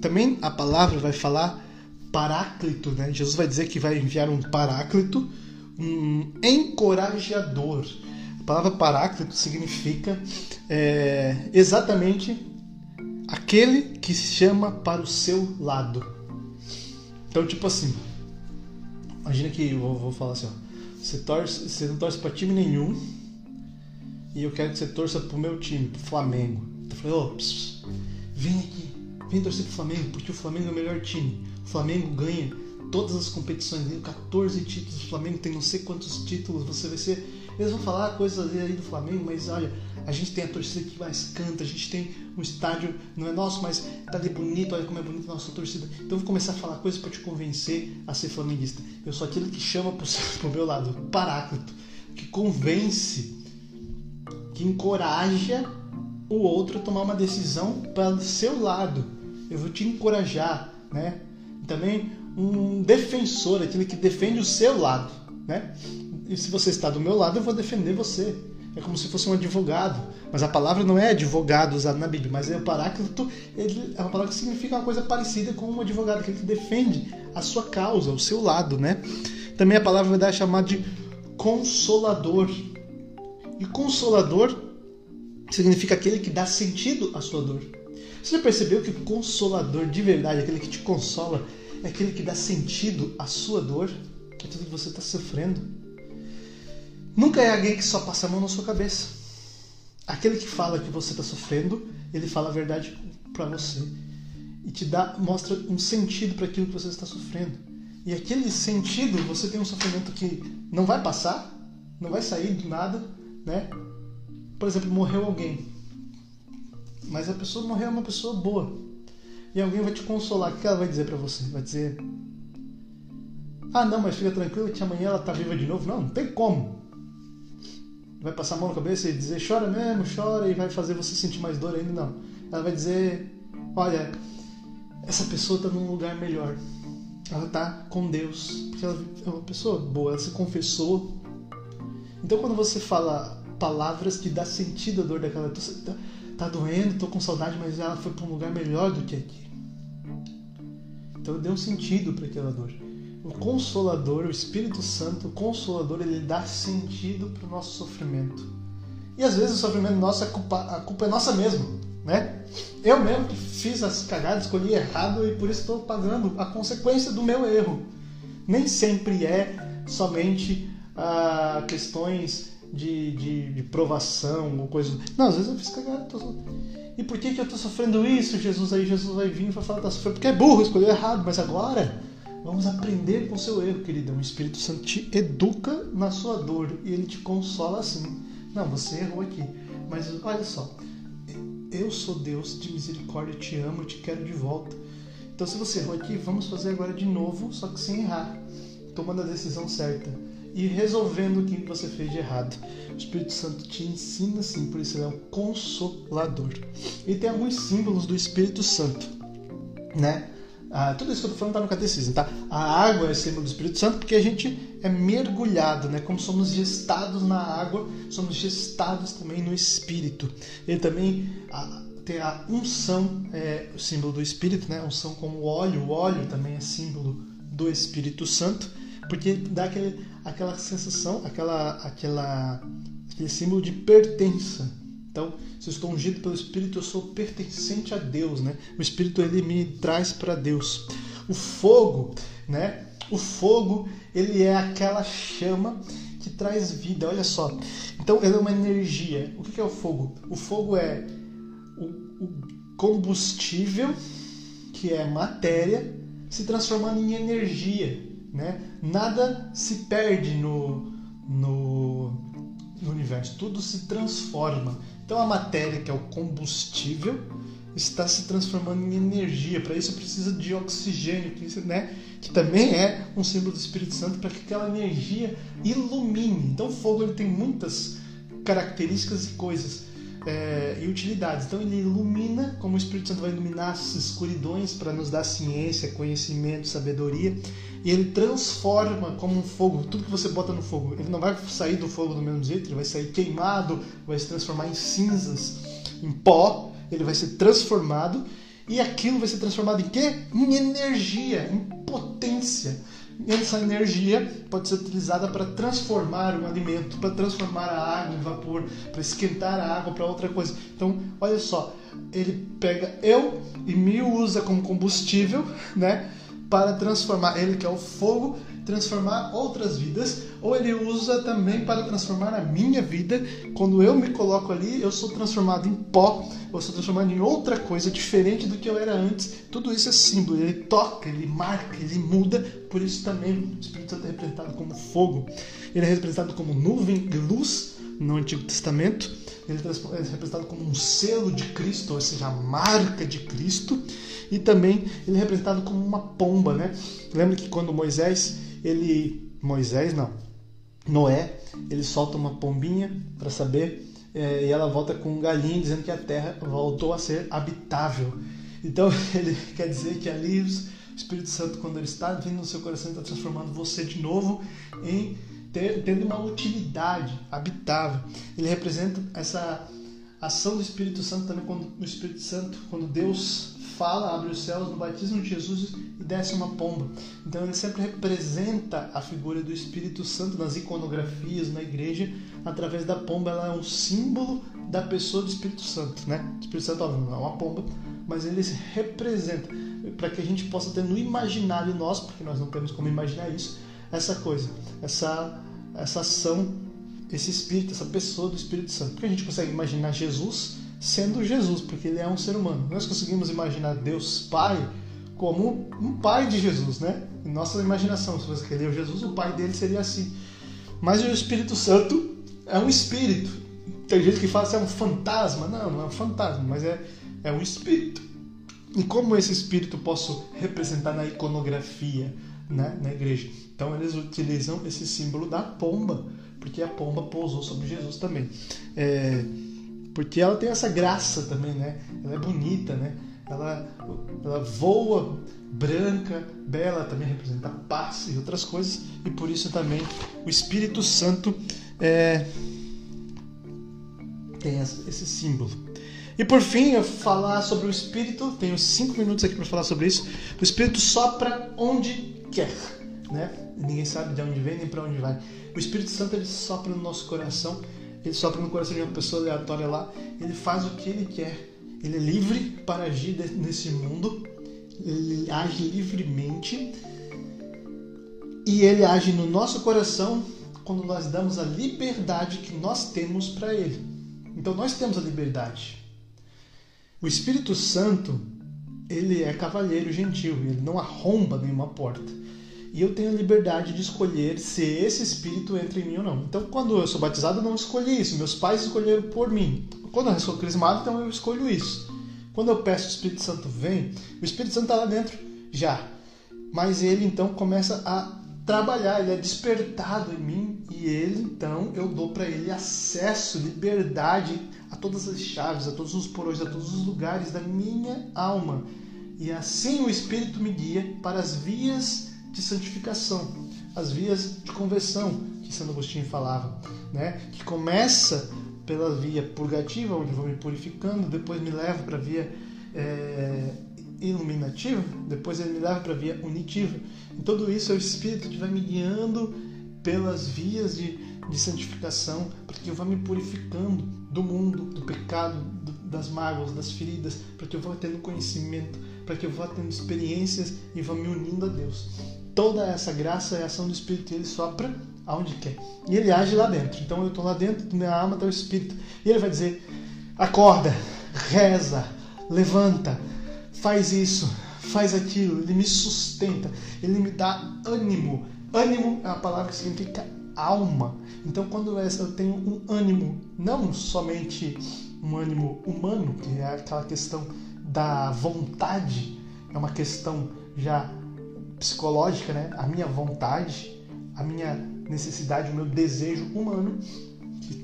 Também a palavra vai falar paráclito, né? Jesus vai dizer que vai enviar um paráclito, um encorajador. Palavra paráclito significa é, exatamente aquele que se chama para o seu lado. Então, tipo assim, imagina que eu vou, falar assim, ó. Você, torce, você não torce para time nenhum. E eu quero que você torça pro meu time, pro Flamengo. Tô falei, ô, oh, vem aqui, vem torcer pro Flamengo, porque o Flamengo é o melhor time. O Flamengo ganha todas as competições, ganhou 14 títulos, o Flamengo tem não sei quantos títulos, você vai ser. Eles vão falar coisas aí do Flamengo, mas olha, a gente tem a torcida que mais canta, a gente tem um estádio, não é nosso, mas tá ali bonito, olha como é bonita a nossa torcida. Então eu vou começar a falar coisas para te convencer a ser flamenguista. Eu sou aquele que chama pro, pro meu lado, paráclito, que convence, que encoraja o outro a tomar uma decisão para o seu lado. Eu vou te encorajar, né? Também um defensor, aquele que defende o seu lado, né? E se você está do meu lado, eu vou defender você. É como se fosse um advogado. Mas a palavra não é advogado usada na Bíblia, mas é o paráclito, ele é uma palavra que significa uma coisa parecida com um advogado, que defende a sua causa, o seu lado, né? Também a palavra vai dar chamada de consolador. E consolador significa aquele que dá sentido à sua dor. Você já percebeu que o consolador de verdade, aquele que te consola, é aquele que dá sentido à sua dor, a tudo que você está sofrendo? Nunca é alguém que só passa a mão na sua cabeça. Aquele que fala que você está sofrendo, ele fala a verdade para você e te dá, mostra um sentido para aquilo que você está sofrendo. E aquele sentido, você tem um sofrimento que não vai passar, não vai sair do nada, né? Por exemplo, morreu alguém, mas a pessoa morreu é uma pessoa boa. E alguém vai te consolar. O que ela vai dizer para você? Vai dizer: Ah, não, mas fica tranquilo que amanhã ela tá viva de novo. Não, não tem como vai passar a mão na cabeça e dizer chora mesmo, chora e vai fazer você sentir mais dor ainda, não. Ela vai dizer, olha, essa pessoa está num lugar melhor. Ela está com Deus, porque ela é uma pessoa boa, ela se confessou. Então quando você fala palavras que dá sentido à dor daquela pessoa, tá, tá doendo, tô com saudade, mas ela foi para um lugar melhor do que aqui. Então deu um sentido para aquela dor o Consolador, o Espírito Santo, o Consolador, ele dá sentido para o nosso sofrimento. E às vezes o sofrimento nosso, a culpa, a culpa é nossa mesmo, né? Eu mesmo que fiz as cagadas, escolhi errado e por isso estou pagando a consequência do meu erro. Nem sempre é somente ah, questões de, de, de, provação ou coisa. Não, às vezes eu fiz cagada. Tô... E por que, que eu estou sofrendo isso, Jesus? Aí Jesus vai vir e vai falar, tá sofrendo porque é burro, escolheu errado, mas agora Vamos aprender com o seu erro, querido. O Espírito Santo te educa na sua dor e ele te consola assim. Não, você errou aqui. Mas olha só, eu sou Deus de misericórdia, te amo, te quero de volta. Então, se você errou aqui, vamos fazer agora de novo, só que sem errar, tomando a decisão certa e resolvendo o que você fez de errado. O Espírito Santo te ensina assim, por isso ele é um consolador. E tem alguns símbolos do Espírito Santo, né? Ah, tudo isso que eu estou falando está no catecismo, tá? A água é símbolo do Espírito Santo porque a gente é mergulhado, né? Como somos gestados na água, somos gestados também no Espírito. Ele também ah, tem a unção, é o símbolo do Espírito, né? A unção como óleo, o óleo também é símbolo do Espírito Santo, porque dá aquele, aquela sensação, aquela, aquela, aquele símbolo de pertença então, se eu estou ungido pelo Espírito, eu sou pertencente a Deus, né? O Espírito ele me traz para Deus. O fogo, né? O fogo, ele é aquela chama que traz vida. Olha só. Então, ele é uma energia. O que é o fogo? O fogo é o, combustível, que é matéria, se transformando em energia, né? Nada se perde no, no, no universo. Tudo se transforma. Então a matéria, que é o combustível, está se transformando em energia. Para isso precisa de oxigênio, que, né, que também é um símbolo do Espírito Santo, para que aquela energia ilumine. Então o fogo ele tem muitas características e coisas é, e utilidades. Então ele ilumina, como o Espírito Santo vai iluminar as escuridões para nos dar ciência, conhecimento, sabedoria. E ele transforma como um fogo, tudo que você bota no fogo. Ele não vai sair do fogo do mesmo jeito, ele vai sair queimado, vai se transformar em cinzas, em pó, ele vai ser transformado. E aquilo vai ser transformado em quê? Em energia, em potência essa energia pode ser utilizada para transformar um alimento, para transformar a água em vapor, para esquentar a água para outra coisa. Então, olha só, ele pega eu e me usa como combustível, né, para transformar ele que é o fogo transformar outras vidas, ou ele usa também para transformar a minha vida. Quando eu me coloco ali, eu sou transformado em pó, eu sou transformado em outra coisa diferente do que eu era antes. Tudo isso é símbolo, ele toca, ele marca, ele muda. Por isso também o Espírito Santo é representado como fogo. Ele é representado como nuvem de luz no Antigo Testamento. Ele é representado como um selo de Cristo, ou seja, a marca de Cristo e também ele é representado como uma pomba, né? Lembra que quando Moisés, ele Moisés não, Noé, ele solta uma pombinha para saber é, e ela volta com um galinho dizendo que a terra voltou a ser habitável. Então <laughs> ele quer dizer que ali o Espírito Santo, quando ele está vindo no seu coração, está transformando você de novo em ter, tendo uma utilidade habitável. Ele representa essa ação do Espírito Santo também quando o Espírito Santo, quando Deus fala, abre os céus no batismo de Jesus e desce uma pomba. Então ele sempre representa a figura do Espírito Santo nas iconografias na igreja através da pomba. Ela é um símbolo da pessoa do Espírito Santo, né? O Espírito Santo não é uma pomba, mas ele se representa para que a gente possa ter no imaginário nosso, porque nós não temos como imaginar isso, essa coisa, essa essa ação, esse espírito, essa pessoa do Espírito Santo. Porque a gente consegue imaginar Jesus sendo Jesus, porque ele é um ser humano. Nós conseguimos imaginar Deus Pai como um pai de Jesus, né? Em nossa imaginação, se você quer ler Jesus, o pai dele seria assim. Mas o Espírito Santo é um espírito. Tem gente que fala que é um fantasma. Não, não é um fantasma, mas é, é um espírito. E como esse espírito posso representar na iconografia, né, na igreja? Então eles utilizam esse símbolo da pomba, porque a pomba pousou sobre Jesus também. É, porque ela tem essa graça também, né? Ela é bonita, né? Ela, ela voa branca, bela, também representa paz e outras coisas, e por isso também o Espírito Santo é, tem esse símbolo. E por fim, eu falar sobre o Espírito, tenho cinco minutos aqui para falar sobre isso. O Espírito sopra onde quer, né? Ninguém sabe de onde vem nem para onde vai. O Espírito Santo ele sopra no nosso coração ele sopra no coração de uma pessoa aleatória lá, ele faz o que ele quer. Ele é livre para agir nesse mundo, ele age livremente e ele age no nosso coração quando nós damos a liberdade que nós temos para ele. Então nós temos a liberdade. O Espírito Santo, ele é cavalheiro gentil, ele não arromba nenhuma porta e eu tenho a liberdade de escolher se esse espírito entra em mim ou não. Então, quando eu sou batizado, eu não escolhi isso, meus pais escolheram por mim. Quando eu sou crismado, então eu escolho isso. Quando eu peço o Espírito Santo vem, o Espírito Santo está lá dentro já, mas ele então começa a trabalhar, ele é despertado em mim e ele então eu dou para ele acesso, liberdade todas as chaves, a todos os porões, a todos os lugares da minha alma. E assim o Espírito me guia para as vias de santificação, as vias de conversão que Santo Agostinho falava, né? que começa pela via purgativa, onde vou me purificando, depois me leva para a via é, iluminativa, depois ele me leva para a via unitiva. E tudo isso é o Espírito que vai me guiando pelas vias de, de santificação, porque eu vou me purificando do mundo, do pecado, do, das mágoas, das feridas, para que eu vá tendo conhecimento, para que eu vá tendo experiências e vá me unindo a Deus toda essa graça é a ação do Espírito, ele sopra aonde quer. E ele age lá dentro. Então eu estou lá dentro, minha alma está o Espírito. E ele vai dizer: acorda, reza, levanta, faz isso, faz aquilo. Ele me sustenta, ele me dá ânimo. Ânimo é uma palavra que significa alma. Então quando eu tenho um ânimo, não somente um ânimo humano, que é aquela questão da vontade, é uma questão já psicológica, né? a minha vontade, a minha necessidade, o meu desejo humano,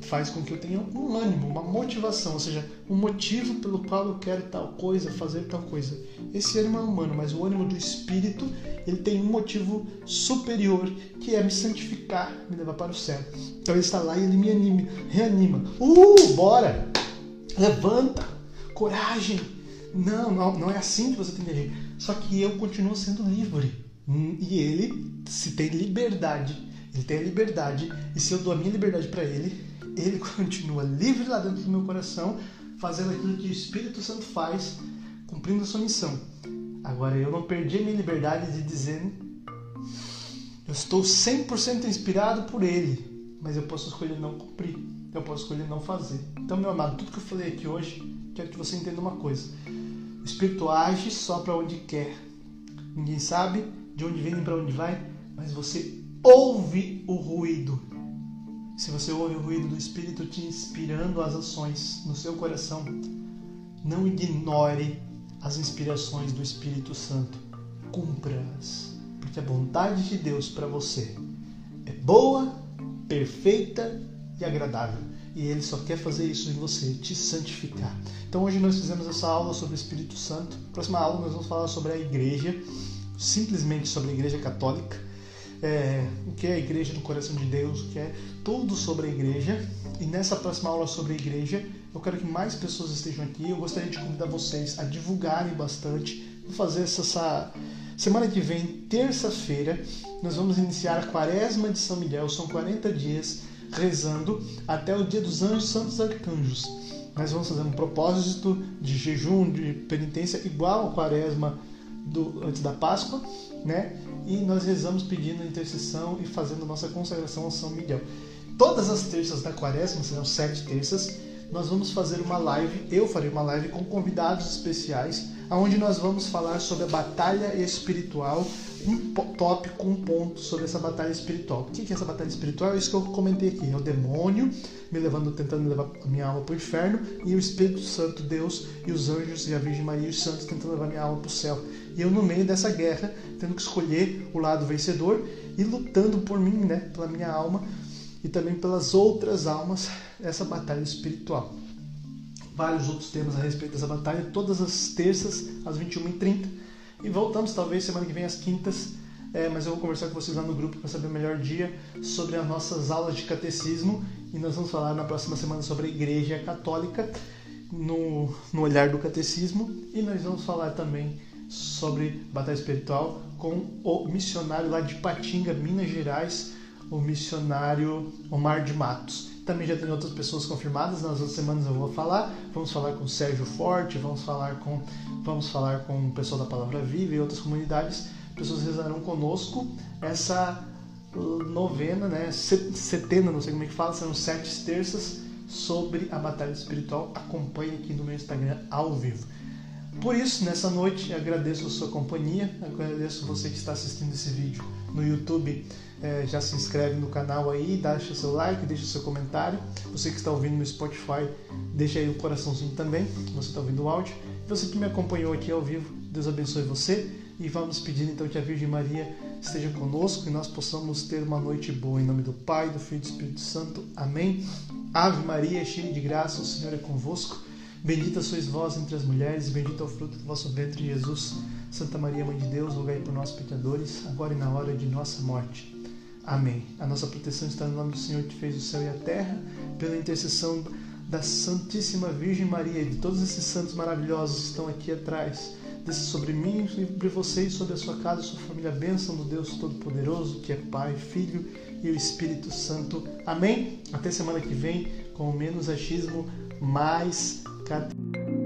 faz com que eu tenha um ânimo, uma motivação, ou seja, um motivo pelo qual eu quero tal coisa, fazer tal coisa. Esse ânimo é humano, mas o ânimo do espírito, ele tem um motivo superior, que é me santificar, me levar para o céu. Então ele está lá e ele me anima, reanima. Uh, bora! Levanta! Coragem! Não, não, não é assim que você tem que agir. Só que eu continuo sendo livre. Hum, e ele, se tem liberdade, ele tem a liberdade, e se eu dou a minha liberdade para ele, ele <laughs> continua livre lá dentro do meu coração, fazendo aquilo que o Espírito Santo faz, cumprindo a sua missão. Agora, eu não perdi a minha liberdade de dizer: Eu estou 100% inspirado por Ele, mas eu posso escolher não cumprir, eu posso escolher não fazer. Então, meu amado, tudo que eu falei aqui hoje, quero que você entenda uma coisa. O Espírito age só para onde quer. Ninguém sabe de onde vem nem para onde vai, mas você ouve o ruído. Se você ouve o ruído do Espírito te inspirando as ações no seu coração, não ignore as inspirações do Espírito Santo. Cumpra-as, porque a vontade de Deus para você é boa, perfeita e agradável. E Ele só quer fazer isso em você, te santificar. Então hoje nós fizemos essa aula sobre o Espírito Santo. Próxima aula nós vamos falar sobre a igreja, simplesmente sobre a igreja católica é, o que é a igreja no coração de Deus, o que é tudo sobre a igreja. E nessa próxima aula sobre a igreja, eu quero que mais pessoas estejam aqui. Eu gostaria de convidar vocês a divulgarem bastante. Vou fazer essa, essa semana que vem, terça-feira, nós vamos iniciar a quaresma de São Miguel. São 40 dias rezando até o dia dos anjos santos arcanjos. Nós vamos fazer um propósito de jejum, de penitência, igual a quaresma do, antes da Páscoa, né? E nós rezamos pedindo intercessão e fazendo nossa consagração a São Miguel. Todas as terças da quaresma, serão sete terças, nós vamos fazer uma live, eu farei uma live com convidados especiais, onde nós vamos falar sobre a batalha espiritual, um tópico, um ponto sobre essa batalha espiritual. O que é essa batalha espiritual? É isso que eu comentei aqui. É o demônio me levando, tentando levar a minha alma para o inferno, e o Espírito Santo, Deus, e os anjos, e a Virgem Maria e os santos tentando levar minha alma para o céu. E eu, no meio dessa guerra, tendo que escolher o lado vencedor e lutando por mim, né, pela minha alma e também pelas outras almas, essa batalha espiritual. Vários outros temas a respeito dessa batalha, todas as terças, às 21h30. E voltamos, talvez, semana que vem, às quintas. É, mas eu vou conversar com vocês lá no grupo para saber o melhor dia sobre as nossas aulas de catecismo. E nós vamos falar na próxima semana sobre a Igreja Católica no, no olhar do catecismo. E nós vamos falar também sobre batalha espiritual com o missionário lá de Patinga, Minas Gerais, o missionário Omar de Matos. Também já tem outras pessoas confirmadas, nas outras semanas eu vou falar. Vamos falar com o Sérgio Forte, vamos falar com, vamos falar com o pessoal da Palavra Viva e outras comunidades. Pessoas rezarão conosco essa novena, né, setena, não sei como é que fala, são sete terças sobre a batalha espiritual. Acompanhe aqui no meu Instagram ao vivo. Por isso, nessa noite, agradeço a sua companhia, agradeço você que está assistindo esse vídeo no YouTube. É, já se inscreve no canal aí, deixa seu like, deixa seu comentário. Você que está ouvindo no Spotify, deixa aí o coraçãozinho também, você está ouvindo o áudio. Você que me acompanhou aqui ao vivo, Deus abençoe você. E vamos pedir então que a Virgem Maria esteja conosco e nós possamos ter uma noite boa. Em nome do Pai, do Filho e do Espírito Santo. Amém. Ave Maria, cheia de graça, o Senhor é convosco. Bendita sois vós entre as mulheres, e bendito é o fruto do vosso ventre, Jesus. Santa Maria, Mãe de Deus, rogai por nós, pecadores, agora e na hora de nossa morte. Amém. A nossa proteção está no nome do Senhor que fez o céu e a terra, pela intercessão da Santíssima Virgem Maria e de todos esses santos maravilhosos que estão aqui atrás. Desça sobre mim, sobre vocês, sobre a sua casa, sua família, a bênção do Deus Todo-Poderoso, que é Pai, Filho e o Espírito Santo. Amém? Até semana que vem, com menos achismo, mais Cadê?